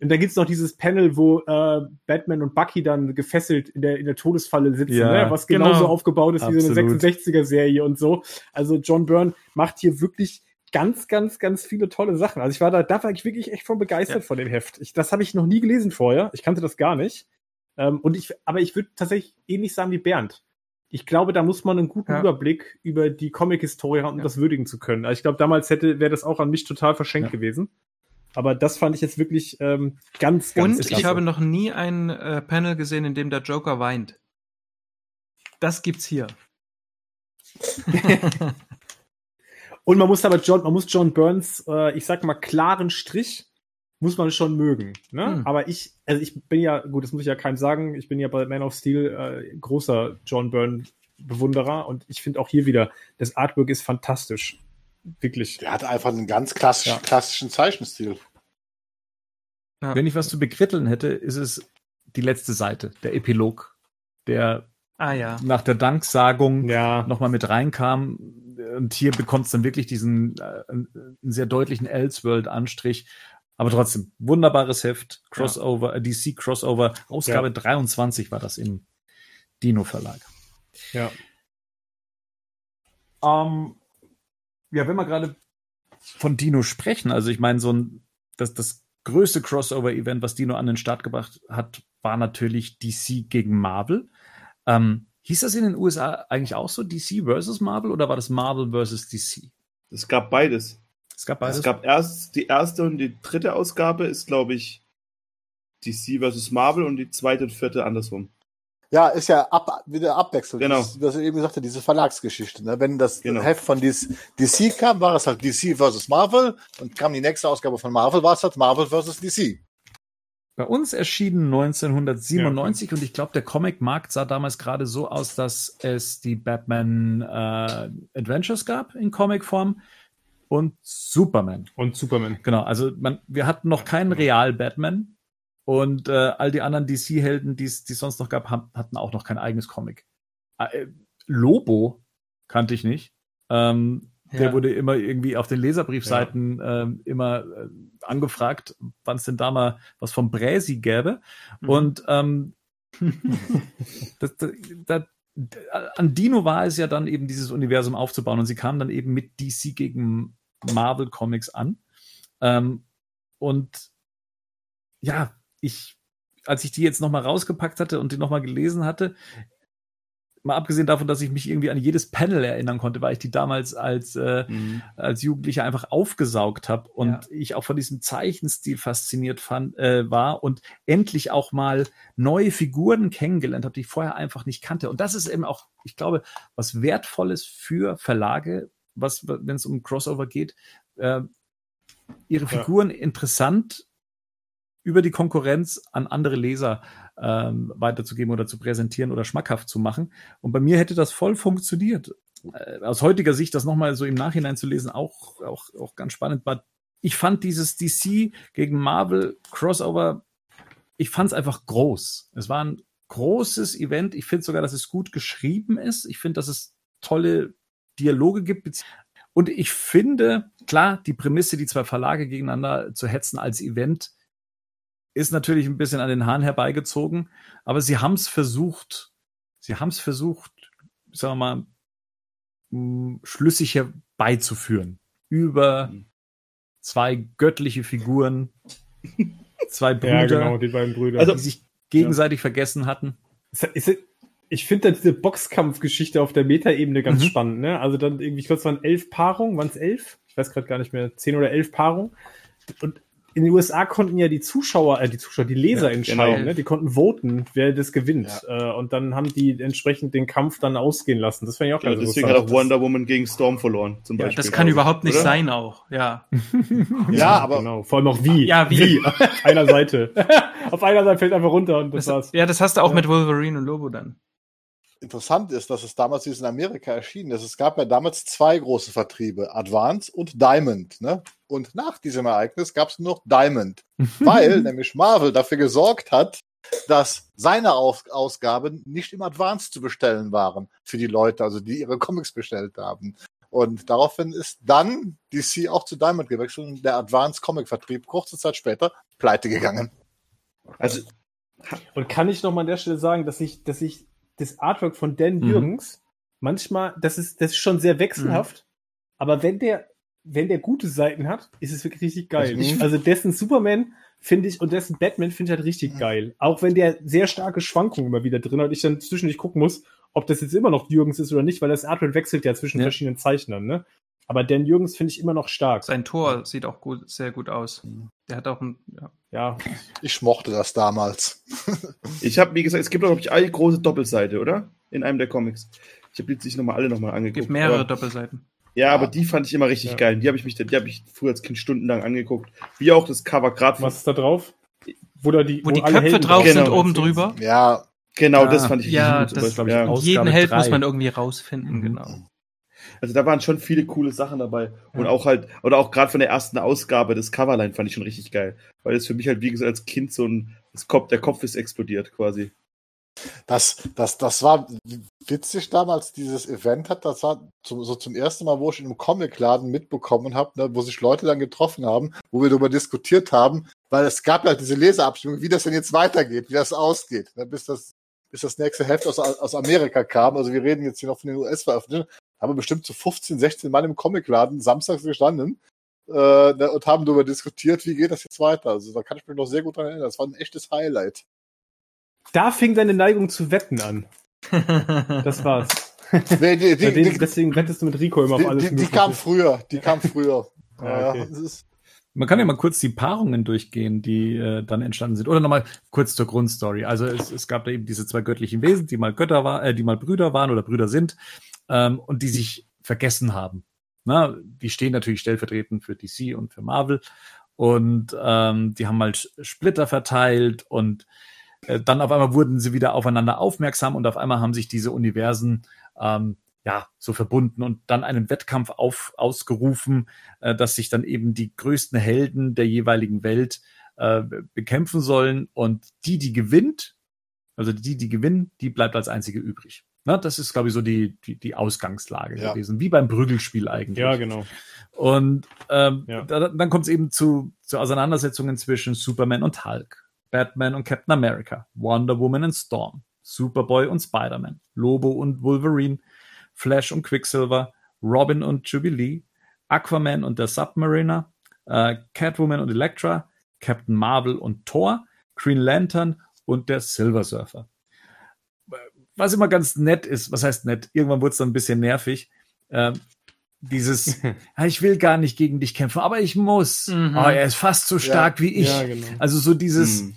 S2: Und dann gibt's noch dieses Panel, wo äh, Batman und Bucky dann gefesselt in der, in der Todesfalle sitzen,
S1: Ja,
S2: ne? was genauso
S3: genau.
S2: aufgebaut ist wie so eine
S1: Absolut.
S2: 66er-Serie und so. Also John Byrne macht hier wirklich ganz, ganz, ganz viele tolle Sachen. Also ich war da, da war ich wirklich echt von begeistert
S3: Ja.
S2: von dem Heft. Ich, das habe ich noch nie gelesen vorher. Ich kannte das gar nicht. Ähm, und ich, aber ich würde tatsächlich ähnlich sagen wie Bernd. Ich glaube, da muss man einen guten
S3: Ja.
S2: Überblick über die Comic-Historie haben, um
S3: Ja.
S2: das würdigen zu können. Also ich glaube, damals hätte wäre das auch an mich total verschenkt gewesen. Aber das fand ich jetzt wirklich ähm, ganz, ganz
S3: Und ich
S2: klasse.
S3: habe noch nie ein äh, Panel gesehen, in dem der Joker weint. Das gibt's hier.
S2: Und man muss aber John, man muss John Burns, äh, ich sag mal, klaren Strich muss man schon mögen. Ne?
S3: Hm.
S2: Aber ich, also ich bin ja, gut, das muss ich ja keinem sagen, ich bin ja bei Man of Steel äh, großer John Byrne Bewunderer und ich finde auch hier wieder, das Artwork ist fantastisch. Wirklich.
S4: Der hat einfach einen ganz klassisch,
S2: Ja.
S4: klassischen Zeichenstil.
S3: Ja.
S1: Wenn ich was zu bekritteln hätte, ist es die letzte Seite, der Epilog, der
S3: Ah ja.
S1: nach der Danksagung
S2: Ja.
S1: nochmal mit reinkam. Und hier bekommt es dann wirklich diesen äh, einen sehr deutlichen Elseworld-Anstrich. Aber trotzdem, wunderbares Heft, Crossover, äh, DC Crossover, Ausgabe 23 war das im Dino-Verlag.
S2: Ja.
S1: Ähm, ja, wenn wir gerade von Dino sprechen, also ich meine, so ein, das, das größte Crossover-Event, was Dino an den Start gebracht hat, war natürlich DC gegen Marvel. Ähm, hieß das in den USA eigentlich auch so, DC versus Marvel, oder war das Marvel versus DC?
S5: Es gab beides.
S1: Es gab beides.
S5: Es gab erst die erste und die dritte Ausgabe ist, glaube ich, DC versus Marvel und die zweite und vierte andersrum.
S4: Ja, ist ja ab, wieder abwechselnd.
S5: Genau.
S4: Das, was ich eben gesagt habe, diese Verlagsgeschichte. Ne? Wenn das
S5: Genau.
S4: Heft von DC, DC kam, war es halt DC versus Marvel und kam die nächste Ausgabe von Marvel, war es halt Marvel versus DC.
S1: Bei uns erschienen 1997 und ich glaube, der Comic-Markt sah damals gerade so aus, dass es die Batman äh, Adventures gab in Comicform und Superman.
S2: Und Superman.
S1: Genau, also man, wir hatten noch keinen Real-Batman und äh, all die anderen DC-Helden, die es die es sonst noch gab, haben, hatten auch noch kein eigenes Comic. Äh, Lobo kannte ich nicht. Ähm, Der
S3: Ja.
S1: wurde immer irgendwie auf den Leserbriefseiten ähm, immer äh, angefragt, wann es denn da mal was vom Bräsi gäbe.
S3: Mhm.
S1: Und ähm, das, das, das, an Dino war es ja dann eben dieses Universum aufzubauen und sie kamen dann eben mit DC gegen Marvel Comics an. Ähm, und ja, ich, als ich die jetzt nochmal rausgepackt hatte und die nochmal gelesen hatte, mal abgesehen davon, dass ich mich irgendwie an jedes Panel erinnern konnte, weil ich die damals als, äh, als Jugendlicher einfach aufgesaugt habe und
S3: Ja.
S1: ich auch von diesem Zeichenstil fasziniert fand, äh, war und endlich auch mal neue Figuren kennengelernt habe, die ich vorher einfach nicht kannte. Und das ist eben auch, ich glaube, was Wertvolles für Verlage, was, wenn es um Crossover geht, äh, ihre
S2: Ja.
S1: Figuren interessant über die Konkurrenz an andere Leser ähm, weiterzugeben oder zu präsentieren oder schmackhaft zu machen. Und bei mir hätte das voll funktioniert. Äh, aus heutiger Sicht das nochmal so im Nachhinein zu lesen, auch, auch, auch ganz spannend. Aber ich fand dieses DC gegen Marvel Crossover, ich fand es einfach groß. Es war ein großes Event. Ich finde sogar, dass es gut geschrieben ist. Ich finde, dass es tolle Dialoge gibt. Und ich finde, klar, die Prämisse, die zwei Verlage gegeneinander zu hetzen als Event, ist natürlich ein bisschen an den Haaren herbeigezogen, aber sie haben es versucht. sie haben es versucht, sagen wir mal, mh, schlüssig herbeizuführen. Über
S5: Mhm.
S1: zwei göttliche Figuren, zwei Brüder,
S2: Ja, genau, die beiden Brüder.
S5: Also-
S1: die sich gegenseitig vergessen hatten.
S2: Ich finde diese Boxkampfgeschichte auf der Metaebene ganz
S1: Mhm.
S2: spannend, ne? Also dann irgendwie, ich glaube, es waren elf Paarungen, waren es elf? Ich weiß gerade gar nicht mehr, zehn oder elf Paarungen. Und in den USA konnten ja die Zuschauer, äh, die Zuschauer, die Leser
S1: Ja,
S2: entscheiden,
S3: genau.
S2: ne? Die konnten voten, wer das gewinnt. Äh, und dann haben die entsprechend den Kampf dann ausgehen lassen. Das fand ich auch
S5: Ja,
S2: ganz
S5: deswegen hat auch. Wonder Woman gegen Storm verloren, zum
S3: Ja,
S5: Beispiel.
S3: das kann überhaupt nicht
S5: Oder?
S3: sein auch, ja.
S4: Ja, aber
S2: Genau, vor allem auch wie.
S3: Ja, wie.
S2: Auf einer Seite. Auf einer Seite fällt einfach runter und das,
S3: Das,
S2: war's.
S3: ja, das hast du auch
S2: Ja.
S3: mit Wolverine und Lobo dann.
S4: Interessant ist, dass es damals wie es in Amerika erschienen ist. Es gab ja damals zwei große Vertriebe, Advance und Diamond. Ne? Und nach diesem Ereignis gab es nur noch Diamond, weil nämlich Marvel dafür gesorgt hat, dass seine Auf Ausgaben nicht im Advance zu bestellen waren für die Leute, also die ihre Comics bestellt haben. Und daraufhin ist dann DC auch zu Diamond gewechselt und der Advance Comic Vertrieb kurze Zeit später pleite gegangen.
S5: Also,
S2: Und kann ich noch mal an der Stelle sagen, dass ich, dass ich das Artwork von Dan
S1: Mhm.
S2: Jürgens manchmal, das ist, das ist schon sehr wechselhaft, aber wenn der, wenn der gute Seiten hat, ist es wirklich richtig geil.
S4: Mhm.
S2: Also dessen Superman finde ich und dessen Batman finde ich halt richtig
S4: Mhm.
S2: geil. Auch wenn der sehr starke Schwankungen immer wieder drin hat ich dann zwischendurch gucken muss, ob das jetzt immer noch Jürgens ist oder nicht, weil das Artwork wechselt ja zwischen
S1: Ja.
S2: verschiedenen Zeichnern, ne? Aber Dan Jürgens finde ich immer noch stark.
S3: Sein Tor sieht auch gut, sehr gut aus. Der hat auch ein, ja.
S2: Ja,
S4: Ich mochte das damals.
S5: ich habe, wie gesagt, es gibt auch, glaube ich, eine große Doppelseite, oder? In einem der Comics. Ich habe jetzt nicht nochmal alle nochmal angeguckt.
S3: gibt mehrere
S5: aber,
S3: Doppelseiten.
S5: Ja, aber die fand ich immer richtig
S2: Ja.
S5: geil. Die habe ich mich, die habe ich früher als Kind stundenlang angeguckt. Wie auch das Cover gerade
S2: was ist da drauf? Wo da die,
S3: Wo die
S2: alle
S3: Köpfe
S2: Helden
S3: drauf
S5: Genau.
S3: sind oben drüber.
S4: Ja,
S5: Genau,
S1: Ah,
S5: das fand ich
S3: ja,
S5: richtig gut.
S3: das
S1: glaub ich,
S5: ja.
S3: Jeden Held
S1: drei.
S3: muss man irgendwie rausfinden,
S1: Mhm.
S3: genau.
S5: Also da waren schon viele coole Sachen dabei. Und auch halt, oder auch gerade von der ersten Ausgabe, das Coverline fand ich schon richtig geil. Weil es für mich halt, wie gesagt, als Kind so ein, das Kopf, der Kopf ist explodiert quasi.
S4: Das, das, das war witzig damals, dieses Event hat, das war zum, so zum ersten Mal, wo ich in einem Comicladen mitbekommen habe, ne, wo sich Leute dann getroffen haben, wo wir darüber diskutiert haben, weil es gab ja diese Leseabstimmung, wie das denn jetzt weitergeht, wie das ausgeht, ne, bis das, bis das nächste Heft aus, aus Amerika kam. Also wir reden jetzt hier noch von den US-Veröffentlichungen, haben wir bestimmt zu 15, 16 Mann im Comicladen samstags gestanden äh, und haben darüber diskutiert, wie geht das jetzt weiter. Also da kann ich mich noch sehr gut dran erinnern. Das war ein echtes Highlight.
S2: Da fing deine Neigung zu wetten an. Das war's.
S4: Nee, die, die, die,
S2: deswegen wettest du mit Rico immer auf alles
S4: die, die kam früher, die kam früher.
S2: Ja,
S4: ja,
S2: okay.
S4: das ist,
S1: Man kann ja mal kurz die Paarungen durchgehen, die äh, dann entstanden sind. Oder nochmal kurz zur Grundstory. Also es, es gab da eben diese zwei göttlichen Wesen, die mal Götter waren, äh, die mal Brüder waren oder Brüder sind ähm, und die sich vergessen haben. Na, die stehen natürlich stellvertretend für DC und für Marvel und ähm, die haben halt Splitter verteilt und äh, dann auf einmal wurden sie wieder aufeinander aufmerksam und auf einmal haben sich diese Universen ähm, ja so verbunden und dann einen Wettkampf auf, ausgerufen, äh, dass sich dann eben die größten Helden der jeweiligen Welt äh, bekämpfen sollen und die, die gewinnt, also die, die gewinnen, die bleibt als einzige übrig. Na, das ist, glaube ich, so die, die, die Ausgangslage
S4: Ja.
S1: gewesen, wie beim Prügelspiel eigentlich.
S2: Ja, genau.
S1: Und ähm,
S2: Ja.
S1: da, dann kommt es eben zu, zu Auseinandersetzungen zwischen Superman und Hulk, Batman und Captain America, Wonder Woman und Storm, Superboy und Spider-Man, Lobo und Wolverine, Flash und Quicksilver, Robin und Jubilee, Aquaman und der Submariner, äh, Catwoman und Elektra, Captain Marvel und Thor, Green Lantern und der Silver Surfer. Was immer ganz nett ist, was heißt nett? Irgendwann wurde es dann ein bisschen nervig. Ähm, dieses, ja, ich will gar nicht gegen dich kämpfen, aber ich muss.
S3: Mhm.
S1: Oh, er ist fast so stark wie ich.
S2: Ja, genau.
S1: Also so dieses,
S5: Hm.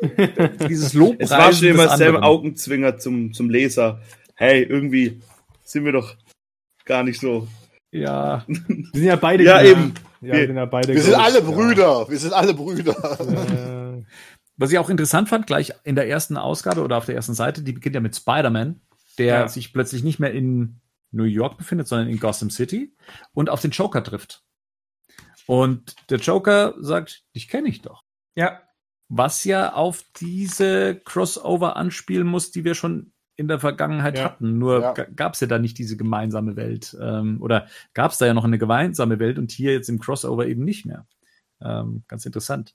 S1: dieses Lobpreisen
S5: Es war schon immer selber. Augenzwinger zum, zum Leser. Hey, irgendwie sind wir doch gar nicht so.
S1: Ja,
S2: Wir sind ja beide
S5: Ja,
S2: gleich.
S5: eben.
S2: Ja, wir sind ja beide
S4: wir sind
S2: gleich.
S4: alle Brüder, wir sind alle Brüder.
S1: Was ich auch interessant fand, gleich in der ersten Ausgabe oder auf der ersten Seite, die beginnt ja mit Spider-Man, der
S2: Ja.
S1: sich plötzlich nicht mehr in New York befindet, sondern in Gotham City und auf den Joker trifft. Und der Joker sagt, dich kenne ich doch.
S3: Ja,
S1: Was ja auf diese Crossover anspielen muss, die wir schon in der Vergangenheit
S2: Ja.
S1: hatten. Nur
S4: Ja.
S1: gab es ja da nicht diese gemeinsame Welt. Ähm, oder gab es da ja noch eine gemeinsame Welt und hier jetzt im Crossover eben nicht mehr. Ähm, ganz interessant.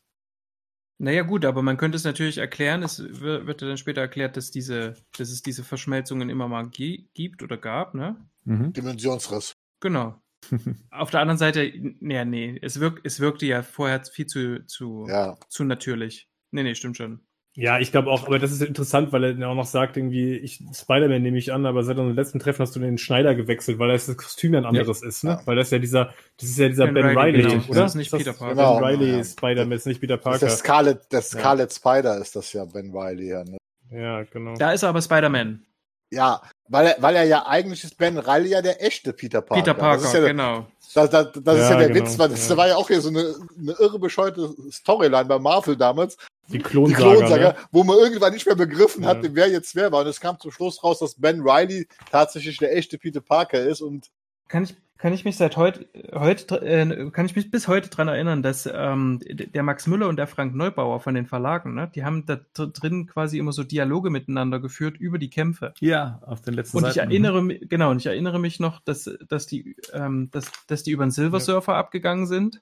S3: Naja, gut, aber man könnte es natürlich erklären, es wird ja dann später erklärt, dass diese, dass es diese Verschmelzungen immer mal gi- gibt oder gab, ne?
S1: Mhm.
S4: Dimensionsriss.
S3: Genau. Auf der anderen Seite, nee, nee, es, wirk, es wirkte ja vorher viel zu, zu,
S4: Ja.
S3: zu natürlich. Nee, nee, stimmt schon.
S2: Ja, ich glaube auch, aber das ist interessant, weil er auch noch sagt, irgendwie, ich, Spider-Man nehme ich an, aber seit unserem letzten Treffen hast du den Schneider gewechselt, weil das Kostüm ja ein anderes ist, ne?
S4: Ja.
S2: Weil das ja dieser, das ist ja dieser
S3: Ben
S2: Ben,
S3: Reilly,
S2: Riley,
S3: genau.
S2: oder?
S3: Das ist nicht Peter Parker.
S2: Ben
S4: Genau.
S2: Riley
S4: Ja.
S2: Spider-Man, ist nicht Peter
S4: Das
S2: Parker.
S4: ist der Scarlet, der Scarlet Spider ist das ja, Ben Riley. Ja, ne?
S2: Ja, genau.
S3: Da ist er aber Spider-Man.
S4: ja weil, er, weil er ja eigentlich ist Ben Riley ja der echte Peter Parker.
S3: Peter Parker,
S4: Das ist ja, der-
S3: genau.
S4: Das, das, das ist
S2: Ja,
S4: ja der
S2: genau,
S4: Witz, weil das
S2: ja.
S4: war ja auch hier so eine, eine irre bescheuerte Storyline bei Marvel damals.
S2: Die
S4: Die
S2: Klonsaga,
S4: Klonsaga,
S2: ne?
S4: wo man irgendwann nicht mehr begriffen
S2: Ja.
S4: hat, wer jetzt wer war. Und es kam zum Schluss raus, dass Ben Riley tatsächlich der echte Peter Parker ist und
S3: Kann ich, kann ich mich seit heute, heute äh, kann ich mich bis heute dran erinnern, dass ähm, der Max Müller und der Frank Neubauer von den Verlagen, ne, die haben da dr- drin quasi immer so Dialoge miteinander geführt über die Kämpfe.
S1: Ja, auf den letzten
S3: Und ich
S1: Seiten.
S3: erinnere mich, genau, und ich erinnere mich noch, dass, dass die, ähm, dass, dass die über den Silver Surfer abgegangen sind,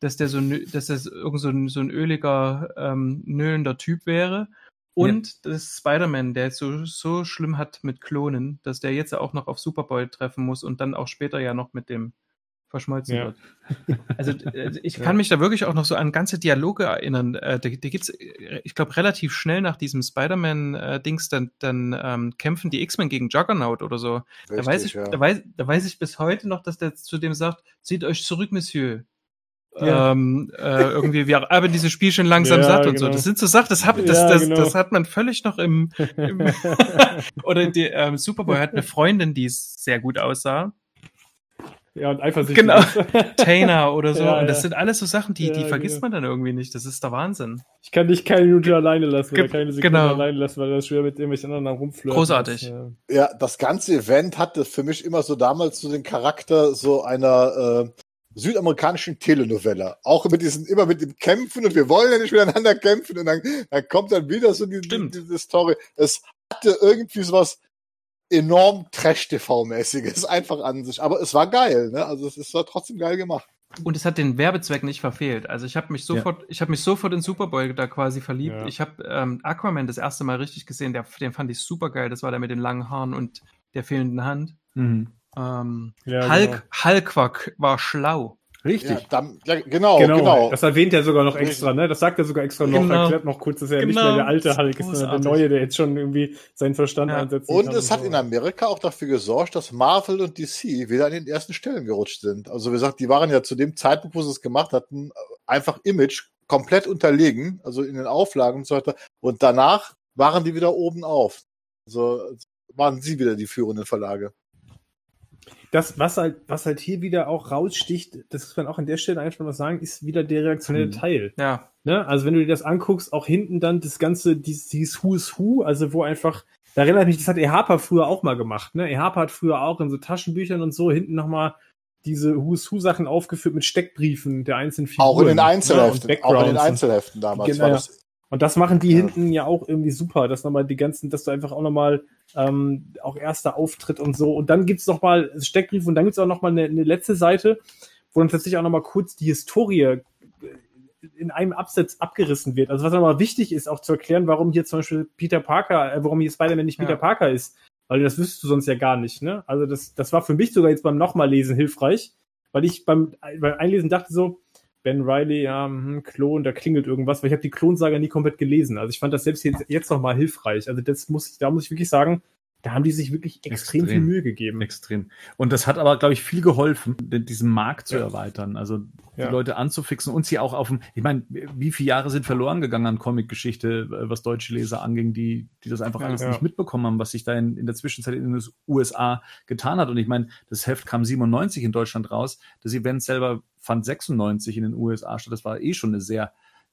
S3: dass der so, dass das irgend so ein, so ein öliger, ähm, nöhlender Typ wäre. Und das Spider-Man, der so, so schlimm hat mit Klonen, dass der jetzt auch noch auf Superboy treffen muss und dann auch später ja noch mit dem verschmolzen
S2: Ja.
S3: wird. Also äh, ich
S2: Ja.
S3: kann mich da wirklich auch noch so an ganze Dialoge erinnern. Äh, da, da gibt's, äh, ich glaube, relativ schnell nach diesem Spider-Man-Dings, dann, dann ähm, kämpfen die X-Men gegen Juggernaut oder so. da, weiß ich,
S4: ja.
S3: da, weiß, da weiß ich bis heute noch, dass der zu dem sagt, zieht euch zurück, Monsieur.
S2: Ja.
S3: Ähm, äh, irgendwie, wir haben dieses Spiel schon langsam
S2: Ja,
S3: satt und so.
S2: genau.
S3: Das sind so Sachen, das, hab, das,
S2: Ja,
S3: das,
S2: genau.
S3: das hat man völlig noch im, im oder die, ähm, Superboy hat eine Freundin, die sehr gut aussah.
S2: Ja, und eifersüchtig.
S3: Genau. Tainer oder so.
S2: Ja,
S3: und das
S2: ja.
S3: sind alles so Sachen, die, die
S2: Ja,
S3: vergisst
S2: genau.
S3: man dann irgendwie nicht. Das ist der Wahnsinn.
S2: Ich kann dich keine Minute alleine lassen oder
S3: Ge-
S2: keine Sekunde
S3: genau.
S2: alleine lassen, weil das schwer mit irgendwelchen anderen rumflirten.
S3: Großartig.
S2: ist. Ja.
S4: Ja, das ganze Event hatte für mich immer so damals so den Charakter so einer äh, südamerikanischen Telenovelle. Auch mit diesen, immer mit dem Kämpfen und wir wollen ja nicht miteinander kämpfen und dann, dann kommt dann wieder so die, die, diese Story. Es hatte irgendwie sowas enorm Trash-TV-mäßiges einfach an sich. Aber es war geil, ne? Also es, es war trotzdem geil gemacht.
S3: Und es hat den Werbezweck nicht verfehlt. Also ich habe mich sofort, ich habe mich sofort in Superboy da quasi verliebt.
S2: Ja.
S3: Ich habe ähm, Aquaman das erste Mal richtig gesehen. Der, den fand ich super geil. Das war der mit den langen Haaren und der fehlenden Hand.
S1: Mhm.
S3: Ähm,
S2: Ja,
S3: Hulk,
S2: genau.
S3: Hulk war, war schlau.
S1: Richtig.
S4: Ja, dann, ja, genau,
S2: Genau,
S4: genau.
S2: das erwähnt er sogar noch extra, ne? Das sagt er sogar extra noch,
S3: Genau.
S2: erklärt noch kurz, dass er nicht
S3: Genau.
S2: mehr der alte
S3: Das ist
S2: Hulk ist, sondern der neue, der jetzt schon irgendwie seinen Verstand
S3: Ja.
S2: einsetzen
S4: Und
S2: kann.
S4: es hat
S2: so.
S4: in Amerika auch dafür gesorgt, dass Marvel und DC wieder an den ersten Stellen gerutscht sind. Also wie gesagt, die waren ja zu dem Zeitpunkt, wo sie es gemacht hatten, einfach Image komplett unterlegen, also in den Auflagen und so weiter. Und danach waren die wieder oben auf. Also waren sie wieder die führenden Verlage.
S2: Das, was halt, was halt hier wieder auch raussticht, das muss man auch an der Stelle einfach mal sagen, ist wieder der reaktionelle
S1: Mhm.
S2: Teil.
S3: Ja.
S2: Ne? Also wenn du dir das anguckst, auch hinten dann das ganze, dieses, dieses Who is Who, also wo einfach, da erinnert mich, das hat Ehapa früher auch mal gemacht, ne? Ehapa hat früher auch in so Taschenbüchern und so hinten nochmal diese Who is Who Sachen aufgeführt mit Steckbriefen der einzelnen Figuren.
S4: Auch in den
S2: ne?
S4: Einzelheften. auch in den. Einzelheften damals.
S2: Genau,
S4: war
S2: ja.
S4: das,
S2: Und das machen die
S4: Ja.
S2: hinten ja auch irgendwie super, dass nochmal die ganzen, dass du einfach auch nochmal ähm, auch erster Auftritt und so. Und dann gibt's noch mal Steckbrief und dann gibt's auch nochmal eine, eine letzte Seite, wo dann tatsächlich auch nochmal kurz die Historie äh, in einem Absatz abgerissen wird. Also was nochmal wichtig ist, auch zu erklären, warum hier zum Beispiel Peter Parker, äh, warum hier Spider-Man nicht
S3: Ja.
S2: Peter Parker ist. Weil das wüsstest du sonst ja gar nicht, ne? Also das, das war für mich sogar jetzt beim nochmal lesen hilfreich, weil ich beim, beim Einlesen dachte so, Ben Riley, ja, hm, Klon, da klingelt irgendwas, weil ich habe die Klonsaga nie komplett gelesen. Also ich fand das selbst jetzt, jetzt nochmal hilfreich. Also das muss ich, da muss ich wirklich sagen, da haben die sich wirklich extrem,
S1: Extrem.
S2: viel Mühe gegeben.
S1: Extrem. Und das hat aber, glaube ich, viel geholfen, diesen Markt zu
S2: Ja.
S1: erweitern. Also die
S2: Ja.
S1: Leute anzufixen und sie auch auf dem, ich meine, wie viele Jahre sind verloren gegangen an Comicgeschichte, äh, was deutsche Leser anging, die, die das einfach
S3: Ja.
S1: alles nicht mitbekommen haben, was sich da in, in der Zwischenzeit in den USA getan hat. Und ich meine, das Heft kam 97 in Deutschland raus. Das Event selber fand 96 in den USA statt. Das war eh schon eine sehr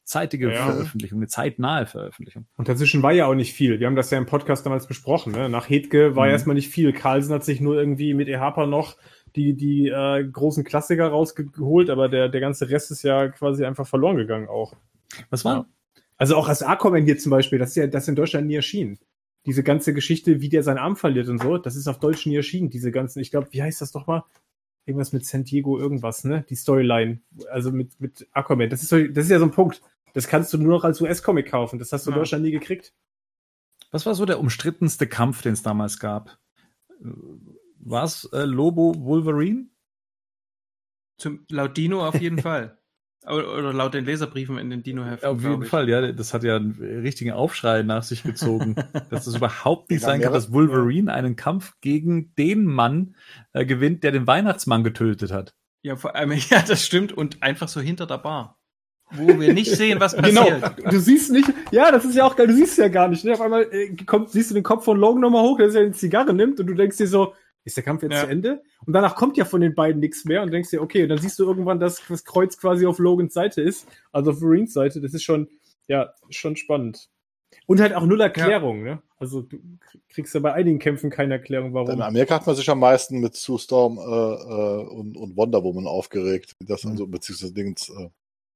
S1: zeitige
S2: Ja.
S1: Veröffentlichung, eine zeitnahe Veröffentlichung.
S2: Und dazwischen war ja auch nicht viel. Wir haben das ja im Podcast damals besprochen. Ne? Nach Hedge war
S1: Mhm.
S2: erstmal nicht viel. Carlsen hat sich nur irgendwie mit Ehapa noch die, die äh, großen Klassiker rausgeholt, aber der, der ganze Rest ist ja quasi einfach verloren gegangen auch.
S1: Was war?
S2: Ja. Also auch als Aquaman hier zum Beispiel, das ist ja das in Deutschland nie erschienen. Diese ganze Geschichte, wie der seinen Arm verliert und so, das ist auf Deutsch nie erschienen. Diese ganzen, ich glaube, wie heißt das doch mal? Irgendwas mit San Diego, irgendwas, ne? Die Storyline. Also mit, mit Aquaman. Das ist, so, das ist ja so ein Punkt. Das kannst du nur noch als US-Comic kaufen. Das hast du in
S3: Ja.
S2: Deutschland nie gekriegt.
S1: Was war so der umstrittenste Kampf, den es damals gab? War es äh, Lobo Wolverine?
S3: Zum, laut Dino auf jeden Fall. Oder, laut den Leserbriefen in den Dino-Heften.
S1: Auf jeden
S3: ich.
S1: Fall, ja. Das hat ja einen richtigen Aufschrei nach sich gezogen. dass es überhaupt nicht
S4: In
S1: sein kann, dass Wolverine einen Kampf gegen den Mann äh, gewinnt, der den Weihnachtsmann getötet hat.
S3: Ja, vor allem, ja, das stimmt. Und einfach so hinter der Bar. Wo wir nicht sehen, was
S2: Genau.
S3: passiert.
S2: Du siehst nicht, ja, das ist ja auch geil, du siehst ja gar nicht. Ne? Auf einmal äh, kommt, siehst du den Kopf von Logan nochmal hoch, der sich eine Zigarre nimmt und du denkst dir so, ist der Kampf jetzt
S3: Ja.
S2: zu Ende? Und danach kommt ja von den beiden nichts mehr und denkst dir, okay, und dann siehst du irgendwann, dass das Kreuz quasi auf Logans Seite ist, also auf Marines Seite. Das ist schon, ja, schon spannend. Und halt auch null Erklärung, ne? Also du kriegst ja bei einigen Kämpfen keine Erklärung, warum.
S4: In Amerika hat man sich am meisten mit Sue Storm äh, äh, und, und Wonder Woman aufgeregt. Das
S2: Mhm.
S4: also, beziehungsweise Dings. Äh.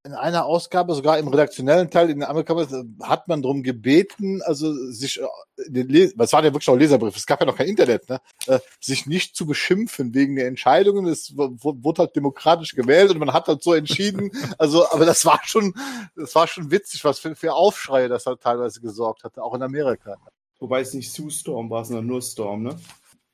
S4: In einer Ausgabe, sogar im redaktionellen Teil in Amerika, äh, hat man darum gebeten, also sich, äh, was war ja wirklich auch Leserbrief, es gab ja noch kein Internet, ne? Äh, sich nicht zu beschimpfen wegen der Entscheidungen. Es wurde halt demokratisch gewählt und man hat halt so entschieden. also, aber das war schon, das war schon witzig, was für, für Aufschreie das halt teilweise gesorgt hatte, auch in Amerika.
S5: Wobei es nicht Sue Storm war, sondern nur Storm, ne?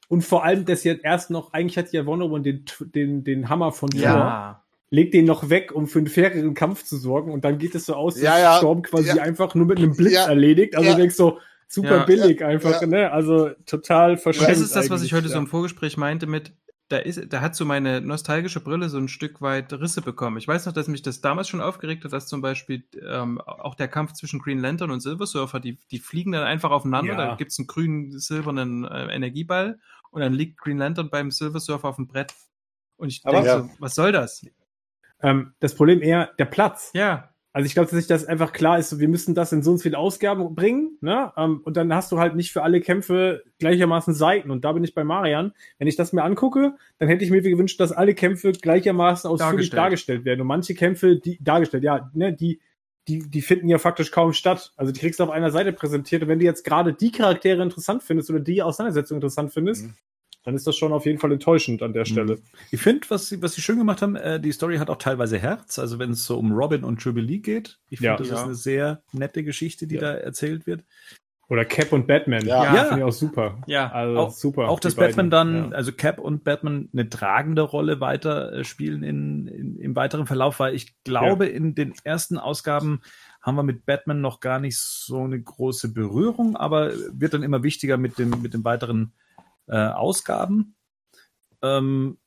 S2: Und vor allem, dass jetzt erst noch, eigentlich hat ja Wonder Woman den, den, den Hammer von Thor,
S3: Ja.
S2: Legt den noch weg, um für einen faireren Kampf zu sorgen und dann geht es so aus, dass
S4: Ja, ja.
S2: Storm quasi
S4: Ja.
S2: einfach nur mit einem Blitz
S4: Ja.
S2: erledigt. Also
S4: Ja.
S2: du denkst so, super
S3: Ja.
S2: billig einfach,
S4: Ja.
S2: ne? Also total verschenkt.
S3: Das ist das, was ich heute so im Vorgespräch meinte mit, da ist, da hat so meine nostalgische Brille so ein Stück weit Risse bekommen. Ich weiß noch, dass mich das damals schon aufgeregt hat, dass zum Beispiel ähm, auch der Kampf zwischen Green Lantern und Silver Surfer, die, die fliegen dann einfach aufeinander,
S2: Ja.
S3: da gibt's einen grünen, silbernen äh, Energieball und dann liegt Green Lantern beim Silver Surfer auf dem Brett. Und ich denke
S4: Ja.
S3: so, was soll das?
S2: Ähm, das Problem eher der Platz.
S3: Ja,
S2: Also ich glaube, dass sich das einfach klar ist, wir müssen das in so und so viele Ausgaben bringen, ne? Ähm, und dann hast du halt nicht für alle Kämpfe gleichermaßen Seiten. Und da bin ich bei Marian. Wenn ich das mir angucke, dann hätte ich mir gewünscht, dass alle Kämpfe gleichermaßen ausführlich
S3: Dargestellt.
S2: dargestellt, werden. Und manche Kämpfe, die dargestellt, ja, ne, die, die, die finden ja faktisch kaum statt. Also die kriegst du auf einer Seite präsentiert. Und wenn du jetzt gerade die Charaktere interessant findest oder die Auseinandersetzung interessant findest,
S4: Mhm.
S2: Dann ist das schon auf jeden Fall enttäuschend an der Stelle.
S1: Ich finde, was sie, was sie schön gemacht haben, äh, die Story hat auch teilweise Herz. Also wenn es so um Robin und Jubilee geht, ich finde,
S2: Ja.
S1: das
S3: Ja.
S1: ist eine sehr nette Geschichte, die
S2: Ja.
S1: da erzählt wird.
S2: Oder Cap und Batman.
S4: Ja.
S1: Ja.
S2: Finde ich auch super.
S3: ja.
S2: Also
S1: Auch-
S2: super.
S1: Auch dass Batman dann,
S2: Ja.
S1: also Cap und Batman eine tragende Rolle weiter äh, spielen in, in, im weiteren Verlauf, weil ich glaube, in den ersten Ausgaben haben wir mit Batman noch gar nicht so eine große Berührung, aber wird dann immer wichtiger mit, dem, mit den weiteren äh, Ausgaben. Ähm,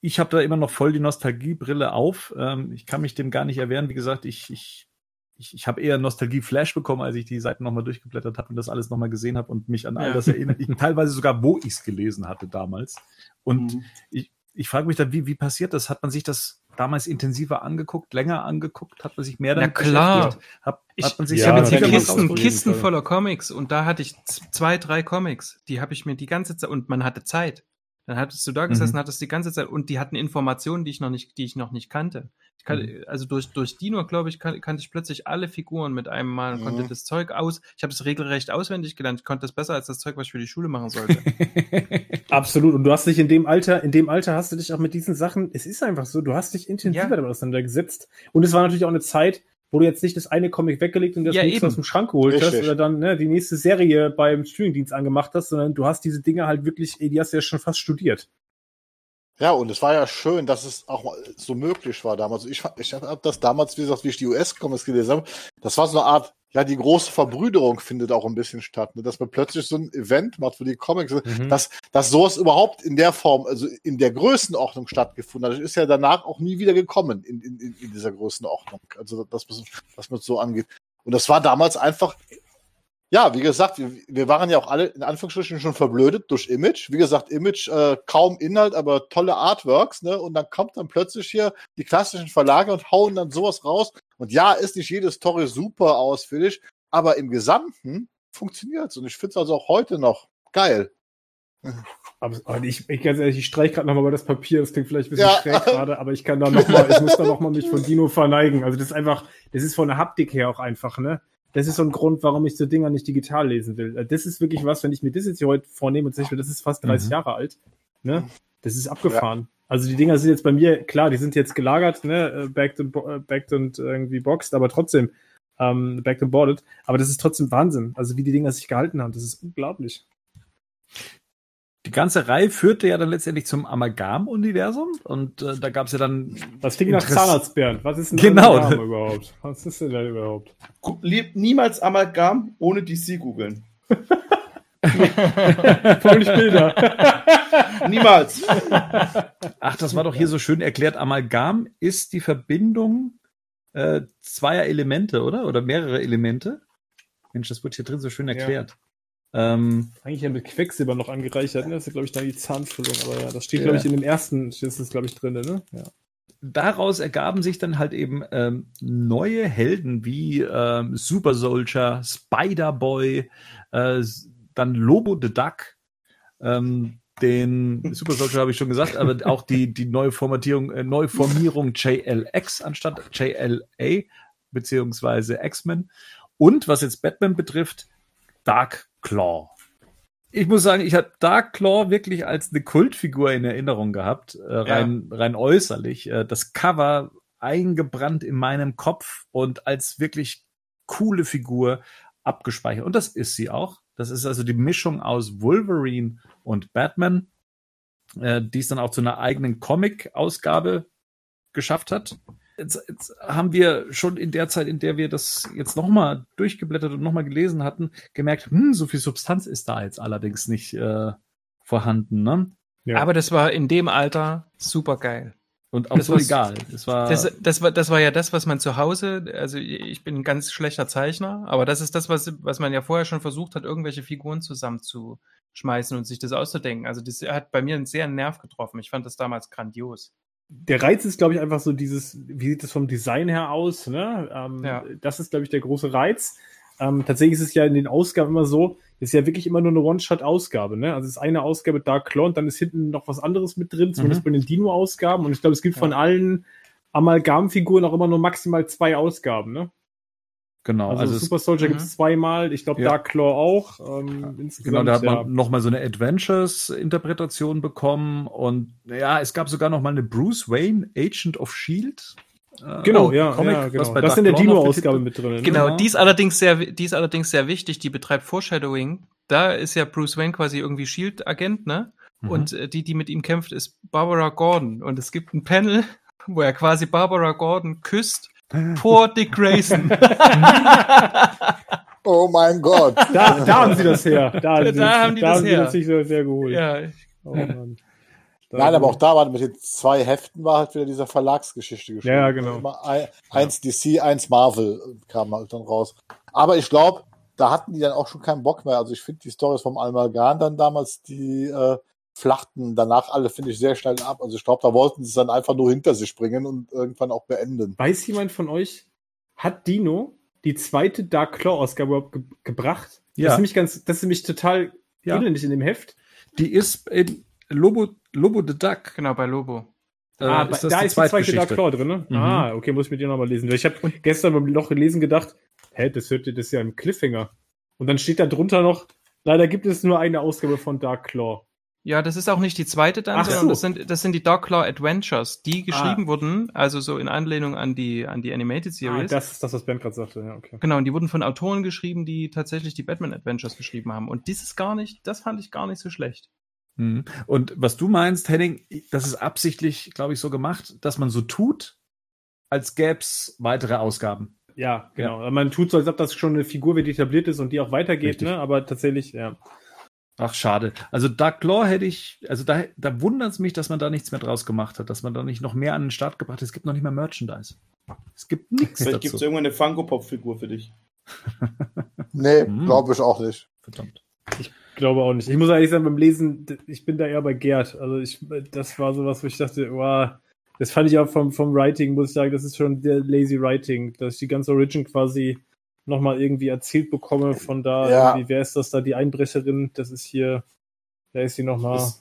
S1: ich habe da immer noch voll die Nostalgiebrille auf. Ähm, ich kann mich dem gar nicht erwehren. Wie gesagt, ich, ich, ich, ich habe eher Nostalgie-Flash bekommen, als ich die Seiten nochmal durchgeblättert habe und das alles nochmal gesehen habe und mich an all
S3: Ja.
S1: das erinnert. Ich, teilweise sogar, wo ich es gelesen hatte damals. Und
S5: Mhm.
S1: ich, ich frage mich dann, wie, wie passiert das? Hat man sich das damals intensiver angeguckt, länger angeguckt? Hat man sich mehr
S3: Na
S1: damit
S3: klar.
S1: beschäftigt? Hat,
S3: Ich,
S1: hat man sich
S2: Ja,
S3: ich habe jetzt
S2: natürlich.
S3: Kisten, Kisten voller Comics und da hatte ich zwei, drei Comics. Die habe ich mir die ganze Zeit und man hatte Zeit. Dann hattest du da gesessen,
S1: Mhm.
S3: hattest die ganze Zeit und die hatten Informationen, die ich noch nicht, die ich noch nicht kannte. Ich kann,
S1: Mhm.
S3: Also durch, durch Dino, glaube ich, kan kannte ich plötzlich alle Figuren mit einem Mal und
S4: Mhm.
S3: konnte das Zeug aus. Ich habe es regelrecht auswendig gelernt. Ich konnte das besser als das Zeug, was ich für die Schule machen sollte.
S2: Absolut. Und du hast dich in dem Alter, in dem Alter hast du dich auch mit diesen Sachen, es ist einfach so, du hast dich intensiver
S3: Ja.
S2: damit auseinandergesetzt. Und es war natürlich auch eine Zeit, wo du jetzt nicht das eine Comic weggelegt und das
S3: Ja,
S2: nächste
S3: eben.
S2: aus dem Schrank geholt hast
S4: Richtig.
S2: oder dann ne, die nächste Serie beim Streamingdienst angemacht hast, sondern du hast diese Dinge halt wirklich, ey, die hast du ja schon fast studiert.
S4: Ja, und es war ja schön, dass es auch mal so möglich war damals. Ich, ich habe das damals, wie gesagt, wie ich die US-Comics gelesen habe, das war so eine Art, ja, die große Verbrüderung findet auch ein bisschen statt, ne? dass man plötzlich so ein Event macht für die Comics,
S2: Mhm.
S4: dass, dass sowas überhaupt in der Form, also in der Größenordnung stattgefunden hat. Das ist ja danach auch nie wieder gekommen in, in, in dieser Größenordnung. Also, das, was man so angeht. Und das war damals einfach ja, wie gesagt, wir, wir waren ja auch alle in Anführungsstrichen schon verblödet durch Image. Wie gesagt, Image äh, kaum Inhalt, aber tolle Artworks, ne? Und dann kommt dann plötzlich hier die klassischen Verlage und hauen dann sowas raus. Und ja, ist nicht jede Story super ausführlich, aber im Gesamten funktioniert's. Und ich finde es also auch heute noch geil.
S2: Aber ich, ich ganz ehrlich, ich streich gerade nochmal über das Papier, das klingt vielleicht ein bisschen
S4: Ja.
S2: schräg gerade, aber ich kann da nochmal, ich muss da nochmal mich von Dino verneigen. Also das ist einfach, das ist von der Haptik her auch einfach, ne? Das ist so ein Grund, warum ich so Dinger nicht digital lesen will. Äh, Das ist wirklich was, wenn ich mir das jetzt hier heute vornehme und sage, das ist fast 30
S1: Mhm.
S2: Jahre alt, ne? Das ist abgefahren. Also die Dinger sind jetzt bei mir, klar, die sind jetzt gelagert, ne, äh, backed und, äh, backed und irgendwie boxed, aber trotzdem, ähm, backed und boarded. Aber das ist trotzdem Wahnsinn. Also wie die Dinger sich gehalten haben, das ist unglaublich.
S1: Die ganze Reihe führte ja dann letztendlich zum Amalgam-Universum und äh, da gab es ja dann
S2: Das klingt nach Zahnarzt, Bernd. Was ist denn
S1: Genau.
S2: Name überhaupt? Was ist denn da überhaupt?
S5: Niemals Amalgam ohne DC googeln.
S2: Voll nicht Bilder.
S5: Niemals.
S1: Ach, das war doch hier so schön erklärt. Amalgam ist die Verbindung äh, zweier Elemente, oder? Oder mehrere Elemente. Mensch, das wird hier drin so schön erklärt. Ähm,
S2: Eigentlich ja mit Quecksilber noch angereichert, ne? Das ist, glaube ich, dann die Zahnfüllung. Aber ja, das steht,
S1: Ja.
S2: glaube ich, in dem ersten, ist das, glaube ich, drin, ne? Ja.
S1: daraus ergaben sich dann halt eben ähm, neue Helden wie ähm, Super Soldier, Spider-Boy, äh, s- dann Lobo the Duck, ähm, den Super Soldier habe ich schon gesagt, aber auch die, die neue Formatierung, äh, Neuformierung JLX anstatt JLA, beziehungsweise X-Men. Und was jetzt Batman betrifft, Dark Claw. Ich muss sagen, ich habe Dark Claw wirklich als eine Kultfigur in Erinnerung gehabt, äh, rein, rein äußerlich. Äh, das Cover eingebrannt in meinem Kopf und als wirklich coole Figur abgespeichert. Und das ist sie auch. Das ist also die Mischung aus Wolverine und Batman, äh, die es dann auch zu einer eigenen Comic-Ausgabe geschafft hat. Jetzt, jetzt haben wir schon in der Zeit, in der wir das jetzt nochmal durchgeblättert und nochmal gelesen hatten, gemerkt, hm, so viel Substanz ist da jetzt allerdings nicht äh, vorhanden. Ne?
S2: Ja.
S3: Aber das war in dem Alter super geil.
S1: Und auch
S3: Das
S1: so egal. Es war
S3: Das, das, war, das war ja das, was man zu Hause, also ich bin ein ganz schlechter Zeichner, aber das ist das, was, was man ja vorher schon versucht hat, irgendwelche Figuren zusammenzuschmeißen und sich das auszudenken. Also das hat bei mir einen sehr Nerv getroffen. Ich fand das damals grandios.
S2: Der Reiz ist, glaube ich, einfach so dieses, wie sieht das vom Design her aus? Ne? Ähm,
S3: Ja.
S2: Das ist, glaube ich, der große Reiz. Ähm, tatsächlich ist es ja in den Ausgaben immer so, es ist ja wirklich immer nur eine One-Shot-Ausgabe. Ne? Also es ist eine Ausgabe Dark Claw und dann ist hinten noch was anderes mit drin, zumindest bei den Dino-Ausgaben. Und ich glaube, es gibt von allen Amalgam-Figuren auch immer nur maximal zwei Ausgaben. Ne?
S1: Genau.
S2: Also,
S1: Also,
S2: Super Soldier
S3: Mhm.
S2: gibt es zweimal, ich glaube
S1: Ja.
S2: Dark Claw auch. Ähm, insgesamt,
S1: genau, da hat
S2: ja.
S1: man noch mal so eine Adventures-Interpretation bekommen und ja, es gab sogar noch mal eine Bruce Wayne Agent of Shield. äh,
S2: Genau, ja,
S1: Comic,
S2: ja
S1: was
S2: genau.
S1: bei
S2: Das ist in der Dino-Ausgabe mit drin. Ne?
S3: Genau,
S1: Genau.
S3: die ist allerdings sehr, die ist allerdings sehr wichtig. Die betreibt Foreshadowing. Da ist ja Bruce Wayne quasi irgendwie Shield-Agent, ne?
S1: Mhm.
S3: Und äh, die, die mit ihm kämpft, ist Barbara Gordon. Und es gibt ein Panel, wo er quasi Barbara Gordon küsst vor Dick Grayson.
S4: Oh mein Gott.
S2: Da, da haben sie das her. Da,
S3: Da haben die das
S2: haben
S3: her.
S2: sie das sich so sehr geholt.
S3: ja,
S2: Oh, Mann. Da-
S4: Nein, aber auch da war mit den zwei Heften war halt wieder dieser Verlagsgeschichte geschrieben.
S2: Ja, genau.
S4: Ein, eins DC, eins Marvel kam halt dann raus. Aber ich glaube, da hatten die dann auch schon keinen Bock mehr. Also ich finde die Stories vom Almagan dann damals, die äh, flachten danach alle, finde ich, sehr schnell ab. Also ich glaube, da wollten sie es dann einfach nur hinter sich bringen und irgendwann auch beenden.
S2: Weiß jemand von euch, hat Dino die zweite Dark Claw-Ausgabe überhaupt ge gebracht? Das
S1: Ja.
S2: ist nämlich ganz, das ist nämlich total
S1: Ja.
S2: ähnlich in dem Heft.
S1: Die ist in Lobo, Lobo the Duck.
S3: genau, bei Lobo.
S1: Äh,
S2: ah,
S1: ist
S2: da
S1: das die
S2: ist die zweite. Dark Claw drin, ne?
S1: Mhm.
S2: Ah, okay, muss ich mit dir nochmal lesen. Ich habe gestern beim Loch lesen gedacht, hä, das hört ihr, das ist ja ein Cliffhanger. Und dann steht da drunter noch, leider gibt es nur eine Ausgabe von Dark Claw.
S3: Ja, das ist auch nicht die zweite dann,
S2: Ach
S3: sondern
S2: so.
S3: das, sind, das sind die Dark Claw Adventures, die geschrieben
S2: Ah.
S3: wurden, also so in Anlehnung an die, an die Animated
S2: Ah,
S3: Series.
S2: das ist das, was Ben gerade sagte. Ja, okay.
S3: Genau, und die wurden von Autoren geschrieben, die tatsächlich die Batman Adventures geschrieben haben. Und dieses gar nicht, das fand ich gar nicht so schlecht.
S1: Mhm. Und was du meinst, Henning, das ist absichtlich, glaube ich, so gemacht, dass man so tut, als gäb's weitere Ausgaben.
S2: Ja, genau. Man tut so, als ob das schon eine Figur wird, die etabliert ist und die auch weitergeht,
S1: Richtig.
S2: ne? Aber tatsächlich, ja.
S1: Ach, schade. Also Dark Claw hätte ich, also da, da wundert es mich, dass man da nichts mehr draus gemacht hat, dass man da nicht noch mehr an den Start gebracht hat. Es gibt noch nicht mehr Merchandise. Es gibt nichts
S5: Vielleicht gibt es irgendwann eine Funko-Pop-Figur für dich.
S4: Nee,
S1: Mhm.
S4: glaube ich auch nicht.
S1: Verdammt.
S2: Glaube auch nicht. Ich muss ehrlich sagen, beim Lesen, ich bin da eher bei Gerd. Also ich, das war sowas, wo ich dachte, wow, das fand ich auch vom, vom Writing, muss ich sagen, das ist schon der lazy Writing, dass ich die ganze Origin quasi nochmal irgendwie erzählt bekomme von da,
S4: Ja.
S2: wer ist das da, die Einbrecherin, das ist hier, wer ist sie nochmal?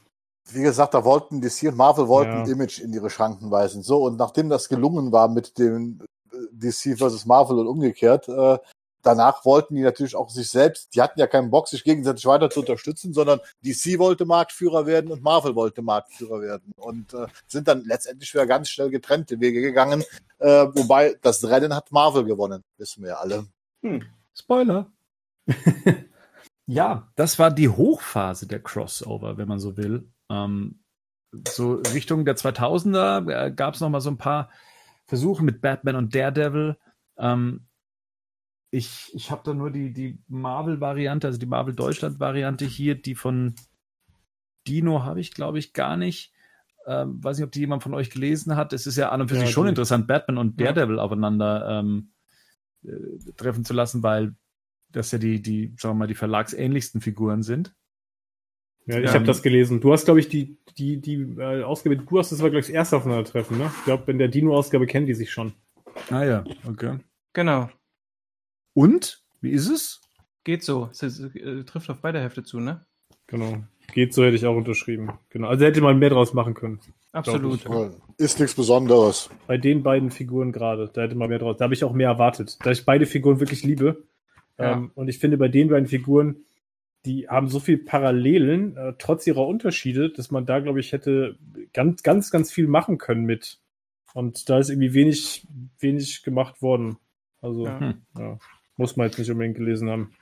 S4: Wie gesagt, da wollten DC und Marvel wollten
S2: Ja.
S4: Image in ihre Schranken weisen. So, und nachdem das gelungen war mit dem äh, DC versus Marvel und umgekehrt, äh, danach wollten die natürlich auch sich selbst, die hatten ja keinen Bock, sich gegenseitig weiter zu unterstützen, sondern DC wollte Marktführer werden und Marvel wollte Marktführer werden und äh, sind dann letztendlich wieder ganz schnell getrennte Wege gegangen, äh, wobei das Rennen hat Marvel gewonnen, wissen wir ja alle.
S1: Hm. Spoiler. ja, das war die Hochphase der Crossover, wenn man so will. Ähm, so Richtung der 2000er äh, gab es noch mal so ein paar Versuche mit Batman und Daredevil. Ähm, ich ich habe da nur die, die Marvel-Variante, also die Marvel-Deutschland-Variante hier, die von Dino habe ich, glaube ich, gar nicht. Ähm, weiß nicht, ob die jemand von euch gelesen hat. Es ist ja an und für ja, sich schon interessant, Batman und Daredevil ja. aufeinander ähm, äh, treffen zu lassen, weil das ja die, die, sagen wir mal, die verlagsähnlichsten Figuren sind.
S2: Ja, ich ähm, habe das gelesen. Du hast, glaube ich, die, die, die äh, Ausgabe, du hast das war, glaube ich, das erste Aufeinandertreffen, ne? Ich glaube, in der Dino-Ausgabe kennen die sich schon.
S1: Ah ja, okay.
S3: Genau.
S1: Und? Wie ist es?
S3: Geht so. Es, es äh, trifft auf beide Hälfte zu, ne?
S2: Genau. Geht so, hätte ich auch unterschrieben. Genau. Also hätte man mehr draus machen können.
S3: Absolut.
S4: Ist nichts Besonderes.
S2: Bei den beiden Figuren gerade, da hätte man mehr draus. Da habe ich auch mehr erwartet. Da ich beide Figuren wirklich liebe. Ja. Ähm, und ich finde, bei den beiden Figuren, die haben so viel Parallelen, äh, trotz ihrer Unterschiede, dass man da, glaube ich, hätte ganz, ganz, ganz viel machen können mit. Und da ist irgendwie wenig, wenig gemacht worden. Also, ja. ja muss man jetzt nicht unbedingt gelesen haben.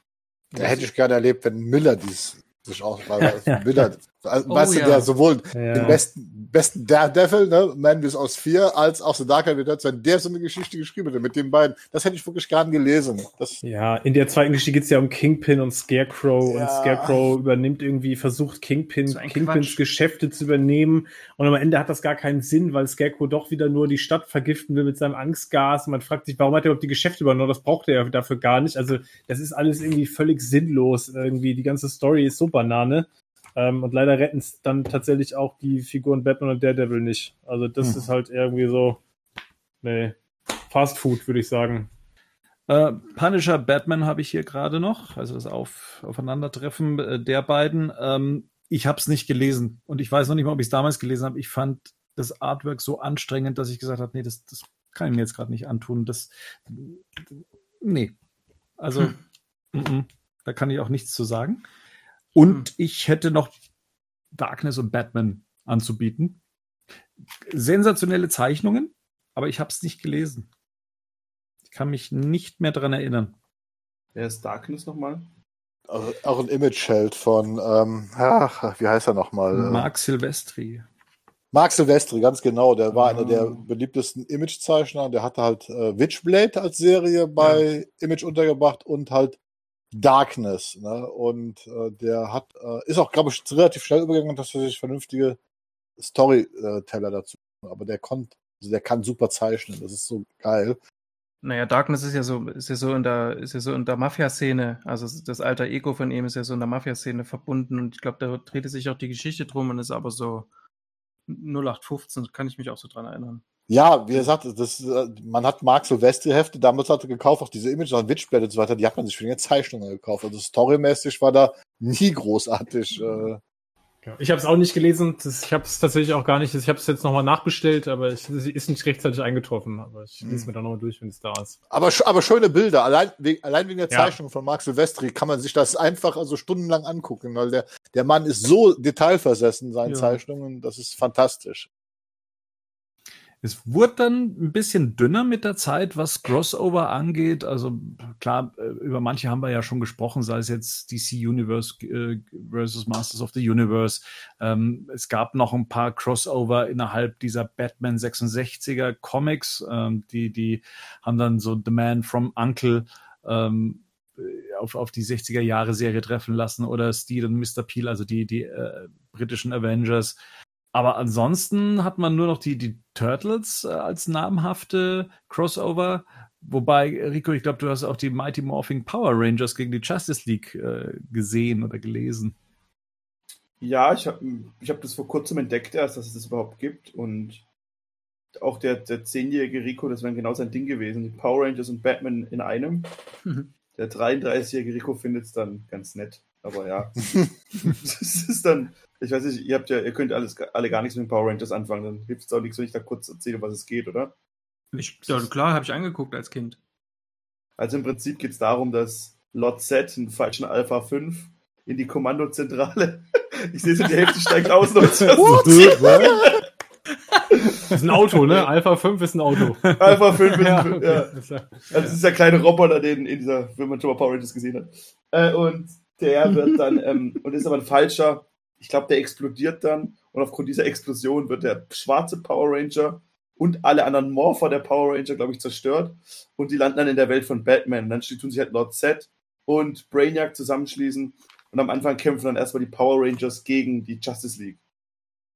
S4: Da hätte ich gerne erlebt, wenn Miller dies sich auch, weil Miller, also, oh, weißt ja. du, der sowohl ja. den besten, besten Daredevil, ne, Man bis aus vier, als auch The Dark Knight Returns, wenn der so eine Geschichte geschrieben hätte mit den beiden, das hätte ich wirklich gern gelesen. Das
S2: ja, in der zweiten Geschichte geht es ja um Kingpin und Scarecrow ja. und Scarecrow übernimmt irgendwie, versucht Kingpin, so Kingpins Quatsch. Geschäfte zu übernehmen und am Ende hat das gar keinen Sinn, weil Scarecrow doch wieder nur die Stadt vergiften will mit seinem Angstgas und man fragt sich, warum hat er überhaupt die Geschäfte übernommen? Das braucht er ja dafür gar nicht. Also, das ist alles irgendwie völlig sinnlos irgendwie. Die ganze Story ist so Banane. Ähm, und leider retten es dann tatsächlich auch die Figuren Batman und Daredevil nicht. Also das hm. ist halt irgendwie so, nee, Fast Food, würde ich sagen.
S1: Äh, Punisher Batman habe ich hier gerade noch, also das Auf Aufeinandertreffen äh, der beiden. Ähm, ich habe es nicht gelesen und ich weiß noch nicht mal, ob ich es damals gelesen habe. Ich fand das Artwork so anstrengend, dass ich gesagt habe, nee, das, das kann ich mir jetzt gerade nicht antun. Das, nee, also hm. m -m, da kann ich auch nichts zu sagen. Und hm. ich hätte noch Darkness und Batman anzubieten. Sensationelle Zeichnungen, aber ich habe es nicht gelesen. Ich kann mich nicht mehr daran erinnern.
S5: Wer ist Darkness nochmal?
S4: Auch, auch ein Image-Held von, ähm, ach, wie heißt er nochmal?
S1: Mark Silvestri.
S4: Mark Silvestri, ganz genau. Der war oh. einer der ah. beliebtesten Image-Zeichner. Der hatte halt äh, Witchblade als Serie bei ja. Image untergebracht und halt Darkness. Ne? Und äh, der hat, äh, ist auch, glaube ich, relativ schnell übergegangen, dass er sich vernünftige Storyteller dazu. Aber der kommt, also der kann super zeichnen. Das ist so geil.
S3: Naja, Darkness ist ja so, ist ja so in der, ist ja so in der Mafia-Szene. Also das alter Ego von ihm ist ja so in der Mafia-Szene verbunden und ich glaube, da drehte sich auch die Geschichte drum und ist aber so 0815, kann ich mich auch so dran erinnern.
S4: Ja, wie er sagt, das, man hat Mark Silvestri-Hefte damals hatte gekauft, auch diese Image und Witchblade und so weiter, die hat man sich für die Zeichnungen gekauft. Also storymäßig war da nie großartig. Äh,
S2: ich habe es auch nicht gelesen. Das, ich habe es tatsächlich auch gar nicht. Ich habe es jetzt nochmal nachbestellt, aber es ist nicht rechtzeitig eingetroffen. Aber ich lese hm. mir da nochmal durch, wenn es da ist.
S4: Aber, aber schöne Bilder. Allein, wegen, allein wegen der Zeichnung ja. von Mark Silvestri kann man sich das einfach also stundenlang angucken, weil der, der Mann ist so detailversessen in seinen ja. Zeichnungen. Das ist fantastisch.
S1: Es wurde dann ein bisschen dünner mit der Zeit, was Crossover angeht. Also klar, äh, über manche haben wir ja schon gesprochen, sei es jetzt DC Universe äh, versus Masters of the Universe. Ähm, es gab noch ein paar Crossover innerhalb dieser Batman 66er Comics. Ähm, die, die haben dann so The Man from Uncle ähm, auf, auf die 60er Jahre Serie treffen lassen oder Steel und Mr. Peel, also die, die äh, britischen Avengers. Aber ansonsten hat man nur noch die, die Turtles äh, als namhafte Crossover. Wobei, Rico, ich glaube, du hast auch die Mighty Morphing Power Rangers gegen die Justice League äh, gesehen oder gelesen.
S5: Ja, ich habe ich hab das vor kurzem entdeckt erst, dass es das überhaupt gibt. Und auch der, der zehnjährige Rico, das wäre genau sein Ding gewesen. Die Power Rangers und Batman in einem. Mhm. Der 33-jährige Rico findet es dann ganz nett. Aber ja, das ist dann, ich weiß nicht, ihr habt ja, ihr könnt alles, alle gar nichts mit den Power Rangers anfangen, dann hilft es auch nichts, wenn ich da kurz erzähle, was es geht, oder?
S3: Ich, ja, klar, habe ich angeguckt als Kind.
S5: Also im Prinzip geht es darum, dass Lot Z, einen falschen Alpha 5, in die Kommandozentrale. Ich sehe so, die Hälfte steigt aus. Und
S2: Das ist ein Auto, ne? Alpha 5 ist ein Auto.
S5: Alpha 5 ist ein,
S2: okay.
S5: ja.
S2: Ist ja-
S5: Also das ist der kleine Roboter, den in dieser, wenn man schon mal Power Rangers gesehen hat. Äh, und der wird dann, ähm, und ist aber ein falscher, ich glaube, der explodiert dann und aufgrund dieser Explosion wird der schwarze Power Ranger und alle anderen Morpher der Power Ranger, glaube ich, zerstört und die landen dann in der Welt von Batman. Und dann tun sich halt Lord Z und Brainiac zusammenschließen und am Anfang kämpfen dann erstmal die Power Rangers gegen die Justice League.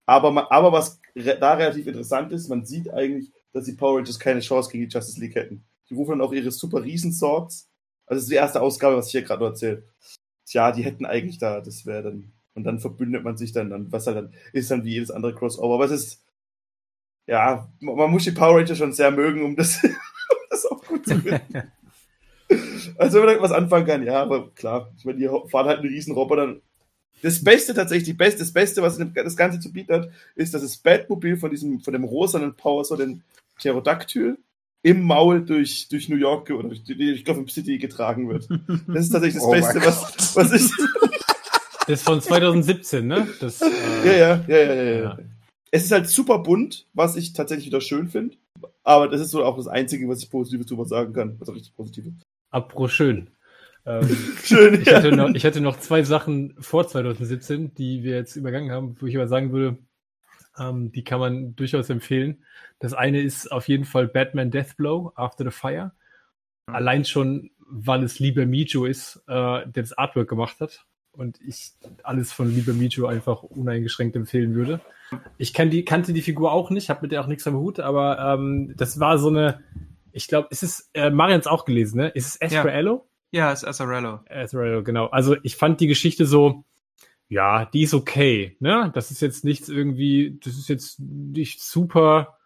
S5: Aber, ma- aber was re da relativ interessant ist, man sieht eigentlich, dass die Power Rangers keine Chance gegen die Justice League hätten. Die rufen dann auch ihre super Riesen-Swords. Also das ist die erste Ausgabe, was ich hier gerade nur erzähle. Tja, die hätten eigentlich da, das wäre dann, und dann verbündet man sich dann, dann, was halt dann, ist dann wie jedes andere Crossover. Aber es ist, ja, man muss die Power Rangers schon sehr mögen, um das, um das auch gut zu finden. Also wenn man was anfangen kann, ja, aber klar, ich meine, die fahren halt einen riesen Roboter. Das Beste tatsächlich, die Beste, das Beste, was das Ganze zu bieten hat, ist, dass das Batmobil von diesem, von dem rosanen Power, so den Pterodactyl, im Maul durch, durch New York oder durch, ich glaube, im City getragen wird. Das ist tatsächlich das
S4: Oh
S5: Beste, was, was ich.
S2: Das ist von 2017, ne? Das, äh,
S5: Ja, ja, ja, ja, ja, ja.
S2: Ja.
S5: Es ist halt super bunt, was ich tatsächlich wieder schön finde. Aber das ist so auch das Einzige, was ich Positives drüber sagen kann. Also richtig Positives.
S2: Apro schön. Ähm,
S5: Schön,
S2: ich, hatte noch, ich hatte noch zwei Sachen vor 2017, die wir jetzt übergangen haben, wo ich aber sagen würde, ähm, die kann man durchaus empfehlen. Das eine ist auf jeden Fall Batman Deathblow After the Fire. Allein schon, weil es Lieber Mijo ist, äh, der das Artwork gemacht hat. Und ich alles von Lieber Mijo einfach uneingeschränkt empfehlen würde. Ich kann die, kannte die Figur auch nicht, habe mit der auch nichts am Hut, aber ähm, das war so eine, ich glaube, ist es, äh, Marians auch gelesen, ne? Ist es Esper
S3: Ja. Ja, ist Azarello.
S2: Azrael, genau. Also ich fand die Geschichte so, ja, die ist okay, ne? Das ist jetzt nichts irgendwie, das ist jetzt nicht super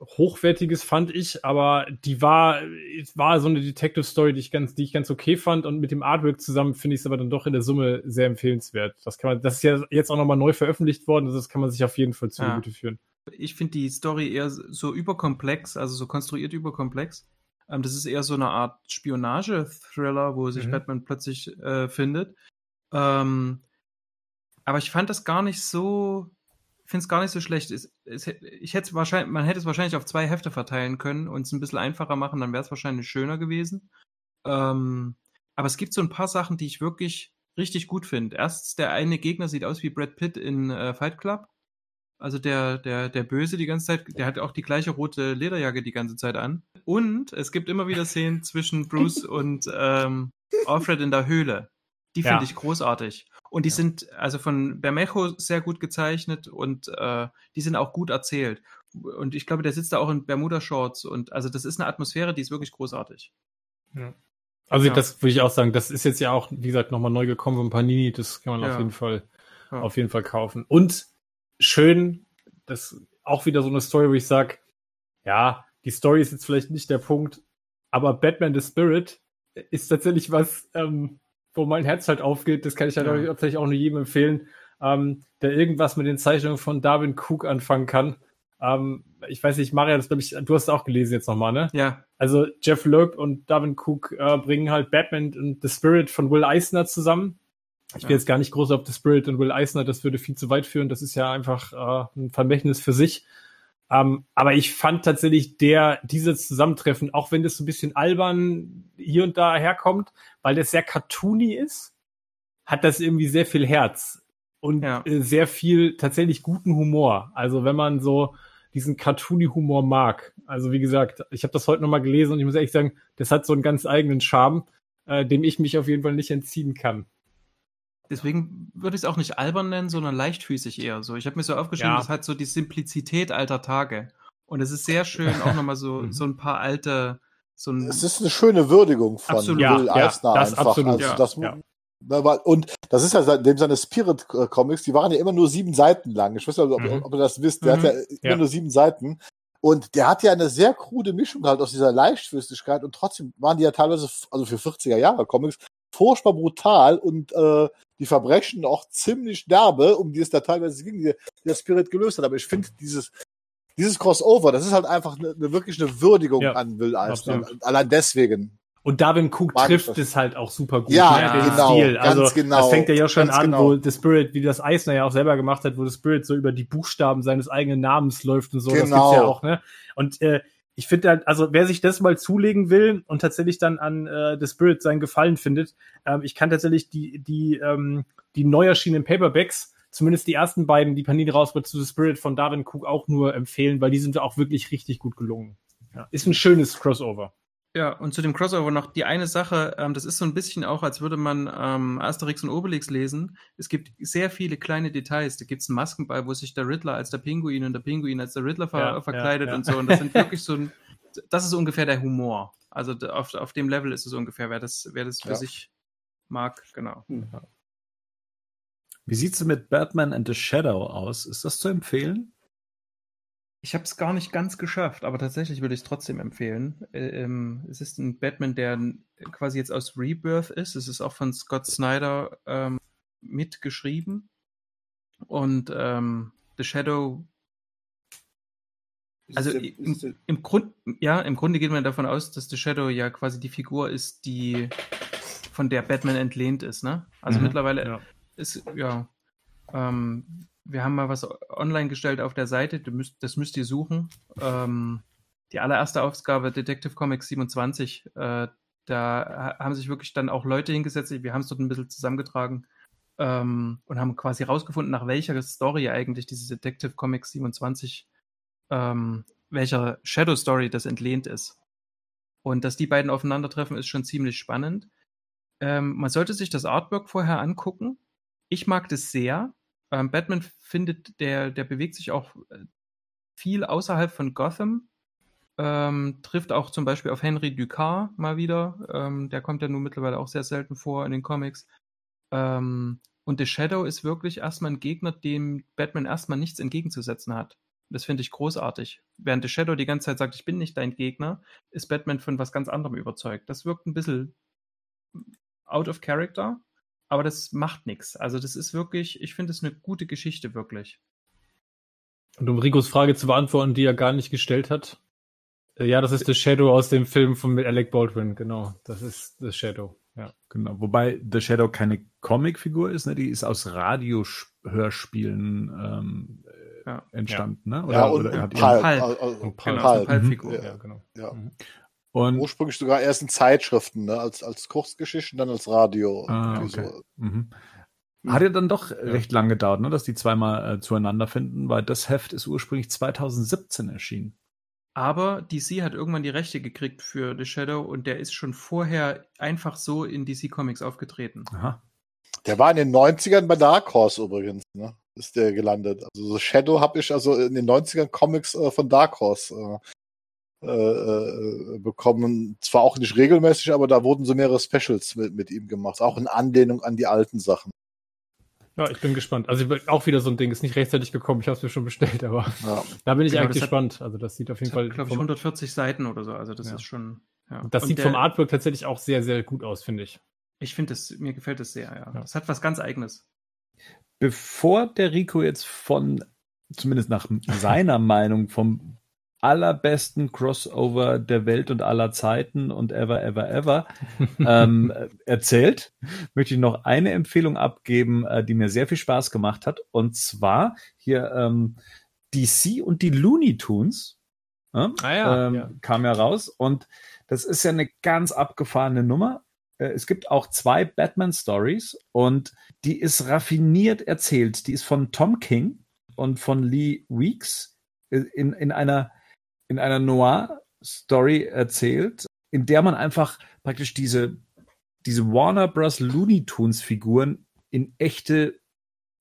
S2: hochwertiges, fand ich, aber die war, es war so eine Detective Story, die ich ganz, die ich ganz okay fand und mit dem Artwork zusammen finde ich es aber dann doch in der Summe sehr empfehlenswert. Das kann man, das ist ja jetzt auch nochmal neu veröffentlicht worden, also das kann man sich auf jeden Fall zugute führen.
S3: Ich finde die Story eher so überkomplex, also so konstruiert überkomplex. Ähm, das ist eher so eine Art Spionage-Thriller, wo sich
S2: Mhm.
S3: Batman plötzlich äh, findet. Ähm, aber ich fand das gar nicht so, finde es gar nicht so schlecht. Es, es, ich hätte wahrscheinlich, man hätte es wahrscheinlich auf zwei Hefte verteilen können und es ein bisschen einfacher machen, dann wäre es wahrscheinlich schöner gewesen. Ähm, aber es gibt so ein paar Sachen, die ich wirklich richtig gut finde. Erstens, der eine Gegner sieht aus wie Brad Pitt in äh, Fight Club. Also der, der, der Böse die ganze Zeit, der hat auch die gleiche rote Lederjacke die ganze Zeit an. Und es gibt immer wieder Szenen zwischen Bruce und ähm, Alfred in der Höhle. Die finde
S2: Ja.
S3: ich großartig. Und die sind also von Bermejo sehr gut gezeichnet und äh, die sind auch gut erzählt. Und ich glaube, der sitzt da auch in Bermuda-Shorts und also das ist eine Atmosphäre, die ist wirklich großartig.
S2: Also
S3: Ja.
S2: das würde ich auch sagen, das ist jetzt ja auch, wie gesagt, nochmal neu gekommen von Panini, das kann man
S3: Ja.
S2: auf jeden Fall,
S3: Ja.
S2: auf jeden Fall kaufen. Und schön, das auch wieder so eine Story, wo ich sage, ja, die Story ist jetzt vielleicht nicht der Punkt, aber Batman the Spirit ist tatsächlich was, ähm, wo mein Herz halt aufgeht. Das kann ich halt
S3: Ja.
S2: auch, tatsächlich auch nur jedem empfehlen, ähm, der irgendwas mit den Zeichnungen von Darwin Cook anfangen kann. Ähm, ich weiß nicht, Maria, das glaube ich, du hast es auch gelesen jetzt nochmal, ne?
S3: Ja,
S2: Also Jeff Loeb und Darwin Cook äh, bringen halt Batman und The Spirit von Will Eisner zusammen. Ich will
S3: Ja.
S2: jetzt gar nicht groß auf The Spirit und Will Eisner, das würde viel zu weit führen. Das ist ja einfach äh, ein Vermächtnis für sich. Ähm, aber ich fand tatsächlich der, dieses Zusammentreffen, auch wenn das so ein bisschen albern hier und da herkommt, weil das sehr cartoony ist, hat das irgendwie sehr viel Herz und
S3: Ja.
S2: äh, sehr viel tatsächlich guten Humor. Also wenn man so diesen cartoony-Humor mag. Also wie gesagt, ich habe das heute nochmal gelesen und ich muss ehrlich sagen, das hat so einen ganz eigenen Charme, äh, dem ich mich auf jeden Fall nicht entziehen kann.
S3: Deswegen würde ich es auch nicht albern nennen, sondern leichtfüßig eher so. Ich habe mir so aufgeschrieben,
S2: Ja.
S3: das hat so die Simplizität alter Tage. Und es ist sehr schön, auch nochmal so,
S2: Mhm.
S3: so ein paar alte, so ein,
S4: Es ist eine schöne Würdigung von
S3: Absolut.
S4: Will
S2: Ja, ja,
S4: Eisner
S2: das
S4: einfach.
S2: absolut,
S4: also
S3: ja,
S4: das,
S2: ja.
S4: Und das ist ja seitdem seine Spirit-Comics, die waren ja immer nur sieben Seiten lang. Ich weiß nicht, ob,
S2: Mhm.
S4: ob ihr das wisst. Der
S3: Mhm.
S4: hat ja immer
S2: Ja.
S4: nur sieben Seiten. Und der hat ja eine sehr krude Mischung halt aus dieser Leichtfüßigkeit und trotzdem waren die ja teilweise, also für 40er Jahre Comics, furchtbar brutal und äh, die Verbrechen auch ziemlich derbe, um die es da teilweise ging, die der Spirit gelöst hat. Aber ich finde dieses, dieses Crossover, das ist halt einfach eine, eine wirklich eine Würdigung
S2: Ja,
S4: an Will Eisner. Allein deswegen.
S2: Und Darwin Cook
S4: Mag
S2: trifft
S4: das.
S2: es halt auch super gut.
S4: Ja,
S2: ne, den
S3: genau,
S2: Stil.
S4: ganz
S2: Also,
S4: genau,
S2: Das fängt ja schon
S4: ganz
S2: an,
S4: genau.
S2: wo The Spirit, wie das Eisner ja auch selber gemacht hat, wo The Spirit so über die Buchstaben seines eigenen Namens läuft und so. Das
S4: Genau.
S2: gibt's ja auch, ne? Und äh, ich finde halt, also wer sich das mal zulegen will und tatsächlich dann an äh, The Spirit seinen Gefallen findet, ähm, ich kann tatsächlich die, die, ähm, die neu erschienenen Paperbacks, zumindest die ersten beiden, die Panini rausbringt zu The Spirit von Darwin Cook auch nur empfehlen, weil die sind auch wirklich richtig gut gelungen. Ja. Ist ein schönes Crossover.
S3: Ja, und zu dem Crossover noch die eine Sache, ähm, das ist so ein bisschen auch, als würde man ähm, Asterix und Obelix lesen. Es gibt sehr viele kleine Details. Da gibt es einen Maskenball, wo sich der Riddler als der Pinguin und der Pinguin als der Riddler ver
S2: Ja,
S3: verkleidet
S2: ja, ja.
S3: und so. Und das sind wirklich so ein, das ist ungefähr der Humor. Also auf, auf dem Level ist es ungefähr, wer das, wer das für
S4: Ja.
S3: sich mag, genau.
S1: Wie sieht's denn mit Batman and the Shadow aus? Ist das zu empfehlen?
S3: Ich habe es gar nicht ganz geschafft, aber tatsächlich würde ich es trotzdem empfehlen. Äh, ähm, es ist ein Batman, der quasi jetzt aus Rebirth ist. Es ist auch von Scott Snyder ähm, mitgeschrieben. Und ähm, The Shadow, also
S5: der-
S3: im,
S5: der-
S3: im Grund, ja, im Grunde geht man davon aus, dass The Shadow ja quasi die Figur ist, die von der Batman entlehnt ist, ne? Also
S1: Mhm,
S3: mittlerweile
S2: ja.
S3: ist, ja, ähm, wir haben mal was online gestellt auf der Seite, müsst, das müsst ihr suchen. Ähm, die allererste Ausgabe Detective Comics 27, äh, da ha- haben sich wirklich dann auch Leute hingesetzt, wir haben es dort ein bisschen zusammengetragen ähm, und haben quasi rausgefunden, nach welcher Story eigentlich diese Detective Comics 27, ähm, welcher Shadow Story das entlehnt ist. Und dass die beiden aufeinandertreffen, ist schon ziemlich spannend. Ähm, man sollte sich das Artwork vorher angucken. Ich mag das sehr. Ähm, Batman findet, der, der bewegt sich auch äh, viel außerhalb von Gotham. Ähm, trifft auch zum Beispiel auf Henry Ducard mal wieder. Ähm, der kommt ja nun mittlerweile auch sehr selten vor in den Comics. Ähm, und The Shadow ist wirklich erstmal ein Gegner, dem Batman erstmal nichts entgegenzusetzen hat. Das finde ich großartig. Während The Shadow die ganze Zeit sagt, ich bin nicht dein Gegner, ist Batman von was ganz anderem überzeugt. Das wirkt ein bisschen out of character, aber das macht nichts. Also das ist wirklich, ich finde es eine gute Geschichte wirklich.
S2: Und um Ricos Frage zu beantworten, die er gar nicht gestellt hat. Äh, Ja, das ist The Shadow aus dem Film von mit Alec Baldwin, genau. Das ist The Shadow. Ja.
S1: Genau. Wobei The Shadow keine Comicfigur ist, ne? Die ist aus Radiohörspielen ähm, äh,
S3: Ja.
S1: entstanden, ne?
S4: ja, und,
S1: hat
S4: und
S1: ihr-
S4: Pulp.
S3: Pulp.
S4: Also,
S2: Und Pulp.
S3: Genau,
S4: Pulp.
S3: Pulp-Figur.
S4: Ja.
S2: ja, genau.
S4: Ja.
S2: Mhm.
S1: Und
S4: Ursprünglich sogar erst in Zeitschriften, ne? als, als Kurzgeschichten, dann als Radio.
S1: Ah, okay.
S4: so.
S1: Mhm. Hat ja dann doch recht lang gedauert, ne, dass die zweimal äh, zueinander finden, weil das Heft ist ursprünglich 2017 erschienen.
S3: Aber DC hat irgendwann die Rechte gekriegt für The Shadow und der ist schon vorher einfach so in DC Comics aufgetreten.
S1: Aha.
S4: Der war in den 90ern bei Dark Horse übrigens, ne? Ist der gelandet. Also so Shadow habe ich also in den 90ern Comics äh, von Dark Horse äh, äh, äh, bekommen. Zwar auch nicht regelmäßig, aber da wurden so mehrere Specials mit, mit ihm gemacht. Auch in Anlehnung an die alten Sachen.
S2: Ja, ich bin gespannt. Also auch wieder so ein Ding, ist nicht rechtzeitig gekommen, ich habe es mir schon bestellt, aber
S4: Ja.
S2: da bin ich
S3: Genau,
S2: eigentlich gespannt. Also das sieht auf jeden Fall,
S3: hat, glaube ich,
S2: vom,
S3: 140 Seiten oder so. Also das
S2: Ja.
S3: ist schon. Ja.
S2: das
S3: Und
S2: sieht
S3: der-
S2: vom Artwork tatsächlich auch sehr, sehr gut aus, finde ich.
S3: Ich finde es, mir gefällt es sehr, ja.
S2: Ja.
S3: Das hat was ganz Eigenes.
S1: Bevor der Rico jetzt von, zumindest nach seiner Meinung, vom allerbesten Crossover der Welt und aller Zeiten und ever, ever, ever ähm, erzählt, möchte ich noch eine Empfehlung abgeben, äh, die mir sehr viel Spaß gemacht hat. Und zwar hier ähm, DC und die Looney Tunes. Ja,
S2: Ah ja,
S1: ähm,
S2: ja.
S1: kam ja raus. Und das ist ja eine ganz abgefahrene Nummer. Äh, Es gibt auch zwei Batman-Stories und die ist raffiniert erzählt. Die ist von Tom King und von Lee Weeks äh, in, in einer, in einer Noir-Story erzählt, in der man einfach praktisch diese, diese Warner Bros. Looney Tunes Figuren in echte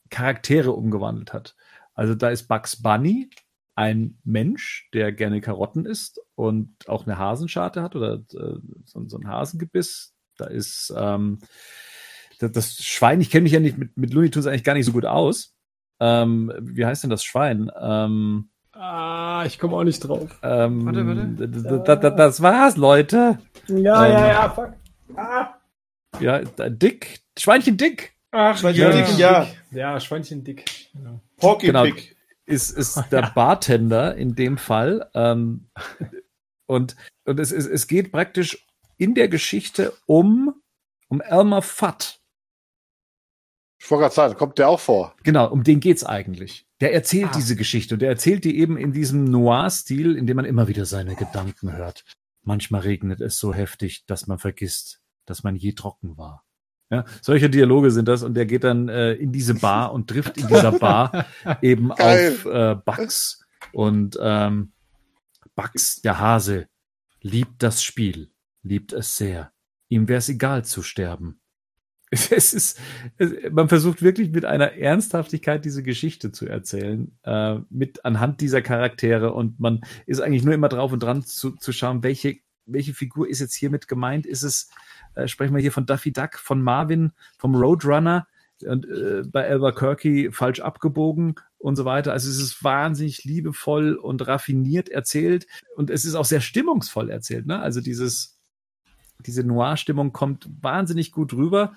S1: Charaktere umgewandelt hat. Also da ist Bugs Bunny ein Mensch, der gerne Karotten isst und auch eine Hasenscharte hat oder äh, so, so ein Hasengebiss. Da ist ähm, das, das Schwein, ich kenne mich ja nicht mit, mit Looney Tunes eigentlich gar nicht so gut aus. Ähm, wie heißt denn das Schwein? Ähm,
S2: Ah, ich komme auch nicht drauf.
S1: ähm,
S3: Warte, warte.
S1: Das war's, Leute.
S2: Ja,
S1: Ähm,
S2: ja, ja, fuck. Ah.
S1: Ja, da- Dick. Schweinchen Dick.
S2: Ach,
S5: Schweinchen
S2: ja.
S5: dick, ja.
S2: Ja, Schweinchen dick. Genau.
S5: Porky
S1: Genau.
S5: Pig.
S1: ist, ist der Bartender in dem Fall. Ähm, und und es, es, es geht praktisch in der Geschichte um, um Elmer Fudd.
S4: Ich wollte gerade sagen, kommt der auch vor.
S1: Genau, um den geht's eigentlich. Der erzählt
S3: Ah.
S1: diese Geschichte und der erzählt die eben in diesem Noir-Stil, in dem man immer wieder seine Gedanken hört. Manchmal regnet es so heftig, dass man vergisst, dass man je trocken war. Ja, solche Dialoge sind das und der geht dann äh, in diese Bar und trifft in dieser Bar eben
S4: Geil.
S1: auf äh, Bugs und ähm, Bugs, der Hase, liebt das Spiel, liebt es sehr. Ihm wäre es egal zu sterben. Es ist, es, man versucht wirklich mit einer Ernsthaftigkeit diese Geschichte zu erzählen, äh, mit anhand dieser Charaktere und man ist eigentlich nur immer drauf und dran zu, zu schauen, welche, welche Figur ist jetzt hiermit gemeint? Ist es, äh, sprechen wir hier von Duffy Duck, von Marvin, vom Roadrunner und äh, bei Albuquerque falsch abgebogen und so weiter. Also es ist wahnsinnig liebevoll und raffiniert erzählt und es ist auch sehr stimmungsvoll erzählt. Ne? Also dieses diese Noir-Stimmung kommt wahnsinnig gut rüber.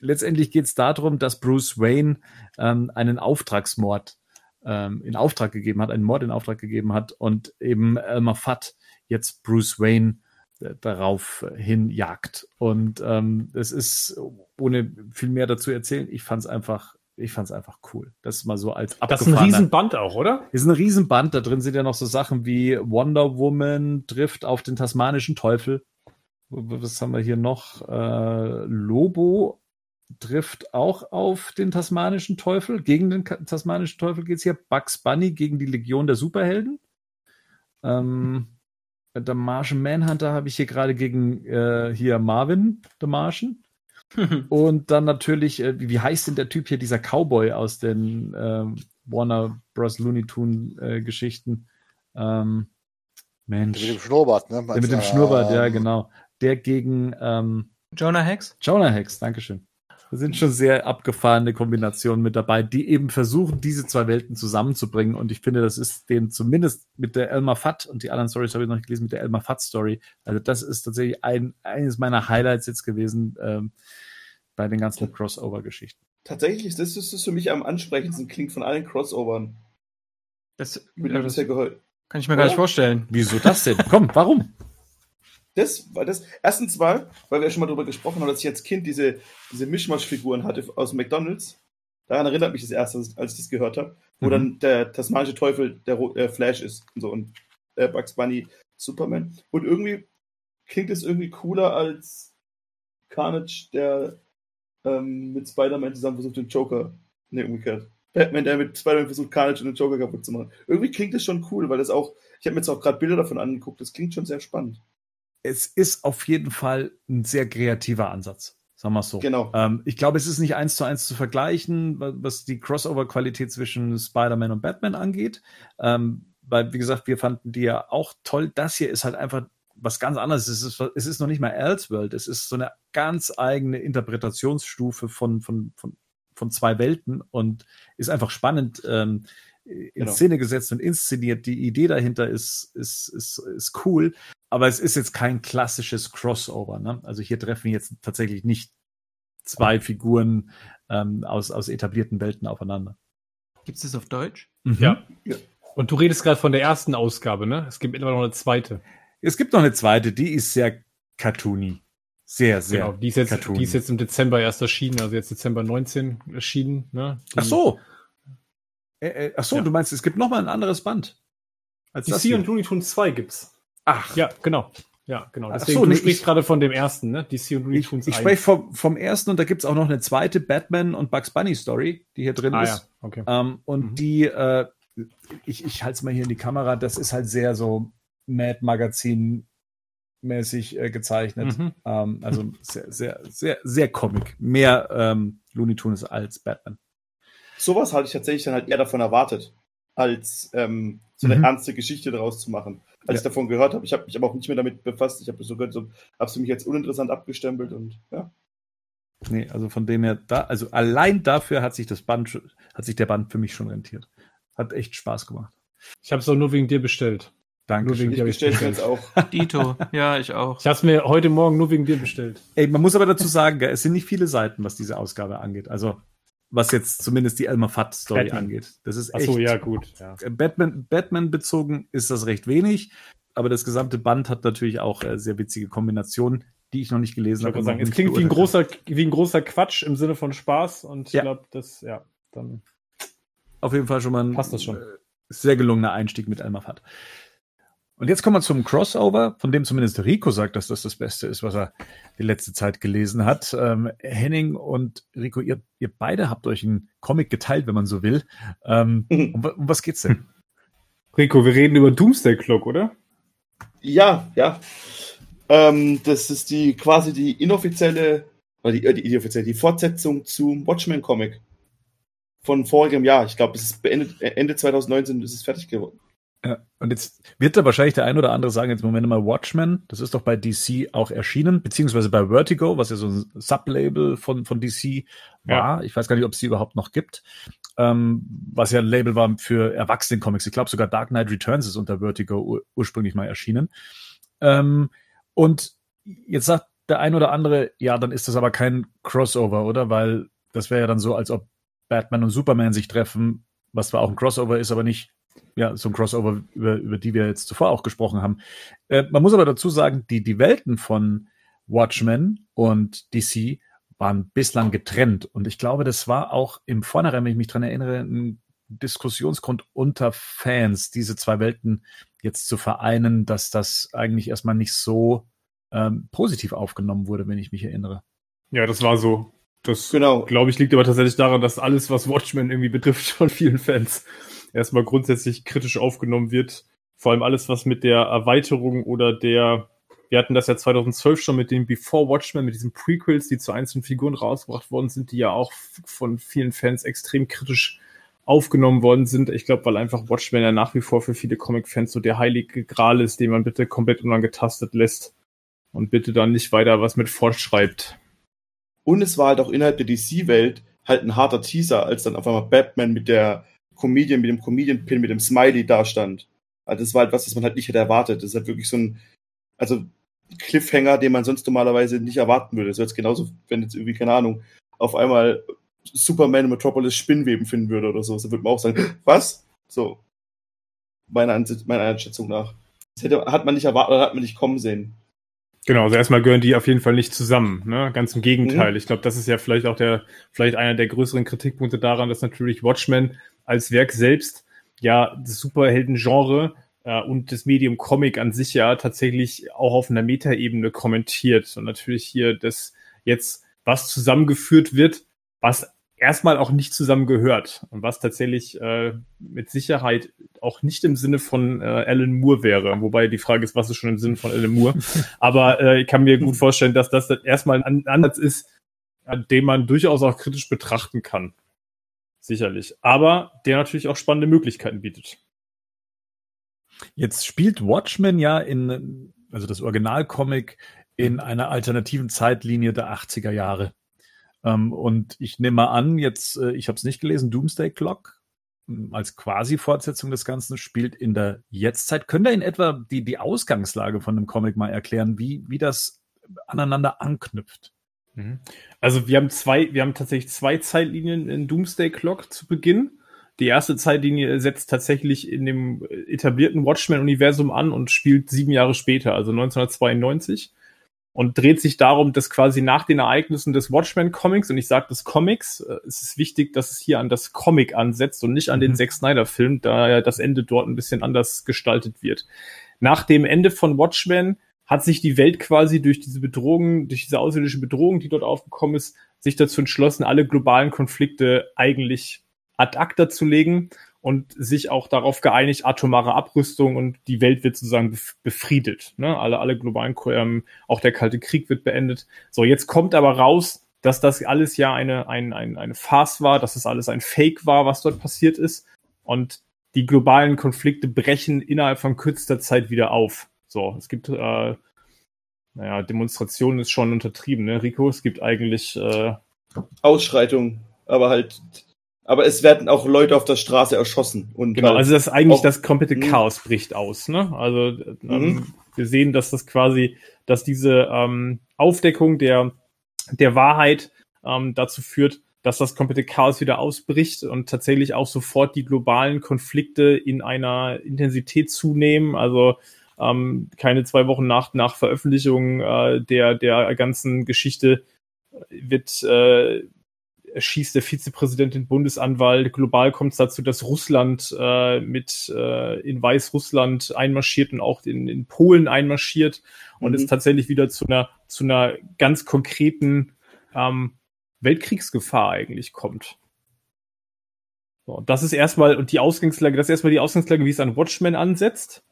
S1: Letztendlich geht es darum, dass Bruce Wayne ähm, einen Auftragsmord ähm, in Auftrag gegeben hat, einen Mord in Auftrag gegeben hat und eben Elmer Fudd jetzt Bruce Wayne äh, darauf hin jagt. Und ähm, es ist, ohne viel mehr dazu erzählen, ich fand es einfach, ich fand es einfach cool. Das ist mal so als
S2: Das ist ein Riesenband auch, oder?
S1: ist ein Riesenband. Da drin sind ja noch so Sachen wie Wonder Woman trifft auf den tasmanischen Teufel. Was haben wir hier noch? Äh, Lobo trifft auch auf den tasmanischen Teufel. Gegen den tasmanischen Teufel geht's hier. Bugs Bunny gegen die Legion der Superhelden. Ähm, der Martian Manhunter habe ich hier gerade gegen äh, hier Marvin, der Martian. Und dann natürlich, äh, wie heißt denn der Typ hier, dieser Cowboy aus den ähm, Warner Bros. Looney Tune äh, Geschichten? Ähm, Mensch.
S4: Mit dem Schnurrbart, ne?
S1: der mit dem Schnurrbart, ja, genau. Der gegen ähm,
S3: Jonah Hex?
S1: Jonah Hex, Dankeschön. Da sind schon sehr abgefahrene Kombinationen mit dabei, die eben versuchen, diese zwei Welten zusammenzubringen. Und ich finde, das ist denen zumindest mit der Elmer Fudd und die anderen Stories habe ich noch nicht gelesen, mit der Elmer Fudd Story. Also das ist tatsächlich ein, eines meiner Highlights jetzt gewesen ähm, bei den ganzen Crossover-Geschichten.
S5: Tatsächlich ist das, das ist für mich am ansprechendsten klingt von allen Crossovern,
S3: Das,
S5: mit
S3: ja, das
S5: gehört.
S3: kann ich mir gar nicht
S5: Oder?
S3: vorstellen.
S1: Wieso das denn? Komm, warum?
S5: Das war das. Erstens mal, weil wir ja schon mal darüber gesprochen haben, dass ich als Kind diese, diese Mischmasch-Figuren hatte aus McDonalds. Daran erinnert mich das erste, als ich das gehört habe, wo
S1: Mhm.
S5: dann der tasmanische Teufel der Ro- äh, Flash ist und so und äh, Bugs Bunny Superman. Und irgendwie klingt es irgendwie cooler als Carnage, der ähm, mit Spider-Man zusammen versucht, den Joker, ne, umgekehrt. Batman, der mit Spider-Man versucht, Carnage und den Joker kaputt zu machen. Irgendwie klingt es schon cool, weil das auch, ich habe mir jetzt auch gerade Bilder davon angeguckt, das klingt schon sehr spannend.
S1: Es ist auf jeden Fall ein sehr kreativer Ansatz. Sagen wir es so.
S5: Genau.
S1: Ähm, ich glaube, es ist nicht eins zu eins zu vergleichen, wa- was die Crossover-Qualität zwischen Spider-Man und Batman angeht. Ähm, weil, wie gesagt, wir fanden die ja auch toll. Das hier ist halt einfach was ganz anderes. Es ist, es ist noch nicht mal Elseworld. Es ist so eine ganz eigene Interpretationsstufe von, von, von, von zwei Welten und ist einfach spannend ähm, in
S5: Genau.
S1: Szene gesetzt und inszeniert. Die Idee dahinter ist, ist, ist, ist cool. Aber es ist jetzt kein klassisches Crossover. Ne? Also hier treffen jetzt tatsächlich nicht zwei Figuren ähm, aus, aus etablierten Welten aufeinander.
S3: Gibt es das auf Deutsch?
S2: Ja.
S5: Ja.
S2: Und du redest gerade von der ersten Ausgabe, ne? Es gibt mittlerweile noch eine zweite.
S1: Es gibt noch eine zweite, die ist sehr cartoony. Sehr, sehr.
S2: genau. Die ist, jetzt,
S1: cartoony.
S2: die ist jetzt im Dezember erst erschienen, also jetzt Dezember 19 erschienen, ne? Die,
S1: Ach so. Äh, äh, ach so,
S2: Ja.
S1: du meinst, es gibt noch mal ein anderes Band. Als
S2: DC
S1: hier.
S2: und Looney Tunes 2 gibt's.
S1: Ach,
S2: Ja, genau. Ja, genau.
S1: Ach
S2: Deswegen,
S1: so,
S2: du
S1: nee,
S2: sprichst
S1: ich-
S2: gerade von dem ersten, ne? DC und Looney
S1: ich,
S2: Tunes
S1: ich
S2: 1.
S1: spreche vom, vom ersten und da gibt's auch noch eine zweite Batman und Bugs Bunny Story, die hier drin
S2: Ah
S1: ist.
S2: ja, okay.
S1: Ähm, und
S2: Mhm.
S1: die, äh, ich, ich halte es mal hier in die Kamera, das ist halt sehr so Mad Magazin mäßig äh, gezeichnet.
S2: Mhm.
S1: Ähm, also sehr, sehr, sehr, sehr Comic. Mehr ähm, Looney Tunes als Batman.
S5: sowas hatte ich tatsächlich dann halt eher davon erwartet, als ähm, so eine
S1: Mhm.
S5: ernste Geschichte daraus zu machen. Als ich davon gehört habe, ich habe mich aber auch nicht mehr damit befasst. Ich habe so gehört, so, hab's für mich als uninteressant abgestempelt und ja.
S1: Nee, also von dem her, da, also allein dafür hat sich das Band, hat sich der Band für mich schon rentiert. Hat echt Spaß gemacht.
S2: Ich habe es auch nur wegen dir bestellt.
S1: Danke.
S2: Nur wegen
S5: Ich
S2: dir bestellt.
S5: jetzt auch.
S3: Dito. ja, ich auch.
S2: Ich habe es mir heute Morgen nur wegen dir bestellt.
S1: Ey, man muss aber dazu sagen, es sind nicht viele Seiten, was diese Ausgabe angeht. Also was jetzt zumindest die Elmer Fudd Story
S2: Batman.
S1: angeht. Das ist
S2: Ach
S1: echt
S2: so, ja, gut. Ja.
S1: Batman, Batman bezogen ist das recht wenig, aber das gesamte Band hat natürlich auch äh, sehr witzige Kombinationen, die ich noch nicht gelesen habe.
S2: sagen, es klingt wie ein, großer, wie ein großer Quatsch im Sinne von Spaß und ich
S1: Ja.
S2: glaube, das, ja, dann.
S1: Auf jeden Fall schon mal ein
S2: passt das schon.
S1: äh, sehr gelungener Einstieg mit Elmer Fudd. Und jetzt kommen wir zum Crossover, von dem zumindest Rico sagt, dass das das Beste ist, was er die letzte Zeit gelesen hat. Ähm, Henning und Rico, ihr, ihr beide habt euch einen Comic geteilt, wenn man so will. Ähm, um, wa- um was geht's denn?
S2: Rico, wir reden über Doomsday Clock, oder?
S5: Ja, ja. Ähm, das ist die quasi die inoffizielle, oder die, äh, die inoffizielle, die Fortsetzung zum Watchmen-Comic von vorigem Jahr. Ich glaube, es ist beendet, äh, Ende 2019 ist es fertig geworden.
S1: Ja, und jetzt wird da wahrscheinlich der ein oder andere sagen, jetzt Moment mal, Watchmen, das ist doch bei DC auch erschienen, beziehungsweise bei Vertigo, was ja so ein Sublabel von, von DC war. Ich weiß gar nicht, ob es die überhaupt noch gibt. Ähm, was ja ein Label war für Erwachsenen-Comics. Ich glaube, sogar Dark Knight Returns ist unter Vertigo ur ursprünglich mal erschienen. Ähm, und jetzt sagt der ein oder andere, ja, dann ist das aber kein Crossover, oder? Weil das wäre ja dann so, als ob Batman und Superman sich treffen, was zwar auch ein Crossover ist, aber nicht ja, so ein Crossover, über, über die wir jetzt zuvor auch gesprochen haben. Äh, man muss aber dazu sagen, die, die Welten von Watchmen und DC waren bislang getrennt. Und ich glaube, das war auch im Vornherein, wenn ich mich dran erinnere, ein Diskussionsgrund unter Fans, diese zwei Welten jetzt zu vereinen, dass das eigentlich erstmal nicht so ähm, positiv aufgenommen wurde, wenn ich mich erinnere.
S2: Ja, das war so. Das,
S5: Genau.
S2: glaube ich, liegt aber tatsächlich daran, dass alles, was Watchmen irgendwie betrifft, von vielen Fans erstmal grundsätzlich kritisch aufgenommen wird. Vor allem alles, was mit der Erweiterung oder der, wir hatten das ja 2012 schon mit den Before Watchmen, mit diesen Prequels, die zu einzelnen Figuren rausgebracht worden sind, die ja auch von vielen Fans extrem kritisch aufgenommen worden sind. Ich glaube, weil einfach Watchmen ja nach wie vor für viele Comic-Fans so der heilige Gral ist, den man bitte komplett unangetastet lässt und bitte dann nicht weiter was mit fortschreibt.
S5: Und es war halt auch innerhalb der DC-Welt halt ein harter Teaser, als dann auf einmal Batman mit der Comedian, mit dem Comedian-Pin, mit dem Smiley dastand. Also das war halt was, das man halt nicht hätte erwartet. Das ist halt wirklich so ein, also Cliffhanger, den man sonst normalerweise nicht erwarten würde. Das wäre jetzt genauso, wenn jetzt irgendwie, keine Ahnung, auf einmal Superman in Metropolis Spinnweben finden würde oder so. Da würde man auch sagen, was? So. Meiner, Ansicht, meiner Einschätzung nach. Das hätte, hat man nicht erwartet, oder hat man nicht kommen sehen.
S2: Genau, also erstmal gehören die auf jeden Fall nicht zusammen. Ne? Ganz im Gegenteil. Ich glaube, das ist ja vielleicht auch der, vielleicht einer der größeren Kritikpunkte daran, dass natürlich Watchmen als Werk selbst ja das Superhelden-Genre äh, und das Medium Comic an sich ja tatsächlich auch auf einer Metaebene kommentiert. Und natürlich hier das jetzt, was zusammengeführt wird, was erstmal auch nicht zusammengehört und was tatsächlich äh, mit Sicherheit auch nicht im Sinne von äh, Alan Moore wäre. Wobei die Frage ist, was ist schon im Sinne von Alan Moore? Aber äh, ich kann mir gut vorstellen, dass das erstmal ein Ansatz ist, dem man durchaus auch kritisch betrachten kann. Sicherlich. Aber der natürlich auch spannende Möglichkeiten bietet.
S1: Jetzt spielt Watchmen ja in, also das Originalcomic, in einer alternativen Zeitlinie der 80er Jahre. Ähm, und ich nehme mal an, jetzt, äh, ich habe es nicht gelesen, Doomsday Clock ähm, als quasi Fortsetzung des Ganzen spielt in der Jetztzeit. Könnt ihr in etwa die, die Ausgangslage von dem Comic mal erklären, wie, wie das aneinander anknüpft?
S2: Also wir haben zwei, wir haben tatsächlich zwei Zeitlinien in Doomsday Clock zu Beginn. Die erste Zeitlinie setzt tatsächlich in dem etablierten Watchmen-Universum an und spielt sieben Jahre später, also 1992. Und dreht sich darum, dass quasi nach den Ereignissen des Watchmen-Comics, und ich sage des Comics, äh, es ist wichtig, dass es hier an das Comic ansetzt und nicht an den
S1: Mhm.
S2: Zack Snyder-Film, da ja das Ende dort ein bisschen anders gestaltet wird. Nach dem Ende von Watchmen hat sich die Welt quasi durch diese Bedrohung, durch diese außerirdische Bedrohung, die dort aufgekommen ist, sich dazu entschlossen, alle globalen Konflikte eigentlich ad acta zu legen und sich auch darauf geeinigt, atomare Abrüstung und die Welt wird sozusagen bef- befriedet. Ne? Alle, alle globalen, ähm, auch der Kalte Krieg wird beendet. So, jetzt kommt aber raus, dass das alles ja eine, ein, ein, eine Farce war, dass das alles ein Fake war, was dort passiert ist. Und die globalen Konflikte brechen innerhalb von kürzester Zeit wieder auf. So, es gibt, äh, naja, Demonstrationen ist schon untertrieben, ne, Rico? Es gibt eigentlich, äh,
S5: Ausschreitung, aber halt, aber es werden auch Leute auf der Straße erschossen. Und
S2: genau,
S5: halt,
S2: also das ist eigentlich
S5: auch-
S2: das komplette
S5: Mhm.
S2: Chaos bricht aus, ne? Also ähm,
S5: Mhm.
S2: wir sehen, dass das quasi, dass diese ähm, Aufdeckung der, der Wahrheit ähm, dazu führt, dass das komplette Chaos wieder ausbricht und tatsächlich auch sofort die globalen Konflikte in einer Intensität zunehmen. Also ähm, keine zwei Wochen nach, nach Veröffentlichung äh, der, der ganzen Geschichte wird äh, schießt der Vizepräsident den Bundesanwalt. Global kommt es dazu, dass Russland äh, mit äh, in Weißrussland einmarschiert und auch in, in Polen einmarschiert und mhm. es tatsächlich wieder zu einer zu einer ganz konkreten ähm, Weltkriegsgefahr eigentlich kommt. So, das ist erstmal, und die Ausgangslage, das ist erstmal die Ausgangslage, wie es an Watchmen ansetzt.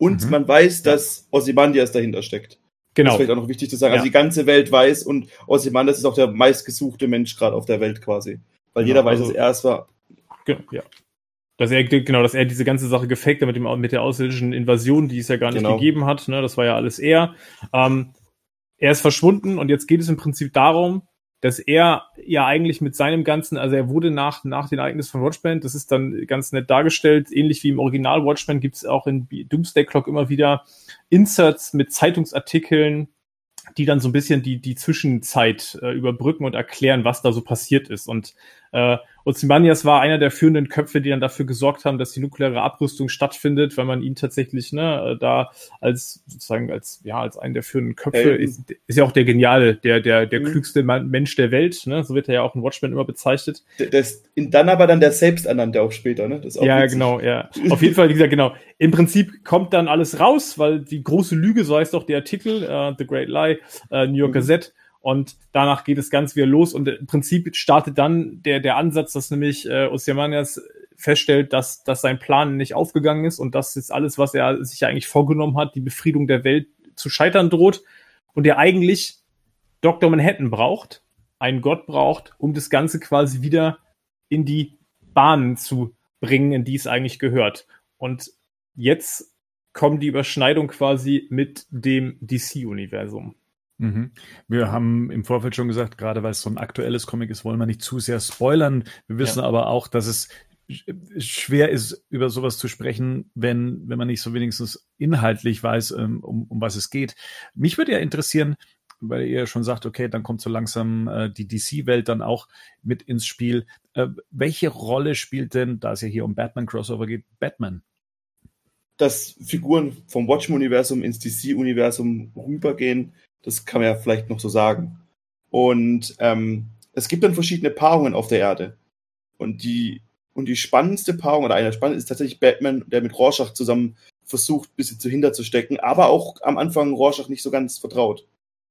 S5: Und mhm. man weiß, dass Ozymandias dahinter steckt.
S2: Genau.
S5: Das ist vielleicht auch noch wichtig zu sagen. Also ja. Also die ganze Welt weiß und Ozymandias ist auch der meistgesuchte Mensch gerade auf der Welt quasi. Weil genau, jeder weiß, also, dass er es war.
S2: Genau, ja. Dass er, genau, dass er diese ganze Sache gefaked hat mit, dem, mit der ausländischen Invasion, die es ja gar nicht genau. gegeben hat. Ne? Das war ja alles er. Ähm, er ist verschwunden und jetzt geht es im Prinzip darum, dass er ja eigentlich mit seinem ganzen, also er wurde nach, nach den Ereignissen von Watchmen, das ist dann ganz nett dargestellt, ähnlich wie im Original Watchmen gibt es auch in Doomsday Clock immer wieder Inserts mit Zeitungsartikeln, die dann so ein bisschen die, die Zwischenzeit äh, überbrücken und erklären, was da so passiert ist. Und äh, Ozymandias war einer der führenden Köpfe, die dann dafür gesorgt haben, dass die nukleare Abrüstung stattfindet, weil man ihn tatsächlich ne, da als sozusagen als ja als einen der führenden Köpfe ähm. ist, ist ja auch der geniale, der der der mhm. klügste Mensch der Welt, ne? So wird er ja auch in Watchmen immer bezeichnet.
S5: Das, dann aber dann der selbsternannte auch später, ne?
S2: Das ja, witzig. genau, ja. Auf jeden Fall, wie gesagt, genau. Im Prinzip kommt dann alles raus, weil die große Lüge, so heißt doch der Artikel, uh, The Great Lie, uh, New York mhm. Gazette und danach geht es ganz wieder los und im Prinzip startet dann der, der Ansatz, dass nämlich äh, Ossiamanias feststellt, dass, dass sein Plan nicht aufgegangen ist und dass jetzt alles, was er sich ja eigentlich vorgenommen hat, die Befriedung der Welt zu scheitern droht und er eigentlich Dr. Manhattan braucht, einen Gott braucht, um das Ganze quasi wieder in die Bahnen zu bringen, in die es eigentlich gehört. Und jetzt kommt die Überschneidung quasi mit dem DC-Universum.
S1: Mhm. Wir haben im Vorfeld schon gesagt, gerade weil es so ein aktuelles Comic ist, wollen wir nicht zu sehr spoilern. Wir wissen ja. aber auch, dass es schwer ist, über sowas zu sprechen, wenn, wenn man nicht so wenigstens inhaltlich weiß, ähm, um, um was es geht. Mich würde ja interessieren, weil ihr schon sagt, okay, dann kommt so langsam äh, die DC-Welt dann auch mit ins Spiel. Äh, welche Rolle spielt denn, da es ja hier um Batman-Crossover geht, Batman?
S5: Dass Figuren vom Watchmen-Universum ins DC-Universum rübergehen, das kann man ja vielleicht noch so sagen. Und ähm, es gibt dann verschiedene Paarungen auf der Erde. Und die, und die spannendste Paarung, oder eine der spannendsten, ist tatsächlich Batman, der mit Rorschach zusammen versucht, ein bisschen zu hinterzustecken, aber auch am Anfang Rorschach nicht so ganz vertraut.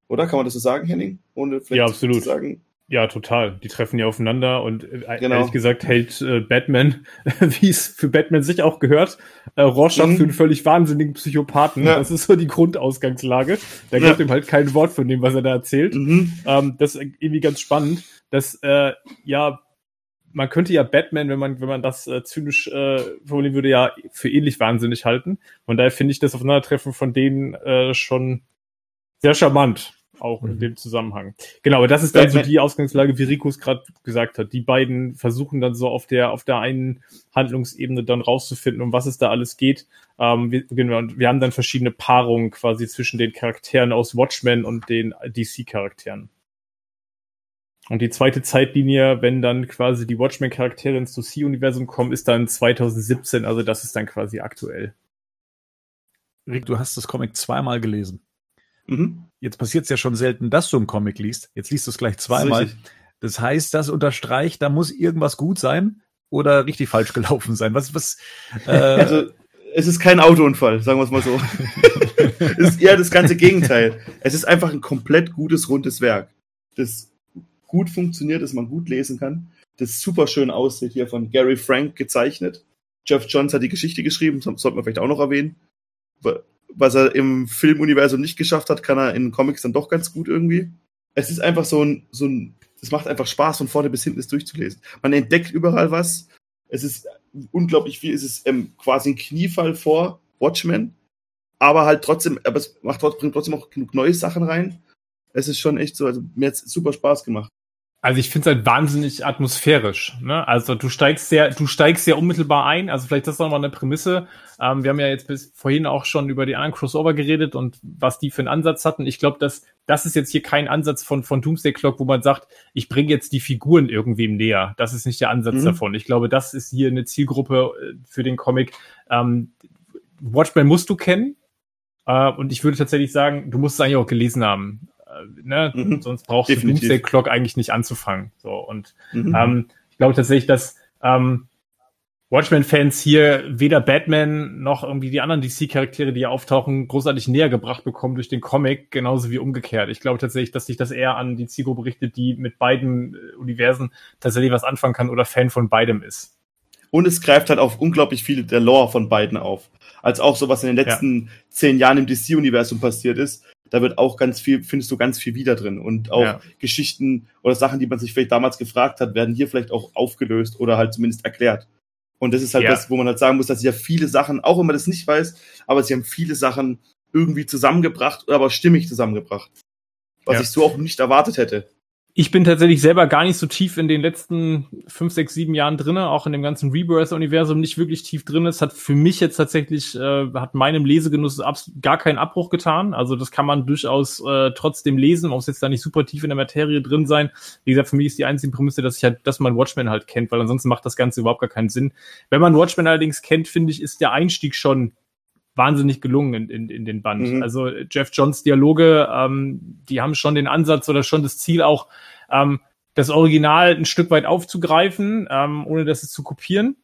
S5: Oder kann man das so sagen, Henning?
S2: Ohne vielleicht ja, absolut. zu sagen. Ja, total. Die treffen ja aufeinander und äh, genau. ehrlich gesagt hält äh, Batman, wie es für Batman sich auch gehört, äh, Rorschach mhm. für einen völlig wahnsinnigen Psychopathen. Ja. Das ist so die Grundausgangslage. Da ja. ihm halt kein Wort von dem, was er da erzählt. Mhm. Ähm, das ist irgendwie ganz spannend, dass äh, ja man könnte ja Batman, wenn man wenn man das äh, zynisch äh, formulieren würde, ja für ähnlich wahnsinnig halten. Von daher finde ich das Aufeinandertreffen von denen äh, schon sehr charmant auch mhm. in dem Zusammenhang. Genau, aber das ist dann so die Ausgangslage, wie Rico es gerade gesagt hat. Die beiden versuchen dann so auf der auf der einen Handlungsebene dann rauszufinden, um was es da alles geht. Ähm, wir, genau, wir haben dann verschiedene Paarungen quasi zwischen den Charakteren aus Watchmen und den DC-Charakteren. Und die zweite Zeitlinie, wenn dann quasi die Watchmen-Charaktere ins DC-Universum kommen, ist dann 2017, also das ist dann quasi aktuell.
S1: Rick, du hast das Comic zweimal gelesen. Mhm. Jetzt passiert es ja schon selten, dass du einen Comic liest. Jetzt liest du es gleich zweimal. Das, das heißt, das unterstreicht, da muss irgendwas gut sein oder richtig falsch gelaufen sein. Was, was,
S5: äh also, es ist kein Autounfall, sagen wir es mal so. es ist eher das ganze Gegenteil. Es ist einfach ein komplett gutes, rundes Werk, das gut funktioniert, das man gut lesen kann, das super schön aussieht, hier von Gary Frank gezeichnet. Jeff Johns hat die Geschichte geschrieben, sollte man vielleicht auch noch erwähnen was er im Filmuniversum nicht geschafft hat, kann er in Comics dann doch ganz gut irgendwie. Es ist einfach so ein, so ein, es macht einfach Spaß, von vorne bis hinten es durchzulesen. Man entdeckt überall was. Es ist unglaublich viel, es ist ähm, quasi ein Kniefall vor Watchmen, aber halt trotzdem, aber es macht, bringt trotzdem auch genug neue Sachen rein. Es ist schon echt so, also mir hat es super Spaß gemacht.
S2: Also ich finde es halt wahnsinnig atmosphärisch. Ne? Also du steigst sehr, du steigst sehr unmittelbar ein. Also vielleicht das ist nochmal eine Prämisse. Ähm, wir haben ja jetzt bis vorhin auch schon über die anderen Crossover geredet und was die für einen Ansatz hatten. Ich glaube, dass das ist jetzt hier kein Ansatz von von Doomsday Clock, wo man sagt, ich bringe jetzt die Figuren irgendwem näher. Das ist nicht der Ansatz mhm. davon. Ich glaube, das ist hier eine Zielgruppe äh, für den Comic. Ähm, Watchmen musst du kennen. Äh, und ich würde tatsächlich sagen, du musst es eigentlich auch gelesen haben ne? Mhm. sonst brauchst Definitiv. du Doomsday Clock eigentlich nicht anzufangen. So und mhm. ähm, ich glaube tatsächlich, dass ähm, Watchmen-Fans hier weder Batman noch irgendwie die anderen DC-Charaktere, die hier auftauchen, großartig näher gebracht bekommen durch den Comic, genauso wie umgekehrt. Ich glaube tatsächlich, dass sich das eher an die Zielgruppe richtet, die mit beiden äh, Universen tatsächlich was anfangen kann oder Fan von beidem ist.
S5: Und es greift halt auf unglaublich viel der Lore von beiden auf. Als auch so, was in den letzten ja. zehn Jahren im DC-Universum passiert ist, da wird auch ganz viel, findest du ganz viel wieder drin. Und auch ja. Geschichten oder Sachen, die man sich vielleicht damals gefragt hat, werden hier vielleicht auch aufgelöst oder halt zumindest erklärt. Und das ist halt ja. das, wo man halt sagen muss, dass sie ja viele Sachen, auch wenn man das nicht weiß, aber sie haben viele Sachen irgendwie zusammengebracht, aber stimmig zusammengebracht. Was ja. ich so auch nicht erwartet hätte
S2: ich bin tatsächlich selber gar nicht so tief in den letzten fünf, sechs, sieben Jahren drinne, auch in dem ganzen Rebirth-Universum nicht wirklich tief drin. Es hat für mich jetzt tatsächlich, äh, hat meinem Lesegenuss gar keinen Abbruch getan. Also das kann man durchaus äh, trotzdem lesen, muss jetzt da nicht super tief in der Materie drin sein. Wie gesagt, für mich ist die einzige Prämisse, dass ich halt, dass man Watchmen halt kennt, weil ansonsten macht das Ganze überhaupt gar keinen Sinn. Wenn man Watchmen allerdings kennt, finde ich, ist der Einstieg schon wahnsinnig gelungen in, in, in den Band. Mhm. Also Jeff Johns Dialoge, ähm, die haben schon den Ansatz oder schon das Ziel auch, ähm, das Original ein Stück weit aufzugreifen, ähm, ohne das zu kopieren.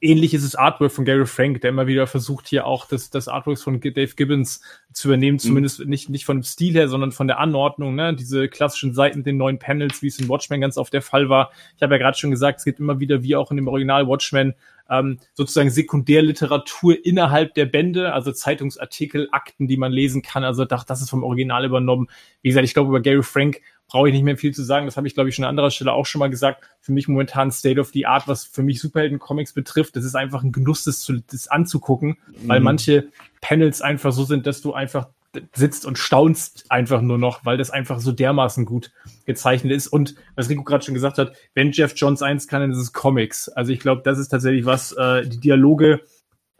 S2: Ähnlich ist es Artwork von Gary Frank, der immer wieder versucht, hier auch das, das Artwork von Dave Gibbons zu übernehmen, mhm. zumindest nicht, nicht von dem Stil her, sondern von der Anordnung, ne? Diese klassischen Seiten mit den neuen Panels, wie es in Watchmen ganz oft der Fall war. Ich habe ja gerade schon gesagt, es gibt immer wieder, wie auch in dem Original Watchmen, ähm, sozusagen Sekundärliteratur innerhalb der Bände, also Zeitungsartikel, Akten, die man lesen kann. Also das, das ist vom Original übernommen. Wie gesagt, ich glaube, über Gary Frank brauche ich nicht mehr viel zu sagen. Das habe ich, glaube ich, schon an anderer Stelle auch schon mal gesagt. Für mich momentan State of the Art, was für mich Superhelden-Comics betrifft. Das ist einfach ein Genuss, das, zu, das anzugucken, mhm. weil manche Panels einfach so sind, dass du einfach sitzt und staunst einfach nur noch, weil das einfach so dermaßen gut gezeichnet ist. Und was Rico gerade schon gesagt hat, wenn Jeff Johns eins kann, dann ist es Comics. Also ich glaube, das ist tatsächlich was, äh, die Dialoge,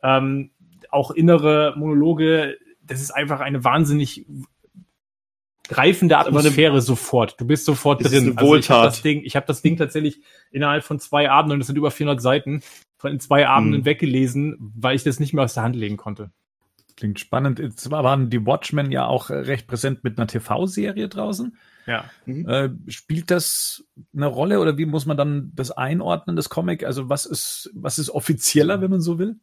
S2: ähm, auch innere Monologe, das ist einfach eine wahnsinnig greifende Atmosphäre sofort. Du bist sofort drin.
S5: Also ich habe
S2: das Ding, ich habe das Ding tatsächlich innerhalb von zwei Abenden, und es sind über 400 Seiten, von zwei Abenden hm. weggelesen, weil ich das nicht mehr aus der Hand legen konnte.
S1: Klingt spannend. Jetzt waren die Watchmen ja auch recht präsent mit einer TV-Serie draußen.
S2: Ja.
S1: Mhm. Äh, spielt das eine Rolle oder wie muss man dann das einordnen, das Comic? Also was ist, was ist offizieller, wenn man so will?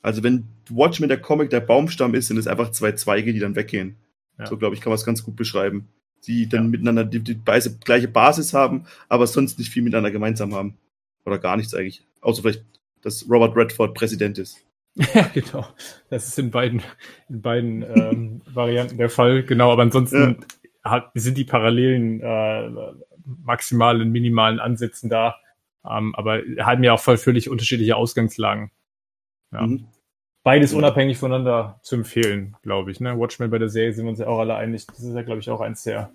S5: Also wenn Watchmen der Comic der Baumstamm ist, sind es einfach zwei Zweige, die dann weggehen. Ja. So glaube ich, kann man es ganz gut beschreiben. Die dann ja. miteinander die, die gleiche Basis haben, aber sonst nicht viel miteinander gemeinsam haben. Oder gar nichts eigentlich. Außer vielleicht, dass Robert Redford Präsident ist.
S2: Ja, genau. Das ist in beiden, in beiden ähm, Varianten der Fall. Genau, aber ansonsten ja. hat, sind die Parallelen äh, maximal in minimalen Ansätzen da. Ähm, aber haben ja auch voll völlig unterschiedliche Ausgangslagen. Ja. Mhm. Beides unabhängig voneinander zu empfehlen, glaube ich. Ne? Watchmen bei der Serie sind wir uns ja auch alle einig. Das ist ja, glaube ich, auch eins der,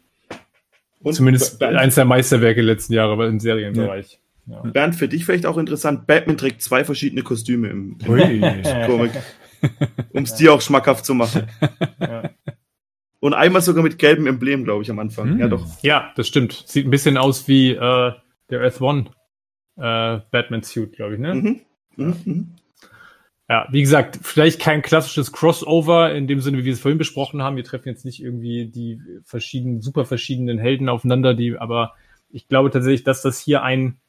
S2: Und zumindest eins der Meisterwerke letzten Jahre im Serienbereich.
S5: Ja. Bernd, für dich vielleicht auch interessant, Batman trägt zwei verschiedene Kostüme im, im Comic, um es dir auch schmackhaft zu machen. Ja. Und einmal sogar mit gelbem Emblem, glaube ich, am Anfang.
S2: Hm. Ja, doch. Ja, das stimmt. Sieht ein bisschen aus wie äh, der Earth One äh, Batman-Suit, glaube ich, ne? Mhm. Mhm. mhm. Ja, wie gesagt, vielleicht kein klassisches Crossover in dem Sinne, wie wir es vorhin besprochen haben. Wir treffen jetzt nicht irgendwie die verschiedenen, super verschiedenen Helden aufeinander, die, aber ich glaube tatsächlich, dass das hier ein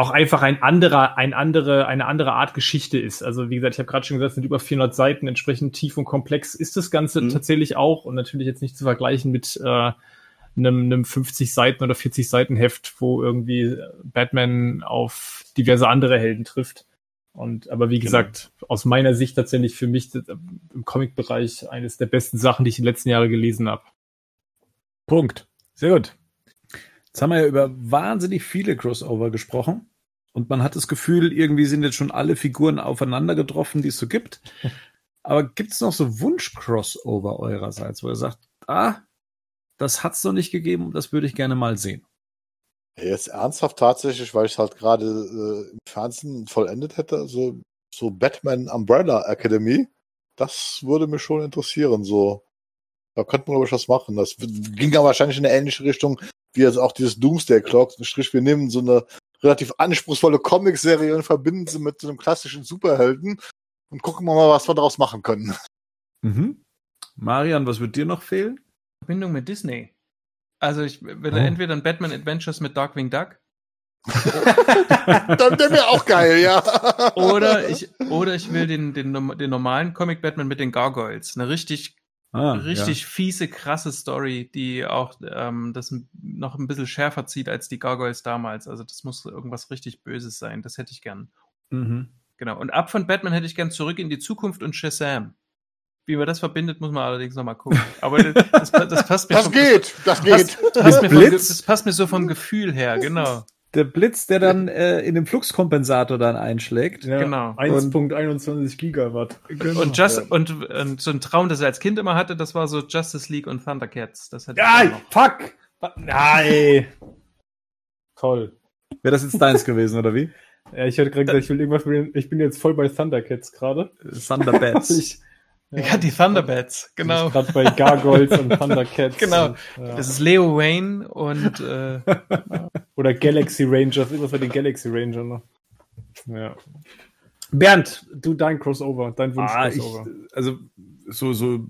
S2: auch einfach ein anderer, ein andere, eine andere Art Geschichte ist. Also wie gesagt, ich habe gerade schon gesagt, es sind über 400 Seiten, entsprechend tief und komplex ist das Ganze mhm. tatsächlich auch und natürlich jetzt nicht zu vergleichen mit äh, einem, einem 50 Seiten oder 40 Seiten Heft, wo irgendwie Batman auf diverse andere Helden trifft. Und aber wie genau. gesagt, aus meiner Sicht tatsächlich für mich im Comic-Bereich eines der besten Sachen, die ich in den letzten Jahren gelesen habe.
S1: Punkt. Sehr gut. Jetzt haben wir ja über wahnsinnig viele Crossover gesprochen. Und man hat das Gefühl, irgendwie sind jetzt schon alle Figuren aufeinander getroffen, die es so gibt. Aber gibt es noch so Wunsch-Crossover eurerseits, wo ihr sagt, ah, das hat's noch nicht gegeben und das würde ich gerne mal sehen.
S4: Jetzt ernsthaft tatsächlich, weil ich es halt gerade äh, im Fernsehen vollendet hätte, so, so Batman Umbrella Academy, das würde mich schon interessieren. So, da könnte man, glaube ich, was machen. Das ging ja wahrscheinlich in eine ähnliche Richtung wie jetzt auch dieses Doomsday Clock. Strich, wir nehmen so eine relativ anspruchsvolle Comicserie und verbinden sie mit so einem klassischen Superhelden und gucken wir mal, was wir daraus machen können.
S1: Mhm. Marian, was wird dir noch fehlen?
S3: Verbindung mit Disney. Also ich will
S1: Oh.
S3: entweder ein Batman Adventures mit Darkwing Duck
S4: Dann wäre mir auch geil, ja.
S3: oder ich oder ich will den, den, den normalen Comic Batman mit den Gargoyles. Eine richtig
S1: Ah,
S3: richtig fiese, krasse Story, die auch ähm, das noch ein bisschen schärfer zieht als die Gargoyles damals. Also das muss irgendwas richtig Böses sein. Das hätte ich gern.
S1: Ja. Mhm.
S3: Genau. Und ab von Batman hätte ich gern zurück in die Zukunft und Shazam. Wie man das verbindet, muss man allerdings nochmal gucken. Aber das, das, das passt mir
S4: Das
S3: vom-
S4: geht, das
S3: Das
S4: geht.
S3: passt, passt, mir vom, das passt mir so vom Gefühl her, genau.
S1: Der Blitz, der dann äh, in den Fluxkompensator dann einschlägt.
S2: Ja,
S3: Genau.
S2: 1.21 Gigawatt.
S3: Und, Just, und, und so ein Traum, das er als Kind immer hatte, das war so Justice League und Thundercats. Das hätte ich
S2: Ja, fuck! Nein! Toll.
S1: Wäre das jetzt deins gewesen, oder wie?
S2: Ja, ich hatte gerade gesagt, ich will irgendwas mit ich bin jetzt voll bei Thundercats gerade.
S1: Thunderbats.
S2: Ich,
S3: Ja, die Thunderbats, genau.
S2: Gerade bei Gargoyles und Thundercats.
S3: Genau.
S2: Und, ja.
S3: Das ist Leo Wayne und äh,
S2: Oder Galaxy Rangers, irgendwas bei den Galaxy Ranger noch. Ja. Bernd, du dein Crossover, dein Wunsch
S1: Ah, also so, so,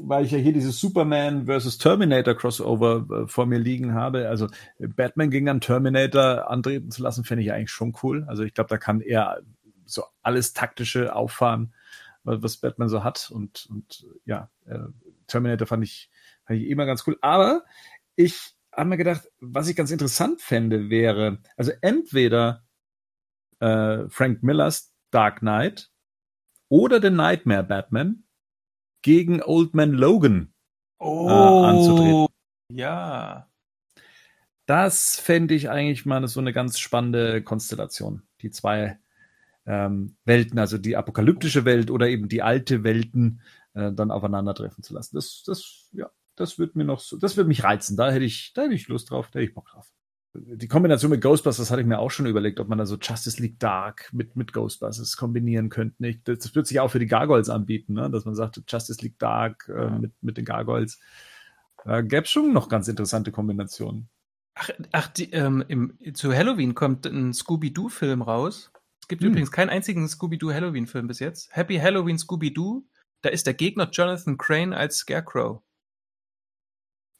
S1: weil ich ja hier dieses Superman versus Terminator Crossover äh, vor mir liegen habe. Also Batman gegen dann Terminator antreten zu lassen, fände ich eigentlich schon cool. Also ich glaube, da kann er so alles taktische auffahren, was Batman so hat. Und, und ja, äh, Terminator fand ich, fand ich immer ganz cool. Aber ich habe mir gedacht, was ich ganz interessant fände, wäre, also entweder äh, Frank Millers Dark Knight oder den Nightmare Batman gegen Old Man Logan.
S3: oh,
S1: anzutreten.
S3: ja.
S1: Das fände ich eigentlich mal so eine ganz spannende Konstellation. Die zwei ähm, Welten, also die apokalyptische Welt oder eben die alte Welten, äh, dann aufeinandertreffen zu lassen. Das, das, ja, das wird mir noch so, das wird mich reizen. Da hätte ich, da hätte ich Lust drauf, da hätte ich Bock drauf. Die Kombination mit Ghostbusters hatte ich mir auch schon überlegt, ob man da so Justice League Dark mit, mit Ghostbusters kombinieren könnte. Nicht? Das, das wird sich auch für die Gargoyles anbieten, ne? dass man sagt, Justice League Dark äh, mit, mit den Gargoyles. Da gäbe es schon noch ganz interessante Kombinationen.
S3: Ach, ach die, ähm, im, zu Halloween kommt ein Scooby-Doo-Film raus. Es gibt
S1: Hm.
S3: übrigens keinen einzigen Scooby-Doo-Halloween-Film bis jetzt. Happy Halloween Scooby-Doo. Da ist der Gegner Jonathan Crane als Scarecrow.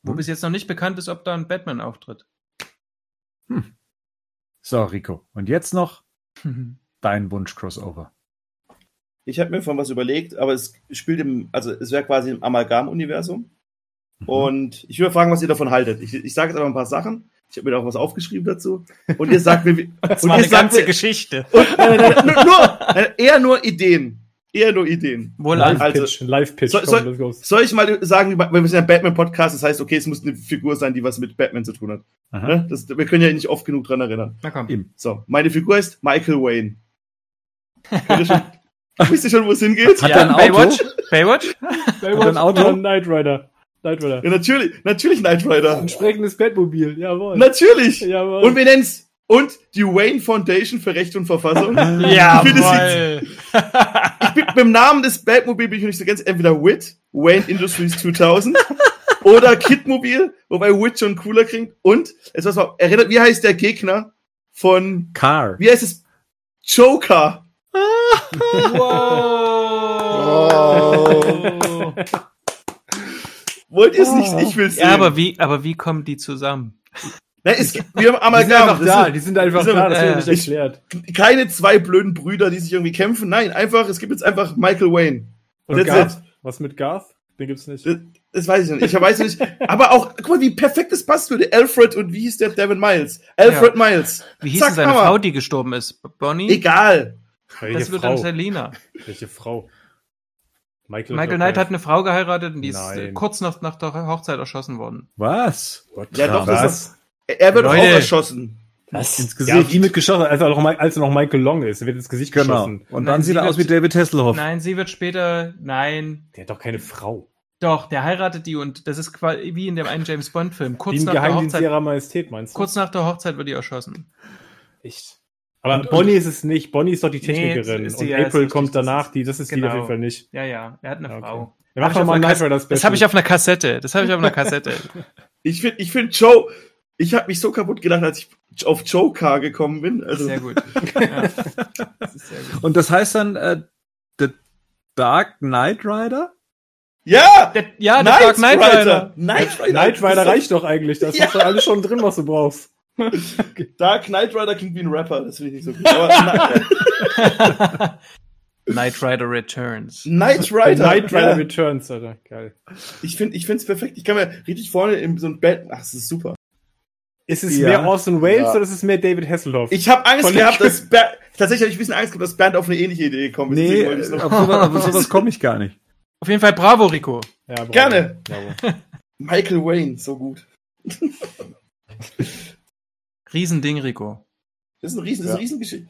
S3: Wo
S1: Hm.
S3: bis jetzt noch nicht bekannt ist, ob da ein Batman auftritt.
S1: So, Rico. Und jetzt noch dein Wunsch-Crossover.
S5: Ich habe mir von was überlegt, aber es spielt im, also es wäre quasi im Amalgam-Universum. Und ich würde fragen, was ihr davon haltet. Ich, ich sage jetzt aber ein paar Sachen. Ich habe mir da auch was aufgeschrieben dazu. Und ihr sagt mir, wie,
S3: Das
S5: und
S3: war
S5: ihr
S3: eine
S5: sagt
S3: ganze
S5: mir,
S3: Geschichte.
S5: und, nein, nein, nein, nur, nur, eher nur Ideen. Eher nur Ideen. Also-
S2: Live-Pitch, Live-Pitch,
S5: So-
S2: komm,
S5: so-
S2: let's go.
S5: Soll ich mal sagen, wir sind ja ein Batman-Podcast, das heißt, okay, es muss eine Figur sein, die was mit Batman zu tun hat. Ne? Das, wir können ja nicht oft genug dran erinnern.
S3: Na komm.
S1: Eben.
S5: So, meine Figur ist Michael Wayne. Schon, wisst ihr schon, wo es hingeht?
S1: Hat
S3: ja,
S1: er ein Auto?
S3: Baywatch? Baywatch?
S2: Baywatch
S1: ein Auto?
S2: Knight Rider. Knight Rider.
S5: Ja, natürlich, natürlich Knight Rider.
S2: Ein sprechendes Batmobil, jawohl.
S5: Natürlich.
S2: Jawohl.
S5: Und wir nennen's und die Wayne Foundation für Recht und Verfassung.
S3: Ja,
S5: Ich finde, es Ich bin, dem Namen des Batmobil bin ich noch nicht so ganz entweder WIT, Wayne Industries 2000 oder Kidmobil, wobei WIT schon cooler klingt. Und, jetzt was mal, erinnert, wie heißt der Gegner von,
S1: Car.
S5: wie heißt es? Joker.
S3: Wow.
S5: Wollt ihr es nicht? Ich will's sehen.
S3: Ja, aber wie, aber wie kommen die zusammen?
S5: Na, es gibt, wir haben
S2: die sind
S5: Amalgam.
S2: einfach da, die sind einfach
S5: die sind-
S2: da, das wird
S3: äh,
S2: nicht
S5: ich-
S2: erklärt.
S5: keine zwei blöden Brüder, die sich irgendwie kämpfen. Nein, einfach, es gibt jetzt einfach Michael Wayne.
S2: Und Garth? Was mit Garth? Den gibt's nicht.
S5: Das, das weiß ich nicht. Ich weiß nicht. Aber auch, guck mal, wie perfekt das passt würde. Alfred und wie hieß der Devin Miles? Alfred Miles.
S3: Wie hieß
S5: Zack,
S3: denn seine
S5: Hammer.
S3: Frau, die gestorben ist? Bonnie?
S5: Egal.
S2: Welche
S3: das wird
S2: Frau?
S3: dann Selina.
S2: Welche Frau? Michael,
S3: Michael Knight hat eine Frau geheiratet und die ist
S2: Nein.
S3: äh, kurz nach, nach der Hochzeit erschossen worden.
S1: Was?
S5: Ja, doch, das
S1: Was?
S5: ist, er wird
S3: Leute.
S5: auch erschossen.
S2: Was?
S1: Ins
S2: Ja,
S1: Gesicht.
S2: wie mit geschossen, als er noch, als er noch Michael Long ist. Er wird ins Gesicht
S1: Genau.
S2: geschossen.
S1: Und
S3: Nein,
S1: dann sieht
S3: sie
S1: er aus wie David Hasselhoff.
S3: Nein, sie wird später, nein,
S2: Der hat doch keine Frau.
S3: Doch, der heiratet die und das ist quasi wie in dem einen James Bond-Film.
S2: Wie
S3: Kurz
S2: ein
S3: nach der
S2: Geheimdienst
S3: Hochzeit.
S2: ihrer Majestät, meinst du?
S3: Kurz nach der Hochzeit wird die erschossen.
S2: Echt. Aber Bonnie ist es nicht. Bonnie ist doch die
S3: Nee,
S2: Technikerin.
S3: ist die-
S2: und
S3: ja,
S2: April kommt danach. Die, das ist die
S3: genau.
S2: auf jeden Fall nicht.
S3: Ja, ja, er hat eine
S2: Okay.
S3: Frau.
S2: Dann mach
S3: Hab
S2: doch
S3: ich
S2: mal Knight Rider Special.
S3: Das habe ich auf einer Kassette. Das habe ich auf einer Kassette.
S5: Ich finde, ich find Joe, ich habe mich so kaputt gedacht, als ich auf Joe Car gekommen bin. Also,
S3: Sehr gut. Ja. Das ist sehr gut.
S1: Und das heißt dann äh, The Dark Knight Rider?
S5: ja!
S3: Der, ja, der Dark Knight Rider.
S5: Knight Rider.
S2: Knight Rider reicht doch eigentlich. Das
S5: Ja.
S2: ist doch alles schon drin, was du brauchst.
S5: Dark Knight Rider klingt wie ein Rapper, das finde ich nicht so gut. Aber
S3: Knight Rider Returns.
S5: Knight Rider.
S2: Knight Rider
S5: ja.
S2: Returns, Alter. Geil.
S5: Ich finde ich finde es perfekt. Ich kann mir richtig vorne in so ein Bett. Ach, das ist super.
S2: Ist es
S1: Ja.
S2: mehr Orson Welles
S4: Ja.
S2: oder ist es mehr David Hasselhoff?
S5: Ich habe Angst
S2: Von
S5: gehabt, dass Ber tatsächlich habe ich ein bisschen Angst gehabt, dass Bernd auf eine ähnliche Idee kommt.
S1: Nee, auf sowas, auf sowas komme ich gar nicht.
S3: Auf jeden Fall bravo, Rico.
S2: ja, bravo.
S5: Gerne.
S2: Bravo.
S5: Michael Wayne, so gut.
S3: Riesending, Rico.
S5: Das ist ein riesen, das ist eine Riesengeschichte.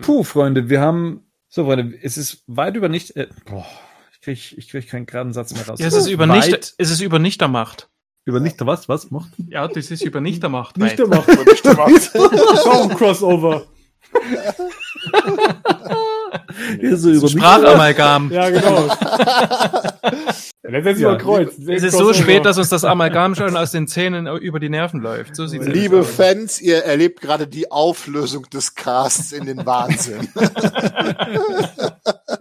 S1: Puh, Freunde, wir haben. So, Freunde, es ist weit über nicht. Äh, boah, ich krieg, ich krieg keinen geraden Satz mehr raus.
S3: Ja, es ist über
S1: Weit
S3: nicht, es ist über Nichtermacht.
S1: Über nicht was? Was? Macht?
S3: Ja, das ist über Nichtermacht.
S2: Nicht der. Macht.
S4: Nicht gemacht.
S2: Das ist auch ein Crossover.
S1: Ja, so über
S3: Sprachamalgam.
S2: Ja, genau. Letztendlich
S1: Ja.
S2: Kreuz.
S3: Es ist so spät, dass uns das Amalgam schon aus den Zähnen über die Nerven läuft. So sieht's
S4: Liebe
S3: aus.
S4: Fans, ihr erlebt gerade die Auflösung des Casts in den Wahnsinn.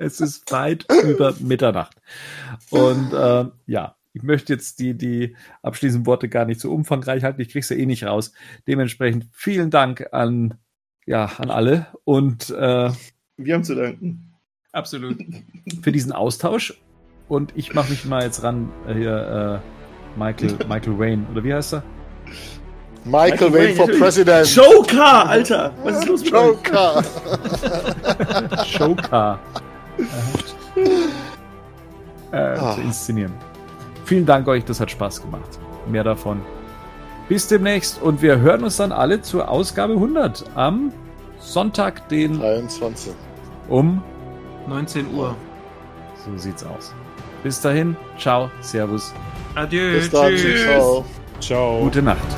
S1: Es ist weit über Mitternacht. Und äh, ja, ich möchte jetzt die, die abschließenden Worte gar nicht so umfangreich halten. Ich krieg's ja eh nicht raus. Dementsprechend vielen Dank an, ja, an alle und äh,
S5: Wir haben zu danken.
S3: Absolut.
S1: für diesen Austausch. Und ich mache mich mal jetzt ran, äh, hier, äh, Michael, Michael Wayne, oder wie heißt er?
S4: Michael Wayne for
S5: natürlich.
S4: President.
S5: Joker, Alter! Was ist los mit euch?
S4: Joker.
S1: Showcar. äh,
S4: Ah.
S1: zu inszenieren. Vielen Dank euch, das hat Spaß gemacht. Mehr davon. Bis demnächst und wir hören uns dann alle zur Ausgabe 100 am Sonntag, den
S4: 23.
S1: um.
S3: 19 Uhr.
S1: So sieht's aus. Bis dahin, ciao, servus,
S3: Adieu.
S4: Bis dann.
S3: Tschüss.
S4: Ciao.
S2: Ciao.
S1: gute Nacht.